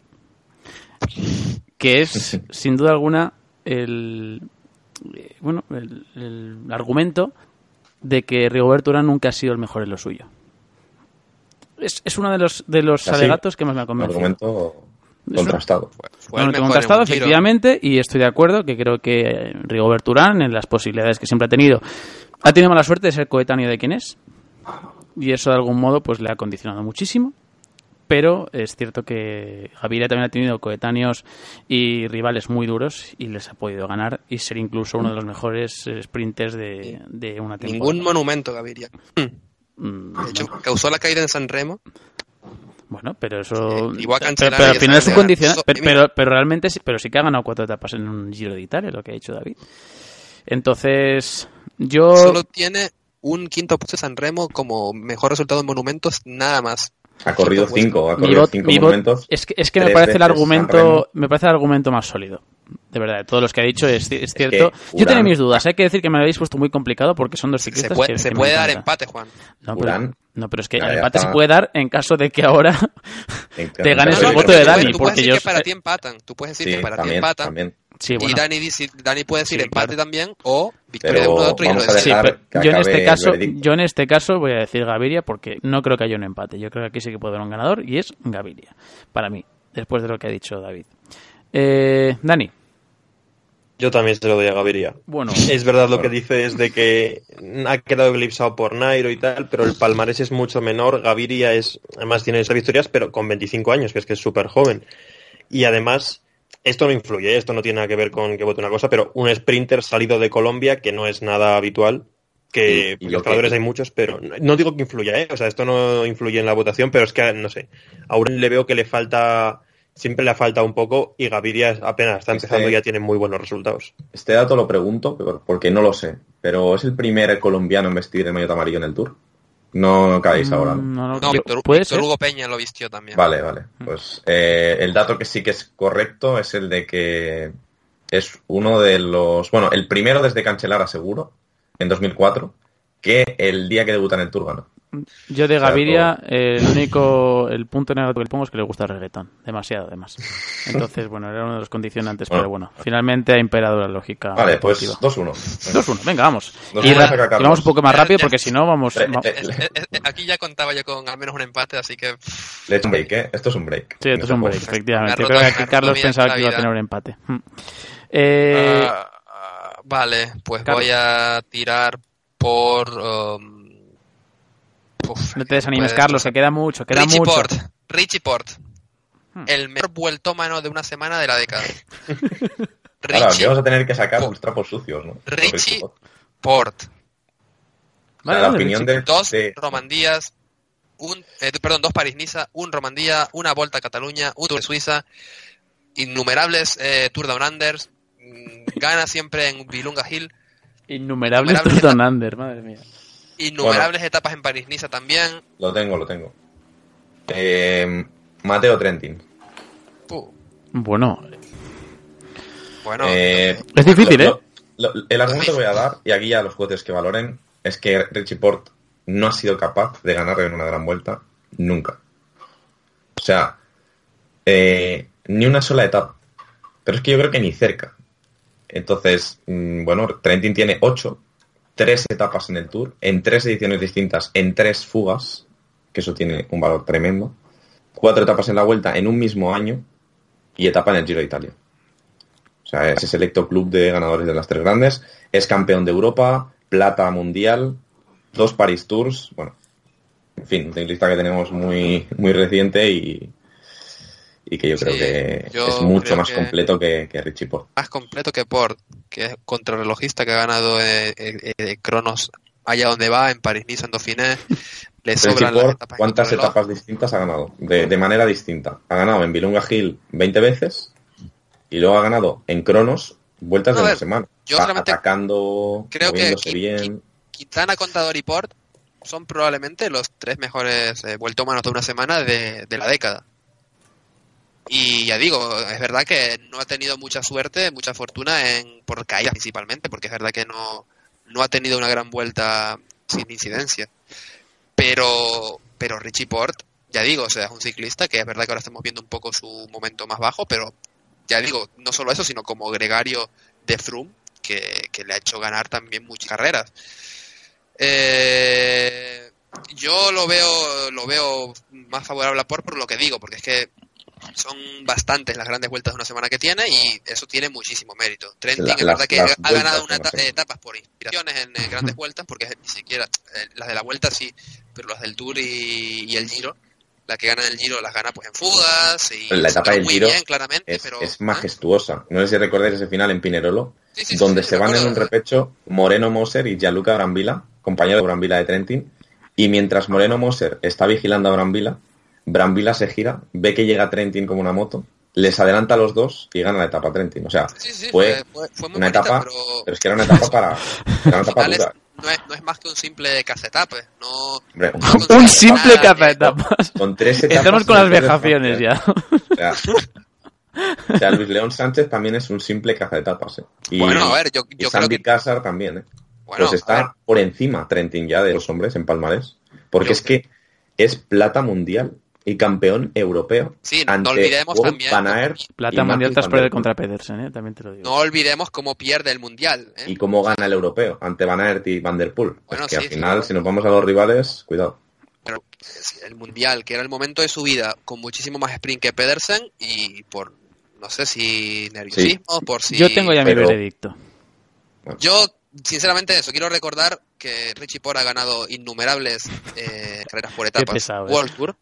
que es sin duda alguna el eh, bueno el, el argumento de que Rigoberto Urán nunca ha sido el mejor en lo suyo. Es, es uno de los de los Así, alegatos que más me ha Un convencido. argumento contrastado. Bueno, contrastado, efectivamente, y estoy de acuerdo que creo que Rigoberto Urán, en las posibilidades que siempre ha tenido, ha tenido mala suerte de ser coetáneo de quien es, y eso de algún modo pues le ha condicionado muchísimo. Pero es cierto que Gaviria también ha tenido coetáneos y rivales muy duros y les ha podido ganar y ser incluso uno de los mejores eh, sprinters de, de una temporada. Ningún monumento, Gaviria. Mm, De hecho, causó la caída en San Remo. Bueno, pero eso. Sí, igual pero, pero al final es un. Eso- Pero, pero, pero realmente sí, pero sí que ha ganado cuatro etapas en un Giro de Italia, lo que ha dicho David. Entonces, yo. Solo tiene un quinto puesto San Remo como mejor resultado en monumentos, nada más. Ha corrido puesto. cinco, ha corrido cinco monumentos. es que, es que me parece el argumento. Me parece el argumento más sólido. De verdad, de todos los que ha dicho es, es cierto. que yo tenía mis dudas. Hay que decir que me lo habéis puesto muy complicado porque son dos Se ciclistas. puede, que- se puede dar empate, Juan. No, pero, no, pero es que Ya, el empate está. se puede dar en caso de que ahora te ganes el voto de Dani, puedes- tú puedes porque decir yo- que para ti empatan. Tú puedes decir Sí, que para ti empatan. también. Sí, bueno. Y Dani, dice- Dani puede decir Sí, empate claro. también o victoria Pero de uno de otro y vamos lo a de Sí, dejar pero que yo en este caso, yo en este caso voy a decir Gaviria porque no creo que haya un empate. Yo creo que aquí sí que puede haber un ganador y es Gaviria para mí, después de lo que ha dicho David. Eh, Dani, Yo también se lo doy a Gaviria. bueno, Es verdad lo que dices de que ha quedado eclipsado por Nairo y tal, pero el palmarés es mucho menor. Gaviria es, además tiene esas victorias, pero con 25 años, que es que es súper joven. Y además, esto no influye, ¿eh? esto no tiene nada que ver con que vote una cosa, pero un sprinter salido de Colombia, que no es nada habitual, que Y- y porque lo escaladores que- hay muchos, pero no- digo que influya, ¿eh? o sea, esto no influye en la votación, pero es que, no sé, a Uren le veo que le falta siempre le ha faltado un poco y Gaviria apenas está empezando Este- y ya tiene muy buenos resultados. Este dato lo pregunto porque no lo sé, pero ¿es el primer colombiano en vestir el maillot amarillo en el Tour? No cabéis ahora, ¿no? Mm, No, no, Víctor, ¿Puede Víctor ser? Hugo Peña lo vistió también. Vale, vale. Pues eh, el dato que sí que es correcto es el de que es uno de los... Bueno, el primero desde Cancelara seguro, en 2004, que el día que debuta en el Tour ganó. Yo de Gaviria, eh, el único, el punto negativo que le pongo es que le gusta el reggaetón. Demasiado, además. Entonces, bueno, era uno de los condicionantes, Bueno. pero bueno, finalmente ha imperado la lógica. Vale, pues deportiva. 2-1. 2-1, venga, vamos. Y, vamos y un poco más rápido porque si no vamos... Eh, va- eh, aquí ya contaba yo con al menos un empate, así que Le he hecho un break, ¿eh? Esto es un break. Sí, esto es un break, efectivamente. Creo que aquí Carlos pensaba que iba a tener un empate. Ah, vale, pues Carlos. voy a tirar por um, uf, no te desanimes, pues, Carlos, que queda mucho, queda Richie mucho. Port, Richie Port, Hmm. el mejor vueltómano de una semana de la década. Ahora, aquí Richie vamos a tener que sacar Oh. los trapos sucios, ¿no? Richie O Port, sea, Vale, la vale, opinión Richie. de... dos de- Romandías, un, eh, perdón, dos París-Niza, un Romandía, una Volta a Cataluña, un Tour de Suiza, innumerables eh, Tour Down Unders, mm, gana siempre en Vilunga Hill, Innumerables Innumerables Don Under, madre mía. Innumerables etapas en París-Niza también. Lo tengo, lo tengo. Eh, Mateo Trentin. Puh, Bueno, bueno, Eh, es difícil, ¿eh? Lo- lo- el argumento que voy a dar, y aquí a los jueces que valoren, es que Richie Port no ha sido capaz de ganar en una gran vuelta nunca. O sea, eh, ni una sola etapa. Pero es que yo creo que ni cerca. Entonces, mm, bueno, Trentin tiene ocho, tres etapas en el Tour, en tres ediciones distintas, en tres fugas, que eso tiene un valor tremendo. Cuatro etapas en la vuelta en un mismo año y etapa en el Giro de Italia. O sea, ese selecto club de ganadores de las tres grandes. Es campeón de Europa, plata mundial, dos Paris Tours. Bueno, en fin, un ciclista que tenemos muy, muy reciente y, y que yo creo Sí, que yo es mucho más que- completo que, que Richie Port. más completo que Port, que es contrarrelojista que ha ganado eh, eh, eh, Cronos allá donde va, en París-Niza, en Dauphiné. Le las etapas ¿cuántas etapas distintas ha ganado? De, de manera distinta. Ha ganado en Vilunga Hill 20 veces y luego ha ganado en Cronos vueltas de ver, una semana. yo solamente atacando, creo que moviéndose Qui- bien. Quintana, Contador y Port son probablemente los tres mejores eh, vueltómanos de una semana de, de la década. Y ya digo, es verdad que no ha tenido mucha suerte, mucha fortuna en por caídas principalmente, porque es verdad que no, no ha tenido una gran vuelta sin incidencia. Pero, pero Richie Port, ya digo, o sea, es un ciclista que es verdad que ahora estamos viendo un poco su momento más bajo, pero ya digo, no solo eso, sino como gregario de Froome, que, que le ha hecho ganar también muchas carreras. Eh, yo lo veo, lo veo más favorable a Port por lo que digo, porque es que son bastantes las grandes vueltas de una semana que tiene y eso tiene muchísimo mérito. Trentin La- es las- verdad que las ha ganado vueltas una son eta- así. etapas por inspiraciones en eh, grandes vueltas, porque ni siquiera eh, las de la vuelta sí, pero las del Tour y, y el Giro, la que gana el Giro las gana pues en fugas y La etapa del muy Giro bien claramente, Es, pero es majestuosa. No sé si recordáis ese final en Pinerolo, Sí, sí, sí, donde sí, se van en un repecho Moreno Moser y Gianluca Brambila, compañero de Brambila de Trentin, y mientras Moreno Moser está vigilando a Brambila, Brambila se gira, ve que llega Trentin como una moto, les adelanta a los dos y gana la etapa Trentin. O sea, Sí, sí, fue fue, fue muy una bonita, etapa, pero pero es que era una etapa para... Era una etapa es- no, es, no es más que un simple cazetapes, no, Hombre, no Un consigue simple cazaetapas. con tres etapas... Estamos con las vejaciones ya. O sea, o sea, Luis León Sánchez también es un simple cazaetapas. ¿eh? Y, Bueno, a ver, yo, y yo creo Sandy que Cazar también, ¿eh? bueno, pues está por encima Trentin ya de los hombres en palmarés. Porque Yo- es que es plata mundial y campeón europeo. Sí, no ante olvidemos Wout también Van Aert Plata mundial tras perder contra Pedersen, ¿eh? también te lo digo. no olvidemos cómo pierde el mundial. ¿eh? Y cómo gana el europeo ante Van Aert y Van Der Poel. Bueno, es que sí, al sí, final, claro. si nos vamos a los rivales, cuidado. Pero el mundial, que era el momento de su vida, con muchísimo más sprint que Pedersen y por no sé si nerviosismo, por si Yo tengo ya mi pero- veredicto. Yo, sinceramente, eso quiero recordar que Richie Port ha ganado innumerables eh, carreras por etapas pesado, ¿eh? World Tour.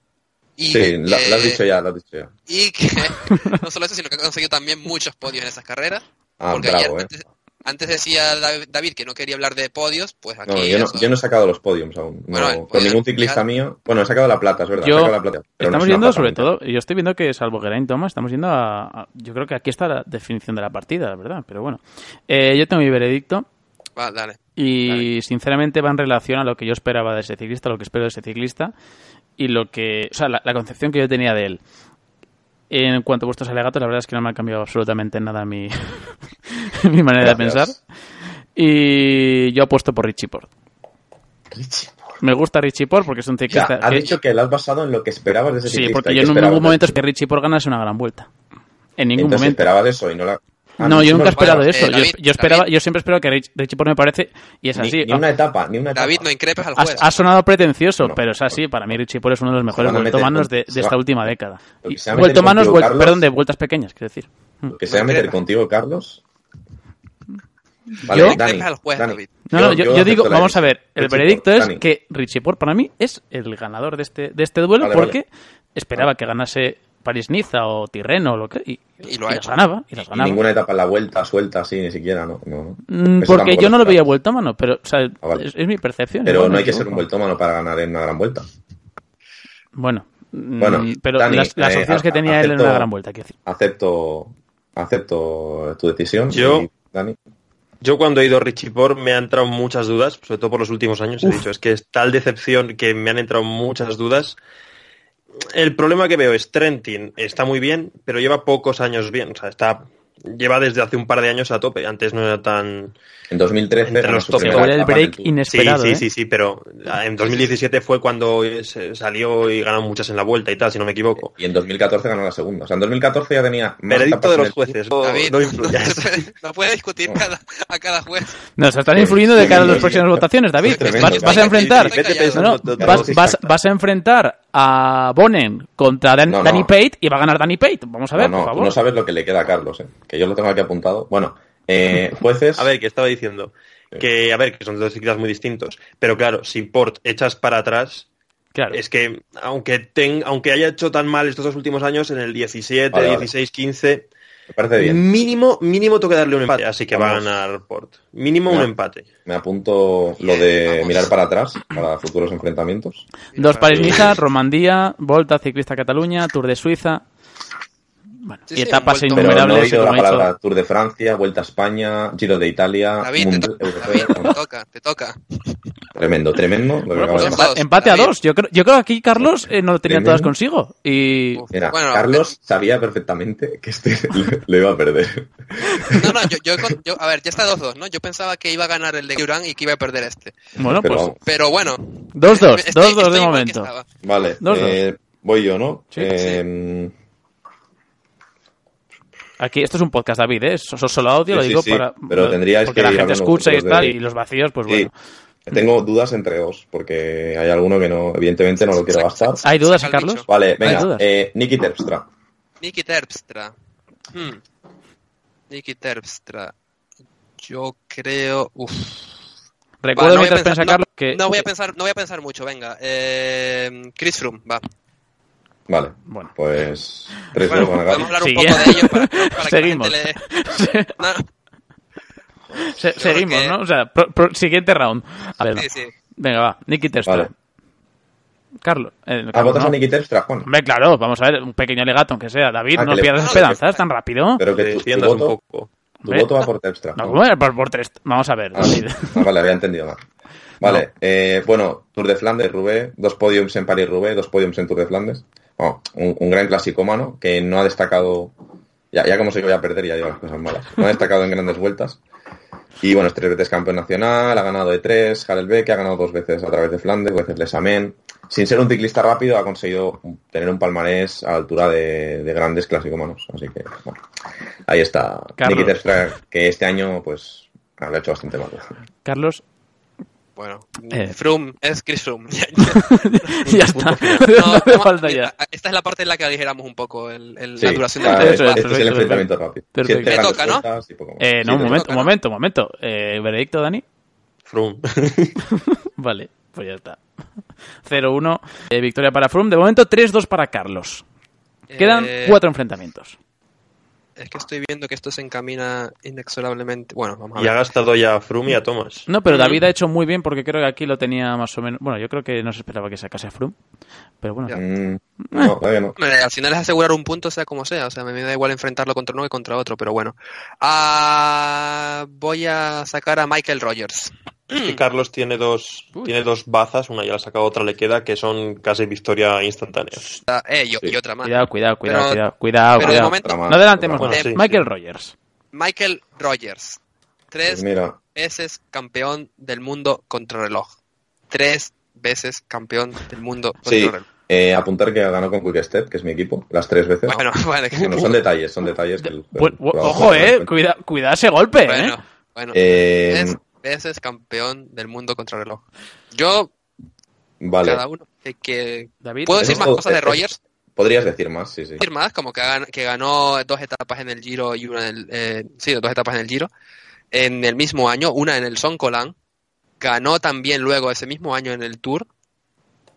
Y Sí, que, lo, lo has dicho ya, lo has dicho ya. y que no solo eso, sino que ha conseguido también muchos podios en esas carreras. Ah, porque bravo, ayer, ¿eh? Antes decía Dav- David que no quería hablar de podios, pues aquí No, yo no, yo no he sacado los podiums aún. No, Bueno, con ningún ciclista mío. Bueno, he sacado la plata, es verdad. he Yo- sacado la plata, pero no estamos es una yendo, sobre todo, yo estoy viendo que salvo Geraint Thomas, estamos yendo a, a- Yo creo que aquí está la definición de la partida, la verdad, pero bueno. Eh, yo tengo mi veredicto Va, dale. y sinceramente va en relación a lo que yo esperaba de ese ciclista, lo que espero de ese ciclista y lo que. O sea, la, la concepción que yo tenía de él. En cuanto a vuestros alegatos, la verdad es que no me ha cambiado absolutamente nada mi, mi manera de pensar. Y yo apuesto por Richie Port. Me gusta Richie Port porque es un O sea, ciclista. has que- dicho que lo has basado en lo que esperabas de ese Sí, ciclista. porque ¿Y yo en ningún momento es que Richie por ganase una gran vuelta. En ningún Entonces momento. esperabas eso y no la... No, yo nunca he esperado bueno, eso. eh, yo, David, yo esperaba, David. yo siempre espero que Rich- Richie por me parece y es Ni, así. ni una etapa, ni una etapa. David, no increpes al ha, juez. ha sonado pretencioso, No, pero es así. Para mí Richie Por es uno de los mejores vueltomanos de, de esta va- última década. Vueltomanos, contigo, vuel- Carlos. perdón, de vueltas pequeñas, quiero decir. Lo que se va a meter contigo, Carlos. ¿Yo? No increpes al juez, David. No, no, yo, yo digo, acepto la vamos a ver, el Richie veredicto Porte, es Dani. que Richie Port para mí es el ganador de este, de este duelo Vale, porque esperaba que ganase París-Niza o Tirreno o lo que y, Y lo ha las hecho. ganaba, y las Y ganaba. ninguna etapa en la vuelta suelta así, ni siquiera, no. no. Mm, Porque yo no lo veía esperaba. vuelto a mano, pero o sea, Ah, vale. es, es mi percepción. Pero no hay que ser un vueltómano para ganar en una gran vuelta. Bueno, mm, Bueno, pero Dani, las, las eh, opciones que tenía él en una gran vuelta, quiero decir. Acepto, acepto tu decisión. Yo- y, Dani. Yo cuando he ido a Richie Port me han entrado muchas dudas, sobre todo por los últimos años. He dicho, es que es tal decepción que me han entrado muchas dudas. El problema que veo es Trentin está muy bien, pero lleva pocos años bien. O sea, está lleva desde hace un par de años a tope. Antes no era tan En 2013 Entre ganó los su top primera Fue el break inesperado. sí, ¿eh? sí, sí, pero en 2017 fue cuando salió y ganó muchas en la vuelta y tal, si no me equivoco. Y en 2014 ganó la segunda. O sea, en 2014 ya tenía más Veredicto de los jueces, no, David, no influyas. no puede discutir cada, a cada juez. Nos están influyendo de cara a las próximas votaciones, David. Vas, vas a enfrentar. Vas, a enfrentar a Bonen contra Dan- No, no. Danny Pate y va a ganar Danny Pate. Vamos a ver, no, no, por tú favor. no sabes lo que le queda a Carlos, ¿eh? Que yo lo tengo aquí apuntado. Bueno, eh, jueces. A ver, que estaba diciendo que, a ver, que son dos ciclistas muy distintos, pero claro, si Port echas para atrás, Claro. es que aunque ten, aunque haya hecho tan mal estos dos últimos años, en el 17, Vale, vale. 16, 15, me parece bien. mínimo, mínimo tengo que darle un empate, así que va a ganar Port. Mínimo un empate. Me apunto lo de vamos. mirar para atrás para futuros enfrentamientos. Dos París-Niza, Romandía, Volta, Ciclista Cataluña, Tour de Suiza. Bueno, Sí, y sí, etapas vuelto- Pero no he innumerables. oído la palabra Tour de Francia, Vuelta a España, Giro de Italia, David, te, Mundial to- Europeo. David, te toca, te toca. Tremendo, tremendo. lo Bueno, pues dos, empa- dos, empate a David. dos. Yo creo, yo creo que aquí Carlos eh, no lo tenía Tremendo. todas consigo. Y Uf, Mira, bueno, Carlos sabía perfectamente que este le, le iba a perder. No, no, yo, yo, yo- a ver, ya está 2-2, ¿no? Yo pensaba que iba a ganar el de Durán y que iba a perder este. bueno, Pero pues. Pero bueno. 2-2, estoy- 2-2 estoy de momento. Vale, Dos, dos. eh, voy yo, ¿no? Sí. Eh, Aquí, esto es un podcast, David, ¿eh? Eso es solo audio, Sí, lo sí, digo sí, para. pero tendríais porque que la gente escucha y tal, de- y los vacíos, pues sí. bueno. Tengo dudas entre dos, porque hay alguno que no, evidentemente no lo quiero gastar. ¿Hay dudas, Carlos? Vale, ¿Hay venga, eh, Nicky Terpstra. Nicky Terpstra. Hmm. Nicky Terpstra. Yo creo. Uf. Recuerdo Va, no voy a mientras pensar- no- Carlos que. No voy a pensar, no voy a pensar mucho, venga. Eh, Chris Froome, va. Vale, Bueno. pues 3 Bueno, 2 van a podemos ganar. hablar un Sigue. poco de ellos para, para que Seguimos. la gente le... No, Se- seguimos, que- ¿no? O sea, pro- pro- siguiente round. A ver, sí, sí. venga, va. Nicky. Vale. Carlos. eh, ¿Ah, Carlos, votas ¿no? a Nicky Terpstra, Juan? Hombre, claro, vamos a ver, un pequeño alegato, aunque sea. David, Ah, no le- pierdas esperanzas tan rápido. Pero que Te defiendas un poco. tu voto va por Terpstra. No. ¿cómo era? por. Vamos a ver, Ah, David. ah, vale, había entendido mal. Vale, eh, bueno, Tour de Flandes, Roubaix, dos podiums en París-Roubaix, dos podiums en Tour de Flandes. Oh, un, un gran clásico mano que no ha destacado, ya, ya como sé que voy a perder, ya digo las cosas malas, no ha destacado en grandes vueltas. Y bueno, es tres veces campeón nacional, ha ganado de tres, Harelbeck, ha ganado dos veces a través de Flandes, dos veces Les Amen. Sin ser un ciclista rápido, ha conseguido tener un palmarés a la altura de, de grandes clasicomanos. Así que, bueno, ahí está. Carlos. Que este año, pues, lo ha hecho bastante mal. Carlos, Bueno, Eh. Froome es Chris Froome. ya está. No, No vamos- falta ya. Esta es la parte en la que aligeramos un poco el, el- Sí, la duración claro, del Eso este es, es el enfrentamiento rápido. Me grandes toca, ¿no? vueltas más. Eh, no, un Siete momento, toca, un momento, un momento. Eh, ¿Veredicto, Dani? Froome. Vale, pues ya está. 0-1. eh, victoria para Froome. De momento, 3-2 para Carlos. Quedan Eh, cuatro enfrentamientos. Es que estoy viendo que esto se encamina inexorablemente. Bueno, vamos a Y ver. ha gastado ya a Froome y a Thomas. No, pero David ha hecho muy bien porque creo que aquí lo tenía más o menos. Bueno, yo creo que no se esperaba que sacase a Froome. Pero bueno. Mm, no, todavía no. Hombre, al final es asegurar un punto sea como sea, o sea, me da igual enfrentarlo contra uno que contra otro, pero bueno. Ah, voy a sacar a Michael Rogers. Y Carlos tiene dos, tiene dos bazas, una ya la ha sacado, otra le queda, que son casi victoria instantánea. Eh, y, Sí. y otra más. cuidado, cuidado, cuidado, Pero- cuidado, cuidado. pero de cuidado. momento- más, No adelantemos. Bueno, sí, Michael sí. Rogers. Michael Rogers. Tres Pues mira, veces campeón del mundo contrarreloj. Tres veces campeón del mundo sí, contrarreloj. eh, apuntar que ganó con Quick Step, que es mi equipo, las tres veces. Bueno, bueno, que- Bueno, son detalles, son detalles. que el- ojo, eh. Cuida, cuidado ese golpe, eh. bueno, bueno. Eh, Tres veces campeón del mundo contrarreloj. Yo, vale. cada uno, que, que- David. ¿Puedo decir más cosas de es- Rogers? Podrías decir más, sí, sí. decir más, como que, gan- que ganó dos etapas en el Giro y una en el, eh, sí, dos etapas en el Giro en el mismo año, una en el Son Colán, ganó también luego ese mismo año en el Tour,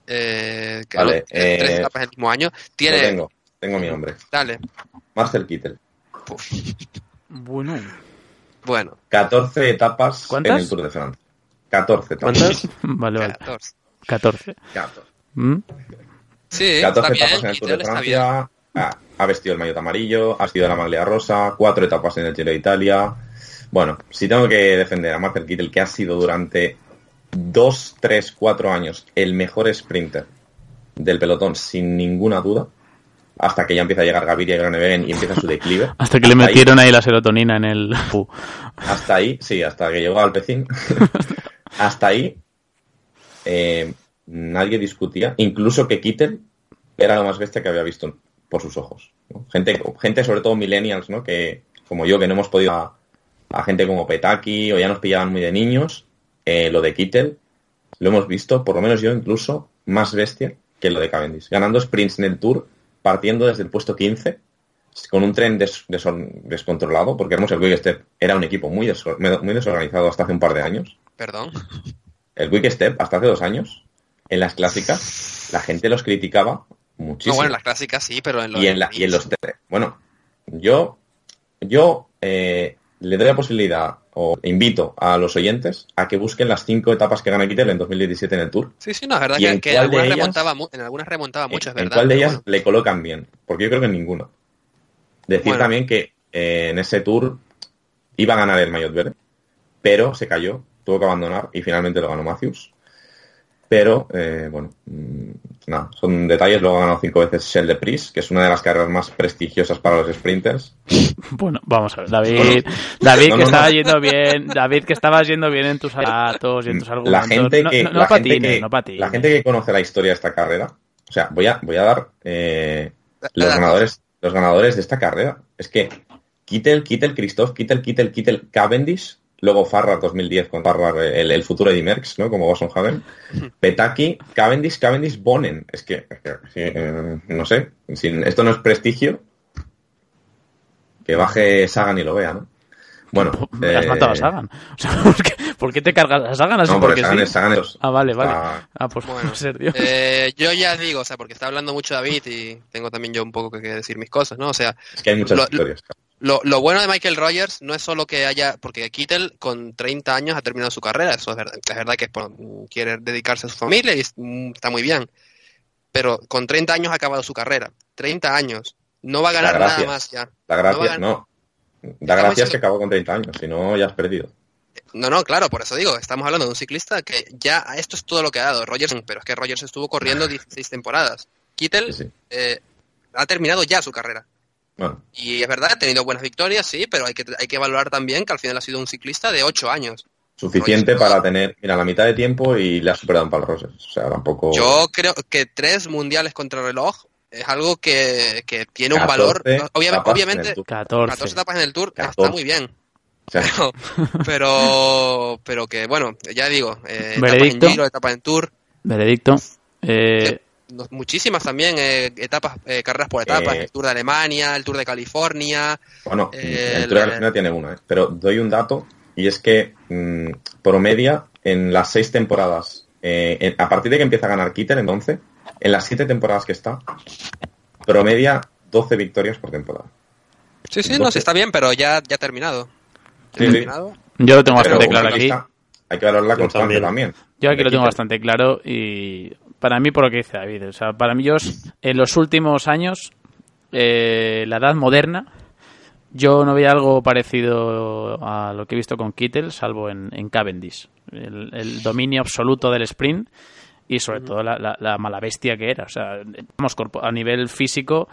eh, ganó Vale, tres eh, etapas en el mismo año, Lo tiene, tengo, tengo mi nombre. dale, Marcel Kittel. Puf, Bueno. Bueno, 14 etapas ¿Cuántas? en el Tour de Francia. 14 etapas. ¿Cuántas? Vale, vale. 14. 14. 14. ¿Mm? Sí, 14 está bien, etapas en el Tour de. Francia. Ha, ha vestido el maillot amarillo, ha sido la maglia rosa, cuatro etapas en el Giro de Italia. Bueno, si tengo que defender a Marcel Kittel, que ha sido durante 2, 3, 4 años el mejor sprinter del pelotón, sin ninguna duda, hasta que ya empieza a llegar Gaviria y Groenewegen y empieza su declive. Hasta que le Hasta metieron ahí la serotonina en el. Hasta ahí, sí, hasta que llegó al Pecín. hasta ahí eh, nadie discutía, incluso que Kittel era lo más bestia que había visto por sus ojos. ¿no? Gente, gente, sobre todo millennials, ¿no? Que, como yo, que no hemos podido a, a gente como Petaki o ya nos pillaban muy de niños, eh, lo de Kittel lo hemos visto, por lo menos yo incluso, más bestia que lo de Cavendish. Ganando sprints en el Tour, partiendo desde el puesto 15, con un tren des- descontrolado, porque vemos el Quick Step era un equipo muy, desor- muy desorganizado hasta hace un par de años. Perdón. El Quick Step, hasta hace dos años, en las clásicas, la gente los criticaba No, muchísimo. bueno, en las clásicas sí, pero en los y, en la- y en los Bueno, yo, yo eh, le doy la posibilidad o invito a los oyentes a que busquen las cinco etapas que gana Kittel en 2017 en el Tour. Sí, sí, no, es verdad ¿Y que, en que en algunas ellas? remontaba, en algunas remontaba mucho, es en verdad. cuál de ellas bueno. le colocan bien, porque yo creo que en ninguno. Decir Bueno. también que eh, en ese tour iba a ganar el Maillot Verde, pero se cayó, tuvo que abandonar y finalmente lo ganó Matthews. Pero, eh, bueno, mm, nada, son detalles. Luego ha ganado cinco veces Shell de Pris, que es una de las carreras más prestigiosas para los sprinters. Bueno, vamos a ver, David. David, No, que no, estaba no. yendo bien. David, que estabas yendo bien en tus datos y en tus argumentos. La gente no, que, no, no la gente patines, que- no patines. la gente que conoce la historia de esta carrera, o sea, voy a, voy a dar eh, los ganadores, los ganadores de esta carrera. Es que Kittel, Kittel, Christoph, Kittel, Kittel, Kittel, Cavendish, luego Farrar 2010 con Farrar, eh, el, el futuro de Merckx, ¿no? Como Hagen, Petaki, Cavendish, Cavendish, Bonen. Es que, es que, sí, eh, no sé, si esto no es prestigio, que baje Sagan y lo vea, ¿no? Bueno, Me has eh, matado a Sagan. O sea, ¿por qué, por qué te cargas a Sagan así? No, porque porque Sagan sí? es, Sagan es- Ah, vale, vale. está- Ah, pues Bueno, en serio. Eh, yo ya digo, o sea, porque está hablando mucho David y tengo también yo un poco que, decir mis cosas, ¿no? O sea, es que hay muchas Lo- historias. Lo, lo bueno de Michael Rogers no es solo que haya, porque Kittel con 30 años ha terminado su carrera, eso es verdad, es verdad que es por- quiere dedicarse a su familia y mm, está muy bien, pero con 30 años ha acabado su carrera, 30 años, no va a ganar Da nada más ya. Da No va a gracias, ganar- no. Diciendo- que acabó con 30 años, si no ya has perdido. No, no, claro, por eso digo, estamos hablando de un ciclista que ya esto es todo lo que ha dado Rogers, pero es que Rogers estuvo corriendo 16 temporadas. Kittel Sí, sí. eh, ha terminado ya su carrera. Bueno, Y es verdad, ha tenido buenas victorias, sí, pero hay que, hay que valorar también que al final ha sido un ciclista de 8 años. suficiente para tener, mira, la mitad de tiempo y le ha superado en Roses. O sea, tampoco. Yo creo que tres mundiales contra reloj es algo que, que tiene un 14 valor. Obviamente, el Tour. 14. 14 etapas en el Tour está 14. muy bien. O sea, Pero, pero, pero que, bueno, ya digo, eh, etapas Veredicto. en Giro, etapas en Tour, Veredicto. Eh, muchísimas también, eh, etapas, eh, carreras por etapas, Eh, el Tour de Alemania, el Tour de California. bueno, Eh, el Tour de Argentina tiene una, ¿eh? pero doy un dato y es que mm, promedia en las seis temporadas, eh, en- a partir de que empieza a ganar Kittel en 11, en las siete temporadas que está, promedia 12 victorias por temporada. Sí, sí, no, sí, está bien, pero ya, ya ha terminado. Sí, sí. terminado. Yo lo tengo Pero bastante claro aquí. Hay que valorar la Yo constancia también. también. Yo aquí lo tengo bastante claro y para mí por lo que dice David, o sea, para mí yo en los últimos años, eh, la edad moderna, yo no veía algo parecido a lo que he visto con Kittel, salvo en, en Cavendish. El, el dominio absoluto del sprint y sobre todo la, la- la mala bestia que era. O sea, vamos, a nivel físico,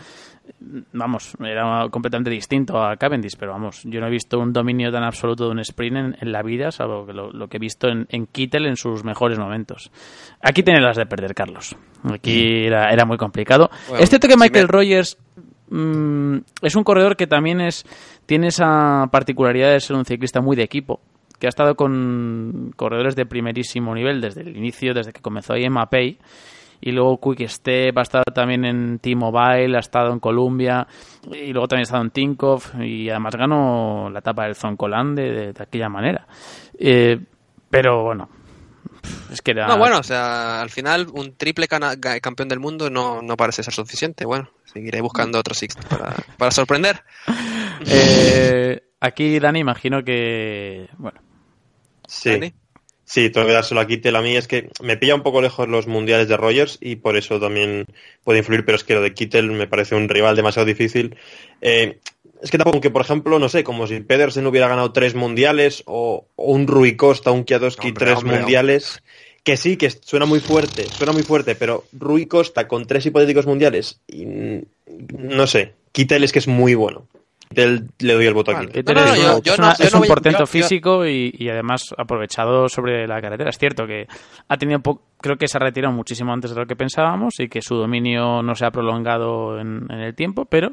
vamos, era completamente distinto a Cavendish, pero vamos, yo no he visto un dominio tan absoluto de un sprint en, en la vida, salvo que lo, lo que he visto en, en Kittel en sus mejores momentos. Aquí tiene las de perder, Carlos. Aquí era, era muy complicado. Bueno, es cierto que si Michael me- Rogers mm, es un corredor que también es tiene esa particularidad de ser un ciclista muy de equipo, que ha estado con corredores de primerísimo nivel desde el inicio, desde que comenzó ahí en Mapei. Y luego Quick Step ha estado también en T-Mobile, ha estado en Columbia, y luego también ha estado en Tinkoff, y además ganó la etapa del Zoncolan de, de, de aquella manera. Eh, pero bueno, es que era... No, bueno, o sea, al final un triple campeón del mundo no, no parece ser suficiente. Bueno, seguiré buscando otro Six para, para sorprender. Eh, aquí, Dani, imagino que... Bueno, Sí. Dani. Sí, tengo que dárselo a Kittel. A mí es que me pilla un poco lejos los mundiales de Rogers y por eso también puede influir, pero es que lo de Kittel me parece un rival demasiado difícil. Eh, es que tampoco que, por ejemplo, no sé, como si Pedersen hubiera ganado tres mundiales o, o un Rui Costa, un Hombre, tres hombre, mundiales. Que sí, que suena muy fuerte, suena muy fuerte, pero Rui Costa con tres hipotéticos mundiales, y, no sé, Kittel es que es muy bueno. Kittel le doy el voto a Vale. Kittel. Kittel no, no, es, yo- una- yo es no- una- yo es no un voy- portento yo- físico y, y además aprovechado sobre la carretera. Es cierto que ha tenido po- creo que se ha retirado muchísimo antes de lo que pensábamos y que su dominio no se ha prolongado en, en el tiempo, pero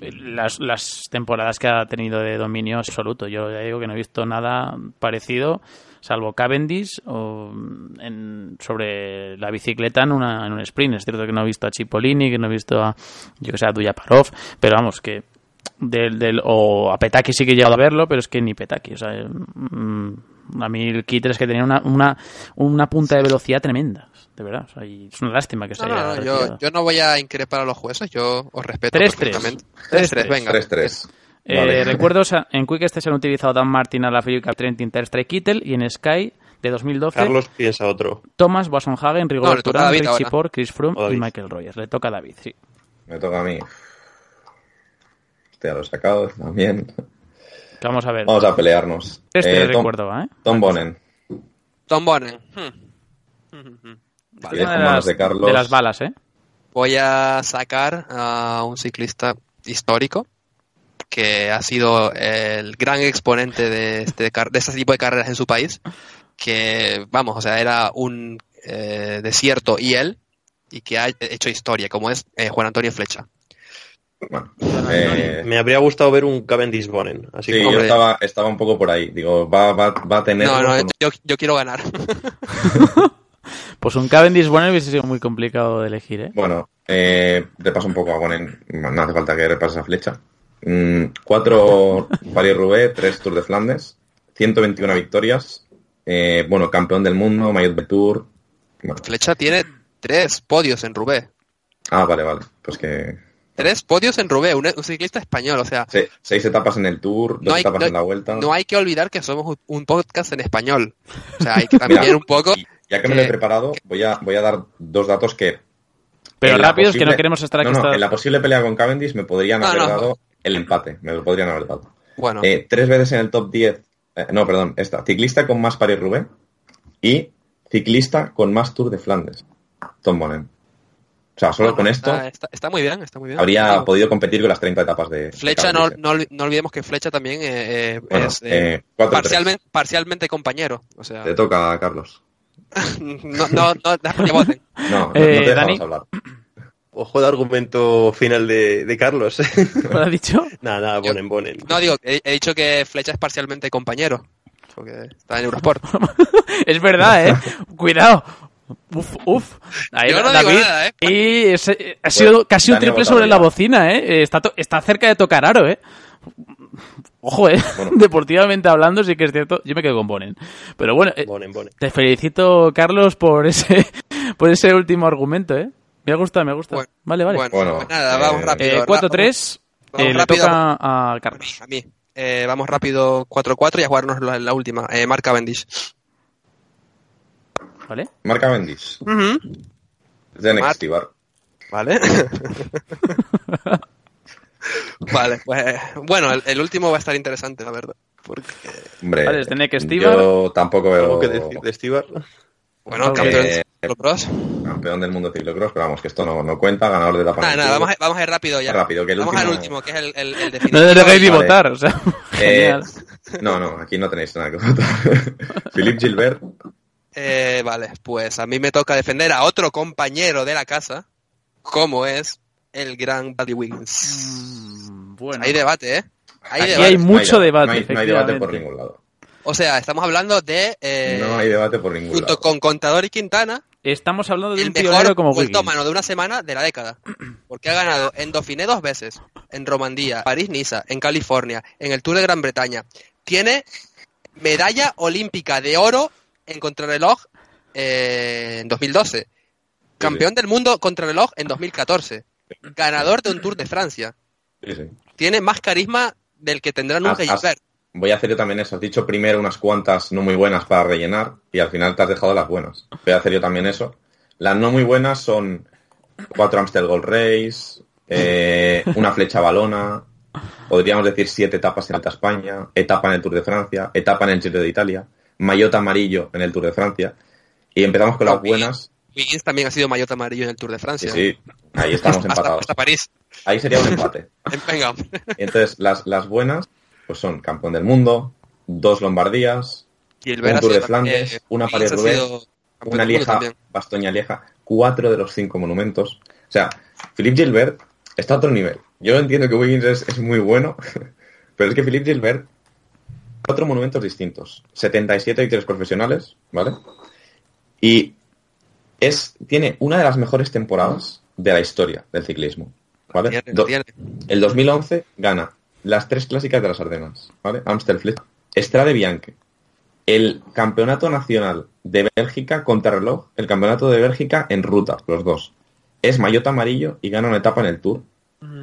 eh, las, las temporadas que ha tenido de dominio absoluto, yo ya digo que no he visto nada parecido salvo Cavendish o en- sobre la bicicleta en, una, en un sprint. Es cierto que no he visto a Cipollini, que no he visto a, yo que sé, a Duyaparov, pero vamos, que del, del o a Petaki sí que he llegado a verlo, pero es que ni Petaki. O sea, mm, a mí el Kittel es que tenía una, una, una punta de velocidad tremenda, de verdad. O sea, y es una lástima que se No, haya no, no, yo, yo no voy a increpar a los jueces, yo os respeto 3-3. perfectamente. 3-3. 3-3, venga. 3-3. Eh, Vale. Recuerdo, o sea, en Quick este se han utilizado Dan Martin, Alaphilippe, Trent, Interstrike, Kittel y en Sky de 2012 Carlos piensa otro. Thomas, Wassenhagen, No, Rigobert le toca a Urán, David Richie ahora. Porte, Chris Froome y Michael Rogers. Le toca a David, sí. Me toca a mí. Hostia, lo he sacado también. Vamos a ver. Vamos a pelearnos. Este Eh, Tom, recuerdo, ¿eh? Tom Bonen. Tom Bonen. Hmm. Vale. Una de las, de Carlos. de las balas, ¿eh? Voy a sacar a un ciclista histórico que ha sido el gran exponente de este, de este tipo de carreras en su país, que, vamos, o sea, era un eh, desierto y él, y que ha hecho historia, como es eh, Juan Antonio Flecha. Bueno, eh, Me habría gustado ver un Cavendish Bonen. Así sí, que yo estaba, estaba un poco por ahí. Digo, va, va, va a tener. No, no, yo, yo quiero ganar. Pues un Cavendish bueno hubiese sido muy complicado de elegir, ¿eh? Bueno, eh, repaso un poco a Bonen. No hace falta que repases a flecha. Mm, cuatro Paris-Roubaix, tres Tour de Flandes, 121 victorias. Eh, bueno, campeón del mundo, Maillot de Tour. Bueno, Flecha tiene tres podios en Roubaix. ah, vale, vale. Pues que Tres podios en Roubaix, un, un ciclista español, o sea, se- seis etapas en el Tour, dos No hay- etapas no- en la Vuelta. no hay que olvidar que somos un- podcast en español. O sea, hay que también Mira, un poco... ya que me lo he que- preparado, voy a, voy a dar dos datos que Pero rápidos, que posible- no queremos estar aquí. No, no, en la posible pelea con Cavendish me podrían No, haber no. dado el empate, me lo podrían haber dado. Bueno, Eh, tres veces en el top 10, eh, no, perdón, esta, ciclista con más Paris-Roubaix y ciclista con más Tour de Flandes, Tom Bonen. O sea, solo bueno, con esto Está, está- está muy bien, está muy bien. habría Digo, podido competir con las 30 etapas de de Flecha, no, no, no olvidemos que Flecha también eh, eh, Bueno, es eh, eh, parcialmente, parcialmente compañero. O sea, Te toca, Carlos. no, no, no, deja que voten. No, Eh, te dejamos Dani. hablar. Ojo de argumento final de, de Carlos. ¿Lo has dicho? nada, nada, Bonen, Bonen. No, digo, he, he dicho que Flecha es parcialmente compañero. Porque está en Eurosport. es verdad, ¿eh? Cuidado. Uf, uf. Ahí, Yo no digo David. nada, ¿eh? Y ese- ha sido Bueno, casi un ha triple sobre la ya. bocina, ¿eh? Eh, Está, está cerca de tocar aro, ¿eh? Ojo, ¿eh? Bueno. Deportivamente hablando, sí que es cierto. Yo me quedo con Bonen. Pero bueno, eh, Bonen, Bonen. te felicito, Carlos, por ese, por ese último argumento, ¿eh? Me gusta, me gusta. Bueno, vale, vale. Bueno, Bueno, pues nada, eh, vamos rápido. Eh, 4-3. Vamos Eh, le rápido. toca a Carlos. A mí. Eh, vamos rápido 4-4 y a jugarnos la, la última. Eh, Mark Cavendish. ¿Vale? Marca Bendis. Ujú. Es de Mar- Next Bar. Vale. vale, pues bueno, el, el último va a estar interesante, la verdad. Porque, Hombre, Vale, es de Next Stibar. yo tampoco veo ¿Algo que decir de Stibar? bueno, Vale. campeón Eh, de ciclocross. campeón del mundo de ciclocross, pero vamos, que esto no, no cuenta, ganador de nada, el Tour. vamos a, vamos a ir rápido ya. Rápido, que el vamos al último- último, que es el, el, el No definitivo. le dejéis ni Vale. votar, o sea, Eh, genial. no, no, aquí no tenéis nada que votar. Philippe Gilbert, Eh, vale, pues a mí me toca defender a otro compañero de la casa, como es el gran Buddy Wiggins. Mm, Bueno, Hay debate, ¿eh? Hay Aquí debate. hay mucho no hay, debate, No hay, no hay debate por ningún lado. O sea, estamos hablando de... eh, no hay debate por ningún junto lado. con Contador y Quintana, estamos hablando de el un mejor como vueltómano de una semana de la década. Porque ha ganado en Dauphiné dos veces, en Romandía, París-Niza, en California, en el Tour de Gran Bretaña. Tiene medalla olímpica de oro en contrarreloj eh, en 2012. Campeón del mundo contrarreloj en 2014. Ganador de un Tour de Francia. Tiene más carisma del que tendrá nunca has- Gilbert. Voy a hacer yo también eso. Has dicho primero unas cuantas no muy buenas para rellenar y al final te has dejado las buenas. Voy a hacer yo también eso. Las no muy buenas son cuatro Amstel Gold Race, eh, una flecha balona, podríamos decir siete etapas en Alta España, etapa en el Tour de Francia, etapa en el Giro de Italia, maillot amarillo en el Tour de Francia. Y empezamos con las buenas. Wiggins también ha sido maillot amarillo en el Tour de Sí, Francia. sí, ahí estamos empatados. hasta París. Ahí sería un empate. Venga. Entonces, las, las buenas pues son campeón del mundo, dos Lombardías, Gilbert un Tour de Flandes, una ha París-Roubaix, sido campeón una Lieja. Bastoña Lieja, cuatro de los cinco monumentos. O sea, Philippe Gilbert está a otro nivel. Yo entiendo que Wiggins es, es muy bueno, pero es que Philippe Gilbert, cuatro monumentos distintos, 77 victorias profesionales, ¿vale? Y es, tiene una de las mejores temporadas de la historia del ciclismo, ¿vale? Do- el 2011 gana las tres clásicas de las Ardenas, ¿vale? Amstel Fleet, Strade Bianche, el campeonato nacional de Bélgica contra reloj, el campeonato de Bélgica en ruta, los dos. Es maillot amarillo y gana una etapa en el Tour.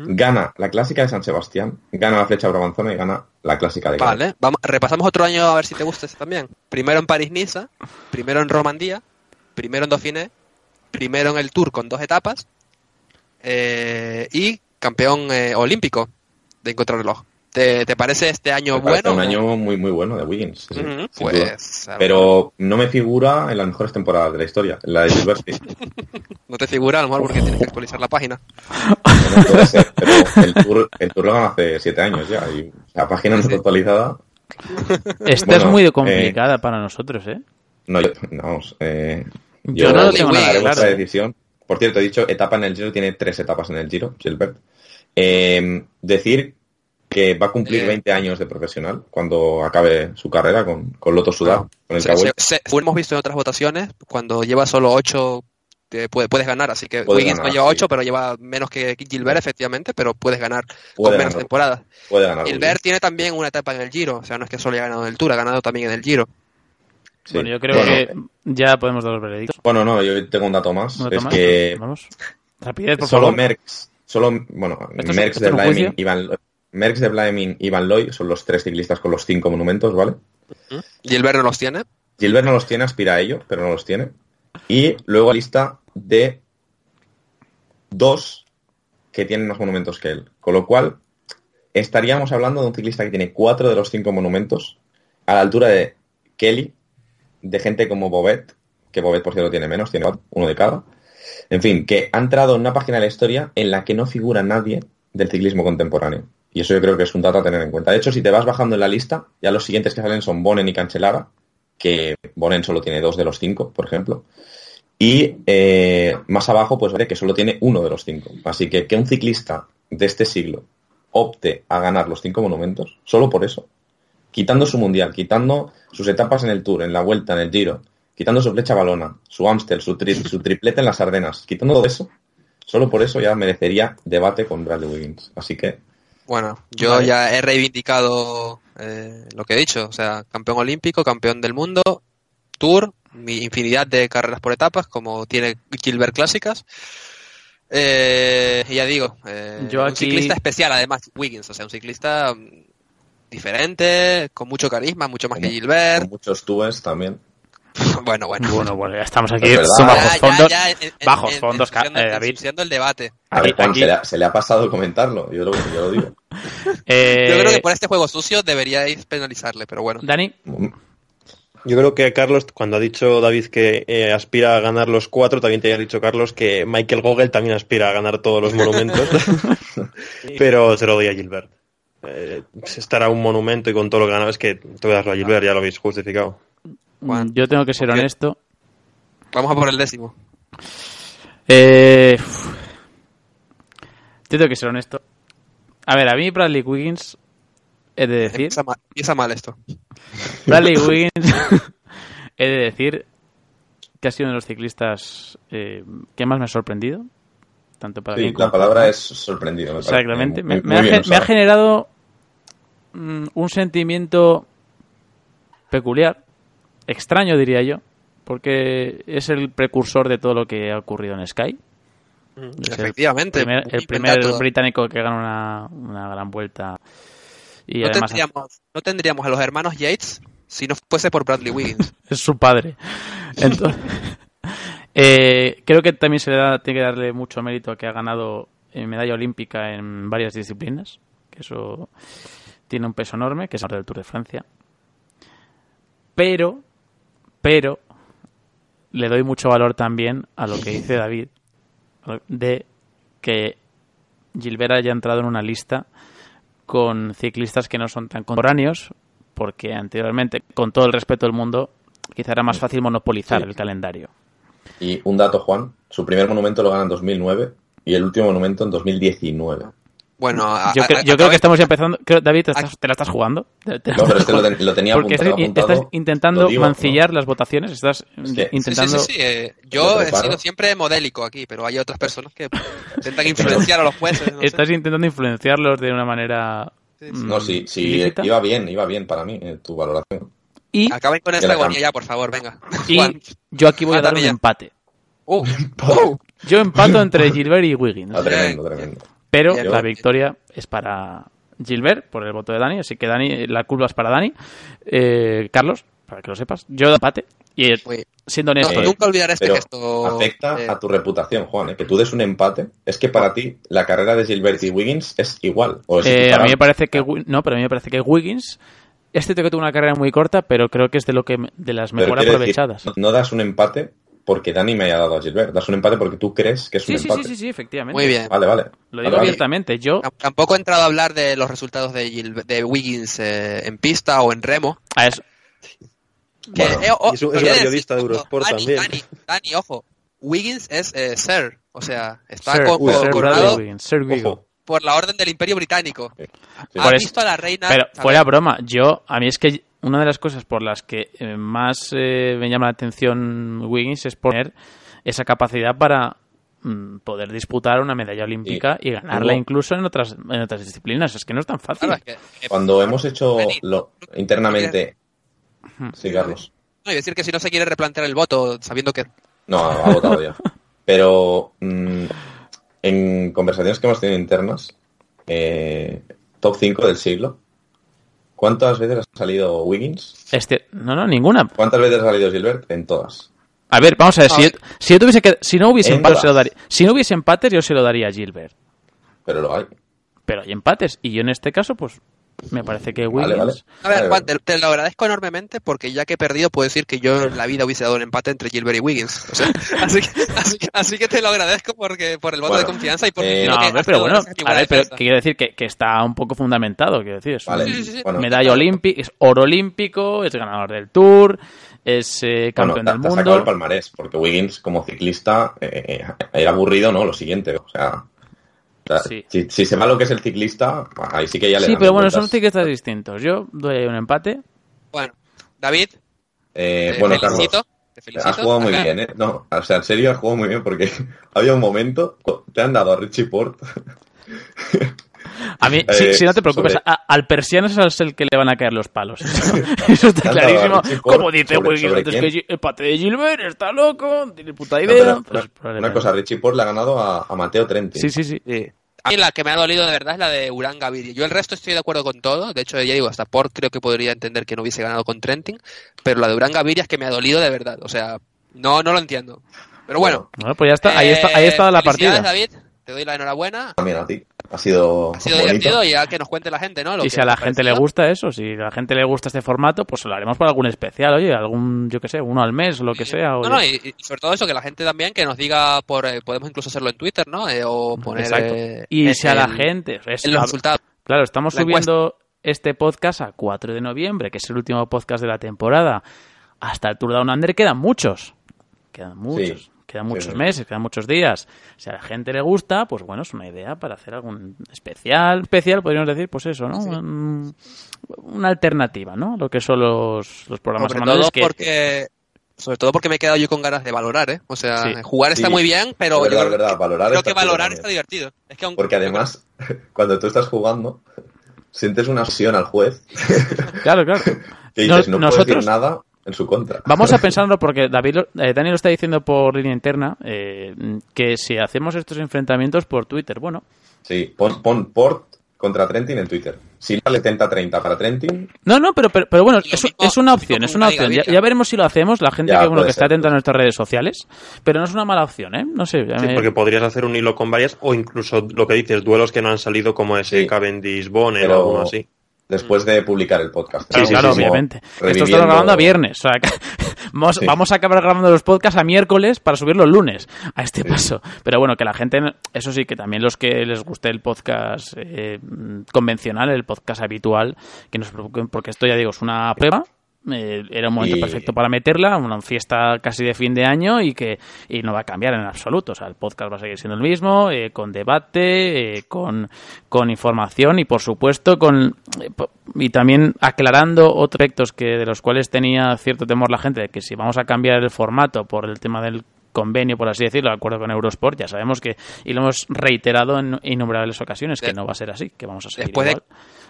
Gana la clásica de San Sebastián, gana la flecha brabanzona y gana la clásica de. Vale, vamos, repasamos otro año a ver si te gusta ese también. Primero en París-Niza, primero en Romandía, primero en Dauphiné, primero en el Tour con dos etapas eh, y campeón eh, olímpico de contrarreloj. ¿Te, ¿Te parece este año Me bueno? un año muy muy bueno de Wiggins. sí, pues, Pero no me figura en las mejores temporadas de la historia. En la de Gilbert sí. no te figura a lo mejor porque tienes que actualizar la página. Bueno, puede ser, pero el tour, el tour lo ganó hace siete años ya y la página no está actualizada. Esta Bueno, es muy eh, complicada para nosotros, ¿eh? No, yo, no, vamos. eh, Yo no lo tengo nada claro. decisión. Por cierto, he dicho etapa en el Giro, tiene tres etapas en el Giro, Gilbert. Eh, decir que va a cumplir Eh. 20 años de profesional cuando acabe su carrera con, con Loto Sudar, con el Se- hemos visto en otras votaciones, cuando lleva solo 8 puedes ganar, así que Puedes Wiggins ganar, no lleva sí. 8, pero lleva menos que Gilbert, efectivamente, pero puedes ganar Puede con menos temporadas. Puede ganar. Gilbert tiene también una etapa en el Giro, o sea, no es que solo haya ganado en el Tour, ha ganado también en el Giro. Sí. Bueno, yo creo Bueno, que ya podemos dar los veredictos. Bueno, no, yo tengo un dato más. ¿No es que Vamos. Rapidez, por solo favor. Merckx, solo, bueno, ¿Esto es- Merckx esto de juicio? Ivan, Merckx de Blaming y Van Looy son los tres ciclistas con los cinco monumentos, ¿vale? Gilbert no los tiene. Gilbert no los tiene, aspira a ello, pero no los tiene. Y luego lista de dos que tienen más monumentos que él. Con lo cual, estaríamos hablando de un ciclista que tiene cuatro de los cinco monumentos a la altura de Kelly, de gente como Bobet, que Bobet por cierto tiene menos, tiene uno de cada. En fin, que ha entrado en una página de la historia en la que no figura nadie del ciclismo contemporáneo. Y eso yo creo que es un dato a tener en cuenta. De hecho, si te vas bajando en la lista, ya los siguientes que salen son Bonen y Cancelara, que Bonen solo tiene dos de los cinco, por ejemplo. Y eh, más abajo, pues veré que solo tiene uno de los cinco. Así que que un ciclista de este siglo opte a ganar los cinco monumentos, solo por eso, quitando su mundial, quitando sus etapas en el Tour, en la Vuelta, en el Giro, quitando su flecha balona, su Amstel, su, tri- su triplete en las Ardenas, quitando todo eso, solo por eso ya merecería debate con Bradley Wiggins. Así que Bueno, yo Vale. ya he reivindicado eh, lo que he dicho, o sea, campeón olímpico, campeón del mundo, Tour, mi infinidad de carreras por etapas, como tiene Gilbert clásicas. Eh, y ya digo, eh, Yo un ciclista especial además, Wiggins, o sea, un ciclista mm, diferente, con mucho carisma, mucho más que Con Gilbert. muchos túes también. Bueno, bueno. Bueno, bueno, ya estamos aquí. Es verdad. Bajos Ya, fondos. ya, bajos en- fondos, eh, David. el debate. A ver, Aquí- Juan, aquí- se, le ha, se le ha pasado comentarlo, yo lo, yo lo digo. Eh, Yo creo que por este juego sucio deberíais penalizarle, pero bueno. Dani, Yo creo que Carlos, cuando ha dicho David que eh, aspira a ganar los cuatro, también te había dicho Carlos que Michael Gogel también aspira a ganar todos los monumentos. Pero se lo doy a Gilbert. Eh, estará un monumento y con todo lo que ganado es que te voy a darlo a Gilbert, ya lo habéis justificado. Juan, yo tengo que ser honesto. Vamos a por el décimo. Eh, yo tengo que ser honesto. A ver, a mí Bradley Wiggins, he de decir, Empieza mal, empieza mal esto. Bradley Wiggins, he de decir que ha sido uno de los ciclistas eh, que más me ha sorprendido. Tanto para Sí, bien como la palabra para es sorprendido. me. Exactamente. Muy- Me, muy me ha, bien me ha generado mm, un sentimiento peculiar, extraño diría yo, porque es el precursor de todo lo que ha ocurrido en Sky. El Efectivamente. primer- el primer británico que gana una, una gran vuelta. Y no, además tendríamos, no tendríamos a los hermanos Yates si no fuese por Bradley Wiggins. es su padre. Entonces, eh, creo que también se le da, tiene que darle mucho mérito a que ha ganado eh, medalla olímpica en varias disciplinas, que eso tiene un peso enorme, que es el del Tour de Francia. Pero, pero, le doy mucho valor también a lo que dice David, de que Gilbert haya entrado en una lista con ciclistas que no son tan contemporáneos, porque anteriormente, con todo el respeto del mundo, quizá era más fácil monopolizar Sí. el calendario. Y un dato, Juan, su primer monumento lo gana en 2009 y el último monumento en 2019. Bueno, a- Yo, a- cre- a- yo creo que estamos ya empezando. creo- David, ¿te, estás- te la estás jugando? ¿Te- No, pero estás este lo, lo tenía Porque apuntado. estás, apuntado. estás intentando digo, mancillar las votaciones. Estás que- Sí, sí, intentando. sí, sí, eh, yo he sido siempre modélico aquí, pero hay otras personas que intentan influenciar a los jueces. no sé. Estás intentando influenciarlos de una manera. Sí, sí. mm, No, sí, sí, ilícita. iba bien, iba bien para mí eh, tu valoración. Y, Acaben con Que esta agonía ya, por favor, venga. y Juan. yo aquí voy a dar un ya. empate. Uh, uh, Yo empato entre Gilbert y Wiggins. Ah, tremendo, tremendo. Pero la victoria es para Gilbert por el voto de Dani, así que Dani, la curva es para Dani. Eh, Carlos, para que lo sepas, yo de empate. Y eh, siendo no, honesto, nunca olvidaré este gesto. afecta eh, a tu reputación, Juan, eh, que tú des un empate. Es que para ti la carrera de Gilbert y Wiggins es igual. O es eh, a mí me parece que no, pero a mí me parece que Wiggins este que tuvo una carrera muy corta, pero creo que es de lo que de las mejor decir, aprovechadas. no das un empate porque Dani me haya dado a Gilbert. Das un empate porque tú crees que es un Sí, sí, empate. sí, sí, sí, efectivamente. Muy bien. Vale, vale. Lo Vale, digo vale. abiertamente. Yo Tam- Tampoco he entrado a hablar de los resultados de, Gil- de Wiggins eh, en pista o en remo. a eso, Que, Bueno, eh, oh, es un- es un periodista de Eurosport Dani, también. Dani, Dani, ojo. Wiggins es eh, Sir. O sea, está Sir, co- uy, co- Sir coronado Wiggins, Sir por la orden del Imperio Británico. Sí. Ha Por eso- visto a la reina. Pero fuera broma, yo, a mí es que una de las cosas por las que eh, más eh, me llama la atención Wiggins es poner esa capacidad para mm, poder disputar una medalla olímpica y, ganarla incluso en otras, en otras disciplinas. Es que no es tan fácil. claro, es que- que- Cuando hemos hecho lo internamente. Sí, Carlos. No, y decir que si no se quiere replantear el voto, sabiendo que. No, ha votado ya. Pero mm, en conversaciones que hemos tenido internas, eh, top 5 del siglo, ¿cuántas veces ha salido Wiggins? Este, no, no, ninguna. ¿Cuántas veces ha salido Gilbert? En todas. A ver, vamos a ver, A si, ver. yo, si yo tuviese que, si no hubiese En empates, se lo todas. daría. Si no hubiese empates, yo se lo daría a Gilbert. Pero lo hay. Pero hay empates, y yo en este caso, pues, me parece que. Vale, vale. A ver, Juan, te, te lo agradezco enormemente porque ya que he perdido, puedo decir que yo en la vida hubiese dado un empate entre Gilbert y Wiggins. O sea, así, que, así, que- así que te lo agradezco porque por el voto Bueno, de confianza y por eh, No, que pero bueno, a ver, pero quiero decir que, que está un poco fundamentado, quiero decir, es Vale. un Sí, sí, sí. Bueno, medalla olímpica, es oro olímpico, es ganador del Tour, es eh, bueno, campeón te, del te has sacado el mundo. palmarés, porque Wiggins como ciclista eh, era aburrido, ¿no? Lo siguiente, o sea... sea, Sí. si, si se va lo que es el ciclista, ahí sí que ya le Sí, pero bueno, vueltas. son ciclistas distintos. Yo doy ahí un empate. Bueno, David, Eh, te bueno, felicito. Carlos, Te felicito. has jugado muy Acá- bien, ¿eh? No, o sea, en serio has jugado muy bien porque había un momento, te han dado a Richie Port. A mí, sí, Eh, sí, no te preocupes, sobre- a- al persiano es el que le van a caer los palos. Eso, está clarísimo. Como dice ¿sobre- sobre antes que el pate de Gilbert está loco, no tiene puta No, idea. pero pues, una- cosa, Richie Port le ha ganado a, a Mateo Trenti. Sí, sí, sí. A mí la que me ha dolido de verdad es la de Urán Gaviria. Yo el resto estoy de acuerdo con todo. De hecho, ya digo, hasta Port creo que podría entender que no hubiese ganado con Trentin. Pero la de Urán Gaviria es que me ha dolido de verdad. O sea, no, no lo entiendo. Pero bueno. Bueno, pues ya está, ahí está, ahí eh, está la felicidades, partida. David. Te doy la enhorabuena. También a ti. Ha sido, Ha sido divertido y ya que nos cuente la gente, ¿no? Lo Y que si a la gente le gusta eso, si a la gente le gusta este formato, pues lo haremos para algún especial, oye, algún, yo qué sé, uno al mes o lo que sea. No, oye. no, y, y sobre todo eso, que la gente también que nos diga por... eh, podemos incluso hacerlo en Twitter, ¿no? Eh, o poner... Exacto. eh, Y en si a la gente... es- en los resultados. Claro, estamos La encuesta. subiendo este podcast a 4 de noviembre, que es el último podcast de la temporada. Hasta el Tour Down Under quedan muchos. Quedan muchos. Sí. Quedan muchos sí. meses, quedan muchos días. Si a la gente le gusta, pues bueno, es una idea para hacer algún especial. Especial, podríamos decir, pues eso, ¿no? Un- una alternativa, ¿no? Lo que son los, los programas Sobre todo que... porque... Sobre todo porque me he quedado yo con ganas de valorar, ¿eh? O sea, Sí. jugar está Sí. muy bien, pero Es verdad, yo verdad, valorar creo que valorar está divertido. Es que aunque- Porque además, cuando tú estás jugando, sientes una obsesión al juez Claro, claro. que dices, no puedo nosotros- decir nada en su contra. Vamos a pensarlo porque David, lo- eh, Dani lo está diciendo por línea interna, eh, que si hacemos estos enfrentamientos por Twitter, bueno, Sí, pon, pon Port contra Trentin en Twitter. Si vale 30-30 para Trentin, No, no, pero, pero, pero bueno, es, mismo- es una opción, es una opción. Ya, veremos si lo hacemos, la gente Ya, que, bueno, que está atenta a nuestras redes sociales, pero no es una mala opción, ¿eh? No sé. Sí, me- porque podrías hacer un hilo con varias o incluso lo que dices, duelos que no han salido como ese Sí. Cavendish Bonner o alguno así. Después de publicar el podcast. Sí, sí, claro, obviamente. Esto está grabando a viernes. O sea, que vamos, Sí. vamos a acabar grabando los podcasts a miércoles para subirlos el lunes a este Sí. paso. Pero bueno, que la gente, eso sí, que también los que les guste el podcast eh, convencional, el podcast habitual, que no se preocupen, porque esto ya digo, es una prueba. Eh, era un momento Y- perfecto para meterla, una fiesta casi de fin de año y que y no va a cambiar en absoluto. O sea, el podcast va a seguir siendo el mismo, eh, con debate, eh, con, con información y por supuesto con eh, y también aclarando otros aspectos que de los cuales tenía cierto temor la gente de que si vamos a cambiar el formato por el tema del convenio, por así decirlo, de acuerdo con Eurosport, ya sabemos que, y lo hemos reiterado en innumerables ocasiones, que De- no va a ser así, que vamos a seguir Después de- igual.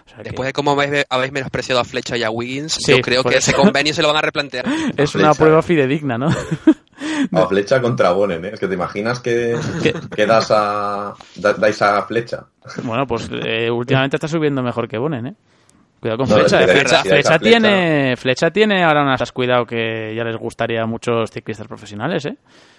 O sea que Después de cómo habéis, habéis menospreciado a Flecha y a Wiggins, Sí, yo creo que eso. ese convenio se lo van a replantear. es una prueba fidedigna, ¿no? A flecha contra Bonen, ¿eh? Es que te imaginas que, que das a, da- dais a flecha. bueno, pues eh, últimamente está subiendo mejor que Bonen, ¿eh? Cuidado con No, Flecha. es eh, que Flecha, tiene, Flecha tiene ahora unas cuidado que ya les gustaría a muchos ciclistas profesionales, ¿eh?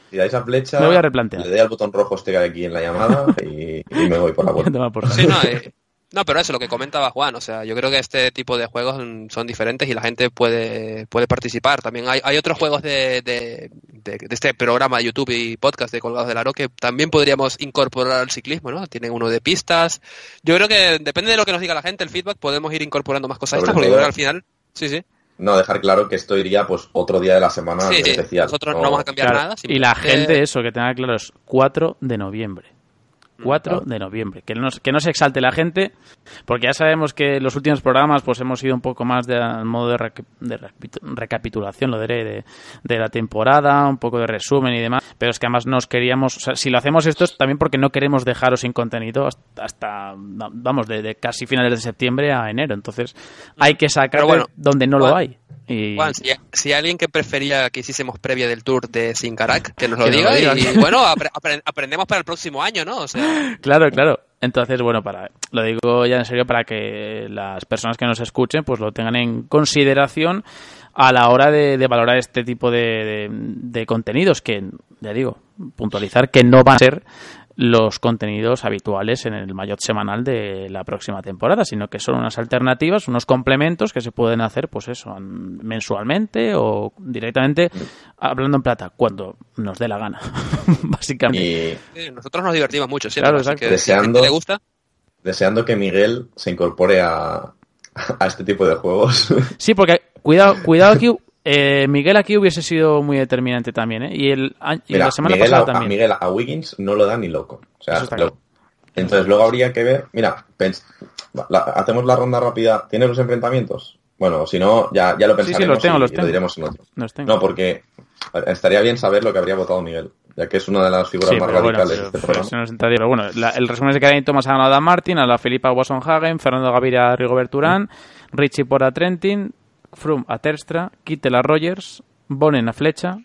Si dais a flecha, Me voy a replantear. le doy al botón rojo este que hay aquí en la llamada y, y me voy por la puerta. Sí, no, eh, no, pero eso, lo que comentaba Juan, o sea, yo creo que este tipo de juegos son diferentes y la gente puede, puede participar. También hay, hay otros juegos de, de, de- de este programa de YouTube y podcast de Colgados del Aro que también podríamos incorporar al ciclismo, ¿no? Tienen uno de pistas. Yo creo que depende de lo que nos diga la gente, el feedback, podemos ir incorporando más cosas estas, porque yo todo- creo que al final, sí, sí, No, dejar claro que esto iría pues otro día de la semana sí, sí, especial. nosotros no vamos a cambiar Claro, nada. y la gente, eso, que tenga claro, es 4 de noviembre. Mm, 4 claro. de noviembre. Que no, que no se exalte la gente, porque ya sabemos que en los últimos programas pues hemos ido un poco más de al modo de, de recapitu- recapitulación, lo diré, de, de la temporada, un poco de resumen y demás. Pero es que además nos queríamos, o sea, si lo hacemos esto es también porque no queremos dejaros sin contenido hasta, hasta, vamos, de, de casi finales de septiembre a enero. Entonces hay que sacar bueno, donde no lo hay. Y... Juan, si, si hay alguien que prefería que hiciésemos previa del tour de Sincarak, que nos lo Que diga, lo y bueno, apre- apre- aprendemos para el próximo año, ¿no? O sea, Claro, claro. Entonces, bueno, para lo digo ya en serio para que las personas que nos escuchen pues lo tengan en consideración a la hora de, de valorar este tipo de, de- de contenidos que, ya digo, puntualizar que no van a ser los contenidos habituales en el Mayotte semanal de la próxima temporada, sino que son unas alternativas, unos complementos que se pueden hacer, pues eso, mensualmente o directamente hablando en plata, cuando nos dé la gana, básicamente. Y sí, nosotros nos divertimos mucho siempre, Claro, exacto. que si Deseando- le gusta, deseando que Miguel se incorpore a, a este tipo de juegos. Sí, porque cuidado, cuidado aquí. Eh, Miguel aquí hubiese sido muy determinante también, ¿eh? Y, el, y Mira, la semana Miguel, pasada a, a también. Miguel a Wiggins no lo da ni loco. O sea, Eso está lo- claro. entonces luego habría que ver. Mira, pens- la- hacemos la ronda rápida. ¿Tienes los enfrentamientos? Bueno, si no, ya, ya lo Sí, sí, pensaremos los tengo, y, los y lo tengo. diremos en otro. Los tengo. No, porque estaría bien saber lo que habría votado Miguel. ya que es una de las figuras Sí, más pero bueno, radicales pero, de este programa. pero bueno, la- el resumen es que Geraint Thomas ha ganado a Dan Martin, a la Felipa Wasson Hagen, Fernando Gaviria a Rigobert Urán, Richie por a Trentin, Froome a Terstra, Kittel a Rogers, Bonen a Flecha,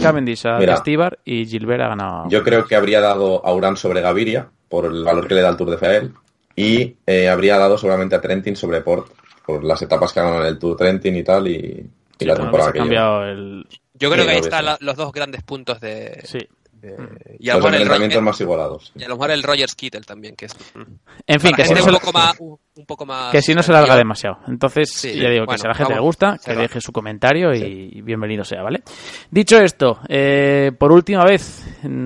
Cavendish a. Estibar y Gilbert ha ganado. Yo creo que habría dado a Urán sobre Gaviria, por el valor que le da el Tour de Fael, y eh, habría dado seguramente a Trentin sobre Port, por las etapas que ganaron en el Tour Trentin y tal, y, y Sí, la temporada que lleva. el... Yo creo Sí, que ahí están la- los dos grandes puntos de. Sí. de- y, a lo Los mejor el, enfrentamientos Ro- más igualados. y a lo mejor el Rogers Kittel también, que es. En fin, que no un poco más. Un, un poco más que si no se larga demasiado. Entonces, Sí, ya digo que bueno, si a la gente le gusta, que va. deje su comentario y bienvenido sea, ¿vale? Dicho esto, eh, por última vez,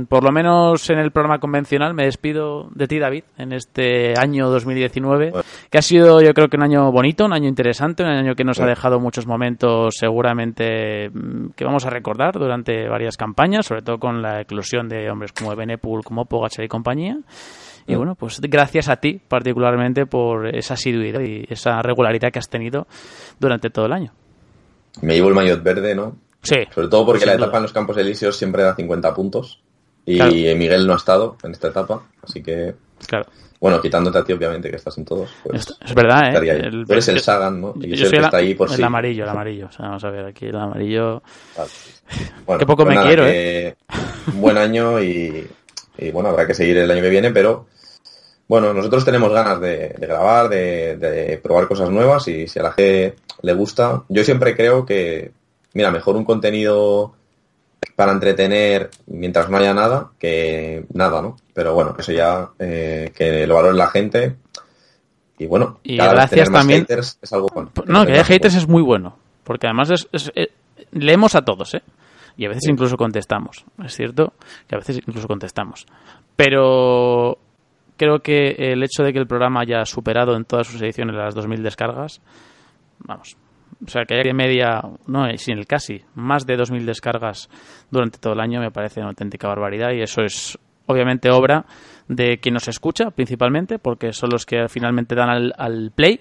por lo menos en el programa convencional, me despido de ti, David, en este año 2019, que ha sido yo creo que un año bonito, un año interesante, un año que nos ha dejado muchos momentos seguramente mm, que vamos a recordar durante varias campañas, sobre todo con la eclosión de hombres como Benepul, como Pogacar y compañía. Y bueno, pues gracias a ti particularmente por esa asiduidad y esa regularidad que has tenido durante todo el año. Me llevo el maillot verde, ¿no? Sí. Sobre todo porque la etapa en los Campos Elíseos siempre da 50 puntos. Y Claro. Miguel no ha estado en esta etapa, así que, Claro. bueno, quitándote a ti, obviamente, que estás en todos. Pues, Es, verdad, ¿eh? El- Tú eres el Sagan, ¿no? Y Yo es el soy que el, está ahí por el sí. amarillo, el amarillo. O sea, vamos a ver, aquí el amarillo... Bueno, Qué poco pues me nada, quiero, ¿eh? buen año y, y, bueno, habrá que seguir el año que viene, pero bueno, nosotros tenemos ganas de, de grabar, de, de probar cosas nuevas y si a la gente le gusta, yo siempre creo que, mira, mejor un contenido para entretener mientras no haya nada que nada, ¿no? Pero bueno, eso ya eh, que lo valore la gente y bueno, Y cada vez gracias tener más también- haters es algo bueno. No, que haya haters es muy bueno. Porque además es, es- eh, leemos a todos, ¿eh? Y a veces incluso contestamos. Es cierto que a veces incluso contestamos. Pero creo que el hecho de que el programa haya superado en todas sus ediciones las 2.000 descargas, vamos. O sea, que haya media, no, sin el casi, más de 2.000 descargas durante todo el año me parece una auténtica barbaridad y eso es obviamente obra de quien nos escucha principalmente porque son los que finalmente dan al, al play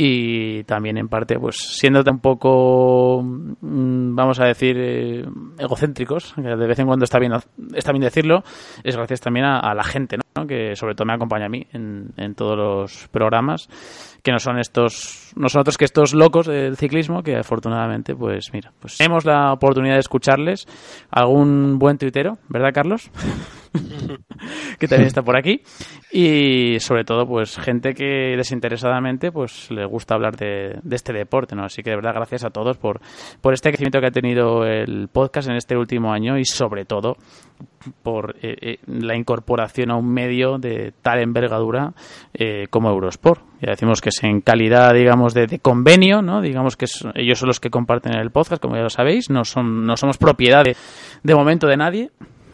y también en parte pues siendo un poco mm, vamos a decir eh, egocéntricos que de vez en cuando está bien está bien decirlo es gracias también a, la gente ¿no? que sobre todo me acompaña a mí en, en todos los programas que no son estos no son otros que estos locos del ciclismo que afortunadamente pues mira pues tenemos la oportunidad de escucharles algún buen tuitero verdad Carlos que también está por aquí y sobre todo pues gente que desinteresadamente pues le gusta hablar de, este deporte no así que de verdad gracias a todos por por este crecimiento que ha tenido el podcast en este último año y sobre todo por eh, eh, la incorporación a un medio de tal envergadura eh, como Eurosport. Ya decimos que es en calidad, digamos, de, convenio, ¿no? Digamos que ellos son los que comparten el podcast, como ya lo sabéis. No, son, no somos propiedad de momento de nadie.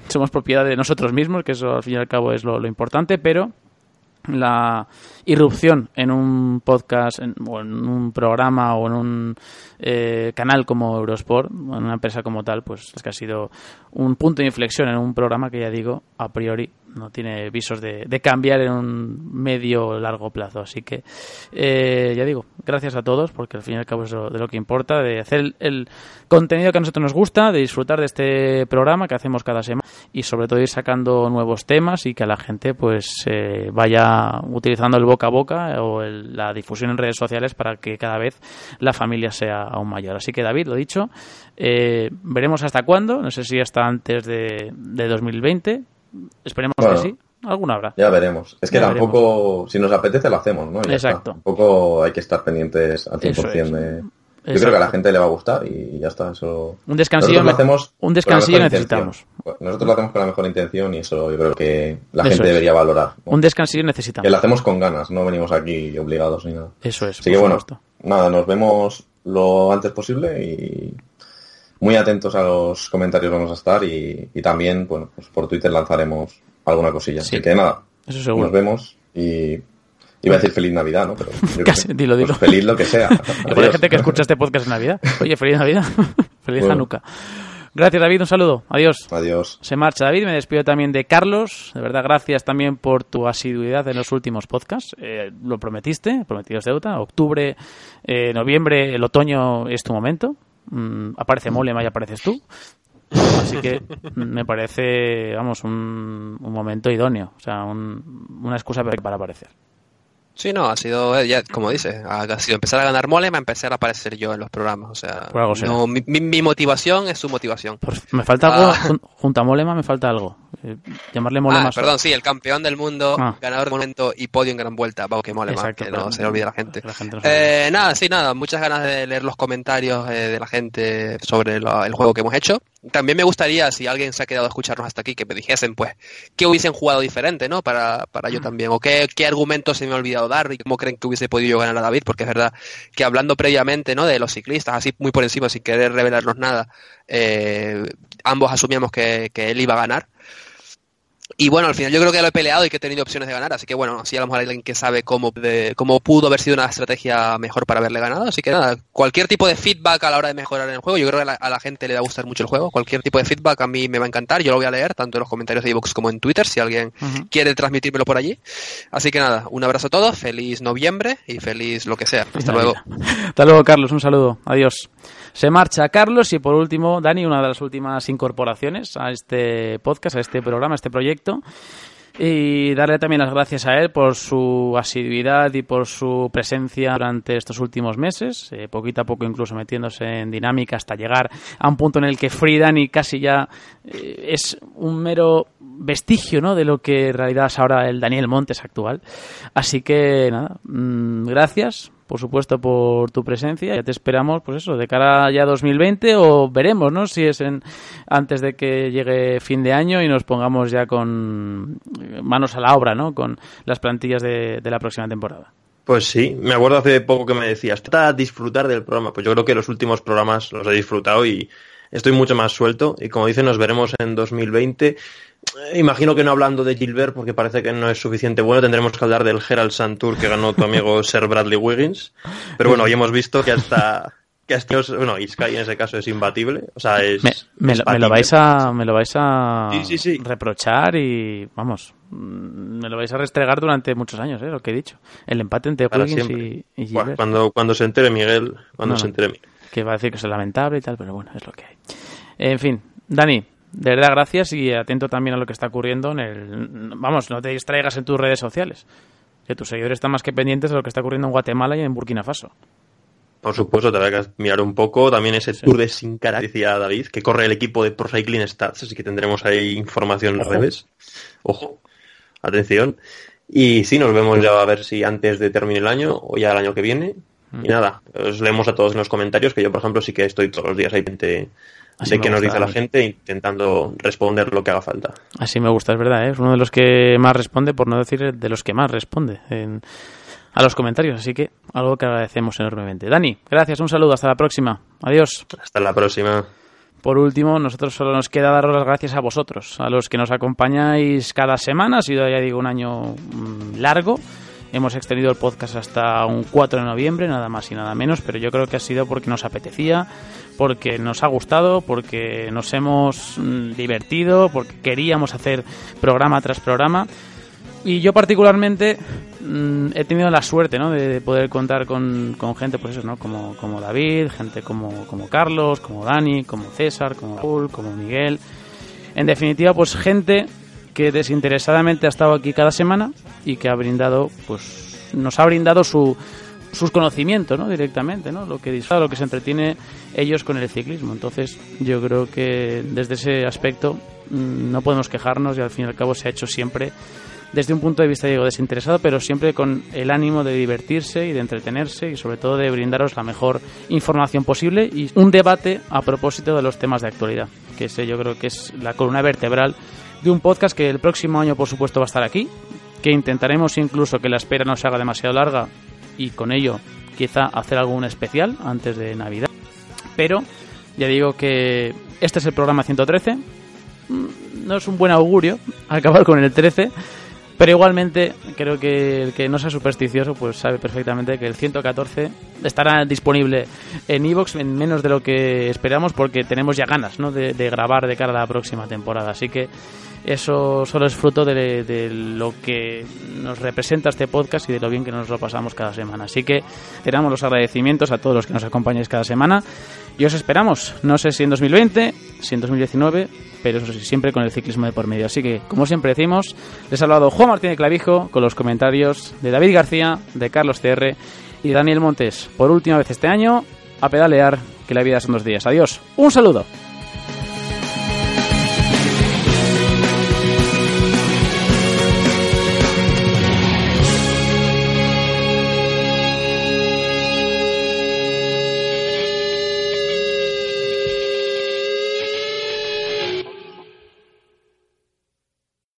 Somos propiedad de nosotros mismos, que eso al fin y al cabo es lo, importante, pero la irrupción en un podcast en- o en un programa o en un eh, canal como Eurosport, en una empresa como tal, pues es que ha sido un punto de inflexión en un programa que ya digo, a priori no tiene visos de, cambiar en un medio largo plazo. Así que, eh, ya digo, gracias a todos, porque al fin y al cabo es de lo que importa, de hacer el, el contenido que a nosotros nos gusta, de disfrutar de este programa que hacemos cada semana y sobre todo ir sacando nuevos temas y que a la gente pues eh, vaya utilizando el boca a boca o el- la difusión en redes sociales para que cada vez la familia sea aún mayor. Así que David, lo dicho, eh, veremos hasta cuándo, no sé si hasta antes de, de 2020, esperemos Bueno. que sí, alguna habrá. Ya veremos. Es que Ya tampoco, si nos apetece, lo hacemos, ¿no? Ya Exacto. está. Tampoco hay que estar pendientes al 100% Eso es. de... Yo Exacto. creo que a la gente le va a gustar y ya está. Eso... Un descansillo Nosotros lo hacemos un descansillo necesitamos. Nosotros lo hacemos con la mejor intención y eso yo creo que la Eso gente es. debería valorar. ¿no? Un descansillo necesitamos. Que lo hacemos con ganas, no venimos aquí obligados ni nada. Eso es. Así que bueno, supuesto. nada, nos vemos lo antes posible y muy atentos a los comentarios vamos a estar y, y también, bueno, pues por Twitter lanzaremos alguna cosilla. Sí. Así que nada, Eso seguro. nos vemos y iba a decir feliz Navidad, ¿no? Pero yo Casi, sé. dilo, dilo. Pues feliz lo que sea. Hay gente que escucha este podcast en Navidad. Oye, feliz Navidad. feliz Bueno. Hanukkah. Gracias, David. Un saludo. Adiós. Adiós. Se marcha David, me despido también de Carlos. De verdad, gracias también por tu asiduidad en los últimos podcasts. Eh, lo prometiste, prometido es deuda. Octubre, eh, noviembre, el otoño es tu momento. Mm, aparece Molema y apareces tú. Así que me parece, vamos, un, un momento idóneo, o sea, un- una excusa para aparecer. Sí, no, ha sido, eh, ya, como dice, ha sido empezar a ganar Molema, empezar a aparecer yo en los programas. O sea, no, mi, mi- mi motivación es su motivación. Me falta algo, Ah. jun- junto a Molema me falta algo. Eh, llamarle Molema. Ah, perdón, sí, el campeón del mundo, Ah. ganador de momento y podio en gran vuelta. Vamos, que Molema, Exacto, que no se le olvide la gente. la gente no. Eh, nada, sí, nada, muchas ganas de leer los comentarios eh, de la gente sobre lo- el juego que hemos hecho. También me gustaría, si alguien se ha quedado a escucharnos hasta aquí, que me dijesen, pues, qué hubiesen jugado diferente, ¿no? Para, para yo también. O qué, qué argumentos se me ha olvidado dar y cómo creen que hubiese podido yo ganar a David, porque es verdad que hablando previamente, ¿no? De los ciclistas, así muy por encima, sin querer revelarnos nada, eh, ambos asumíamos que, que él iba a ganar. Y bueno, al final yo creo que lo he peleado y que he tenido opciones de ganar, así que bueno, si a lo mejor hay alguien que sabe cómo, de- cómo pudo haber sido una estrategia mejor para haberle ganado, así que nada, cualquier tipo de feedback a la hora de mejorar en el juego, yo creo que a la, a la gente le va a gustar mucho el juego, cualquier tipo de feedback a mí me va a encantar, yo lo voy a leer tanto en los comentarios de iVoox como en Twitter, si alguien quiere transmitírmelo por allí. Así que nada, un abrazo a todos, feliz noviembre y feliz lo que sea. Hasta luego. Hasta luego, Carlos. Un saludo. Adiós. Se marcha Carlos y por último, Dani, una de las últimas incorporaciones a este podcast, a este programa, a este proyecto. Y darle también las gracias a él por su asiduidad y por su presencia durante estos últimos meses, eh, poquito a poco incluso metiéndose en dinámica hasta llegar a un punto en el que Free Dani casi ya eh, es un mero vestigio ¿no? de lo que en realidad es ahora el Daniel Montes actual. Así que nada, mm, gracias por supuesto por tu presencia. Ya te esperamos, pues eso, de cara ya a 2020 o veremos, ¿no? Si es en antes de que llegue fin de año y nos pongamos ya con eh, manos a la obra, ¿no? Con las plantillas de, la próxima temporada. Pues sí, me acuerdo hace poco que me decías, trata de disfrutar del programa. Pues yo creo que los últimos programas los he disfrutado y estoy mucho más suelto. Y como dicen, nos veremos en 2020. Eh, Imagino que no hablando de Gilbert, porque parece que no es suficiente bueno, tendremos que hablar del Herald Sun Tour que ganó tu amigo Sir Bradley Wiggins. Pero bueno, hoy hemos visto que hasta... Que hasta bueno, Sky en ese caso es imbatible. O sea, es. Me, me es me lo vais a me lo vais a Sí, sí, sí. reprochar y vamos mm, me lo vais a restregar durante muchos años eh, lo que he dicho el empate entre Para Wiggins y, Buah, Gilbert. cuando, cuando se entere Miguel, cuando No, se entere Miguel. que va a decir que es lamentable y tal, pero bueno, es lo que hay. En fin, Dani, de verdad gracias y atento también a lo que está ocurriendo en el... Vamos, no te distraigas en tus redes sociales, que tus seguidores están más que pendientes de lo que está ocurriendo en Guatemala y en Burkina Faso. Por supuesto, te que mirar un poco. También ese Tour de Sin Cara, que decía David, que corre el equipo de Pro Cycling Stats, así que tendremos ahí información en Ojo. redes. Ojo, atención. Y sí, nos vemos ya a ver si antes de termine el año o ya el año que viene. Mm. Y nada, os leemos a todos en los comentarios, que yo, por ejemplo, sí que estoy todos los días ahí pendiente Así de qué nos gusta, dice la gente, intentando responder lo que haga falta. Así me gusta, es verdad, ¿eh? es uno de los que más responde, por no decir de los que más responde en- a los comentarios, así que algo que agradecemos enormemente. Dani, gracias, un saludo, hasta la próxima, adiós. Hasta la próxima. Por último, nosotros solo nos queda daros las gracias a vosotros, a los que nos acompañáis cada semana. Ha sido, ya digo, un año mm, largo. Hemos extendido el podcast hasta un 4 de noviembre, nada más y nada menos, pero yo creo que ha sido porque nos apetecía, porque nos ha gustado, porque nos hemos mm, divertido, porque queríamos hacer programa tras programa. Y yo particularmente mm, he tenido la suerte ¿no? de, de poder contar con, con gente pues eso, ¿no? como, como David, gente como, como Carlos, como Dani, como César, como Raúl, como Miguel. En definitiva, pues gente que desinteresadamente ha estado aquí cada semana y que ha brindado, pues nos ha brindado su, sus conocimientos, ¿no? Directamente, ¿no? Lo que disfruta, lo que se entretiene ellos con el ciclismo. Entonces, yo creo que desde ese aspecto mm, no podemos quejarnos y al fin y al cabo se ha hecho siempre desde un punto de vista, digo, desinteresado, pero siempre con el ánimo de divertirse y de entretenerse y sobre todo de brindaros la mejor información posible y un debate a propósito de los temas de actualidad, que ese yo creo que es la columna vertebral de un podcast que el próximo año, por supuesto, va a estar aquí, que intentaremos incluso que la espera no se haga demasiado larga y con ello quizá hacer algún especial antes de Navidad. Pero ya digo que este es el programa 113. Mm, No es un buen augurio acabar con el 13, pero igualmente creo que el que no sea supersticioso pues sabe perfectamente que el 114 estará disponible en Evox en menos de lo que esperamos porque tenemos ya ganas ¿no? de, de grabar de cara a la próxima temporada. Así que eso solo es fruto de, lo que nos representa este podcast y de lo bien que nos lo pasamos cada semana. Así que te damos los agradecimientos a todos los que nos acompañáis cada semana Y os esperamos, no sé si en 2020, si en 2019, pero eso sí, siempre con el ciclismo de por medio. Así que, como siempre decimos, les ha hablado Juan Martín de Clavijo con los comentarios de David García, de Carlos CR y Daniel Montes. Por última vez este año, a pedalear, que la vida son dos días. Adiós, un saludo.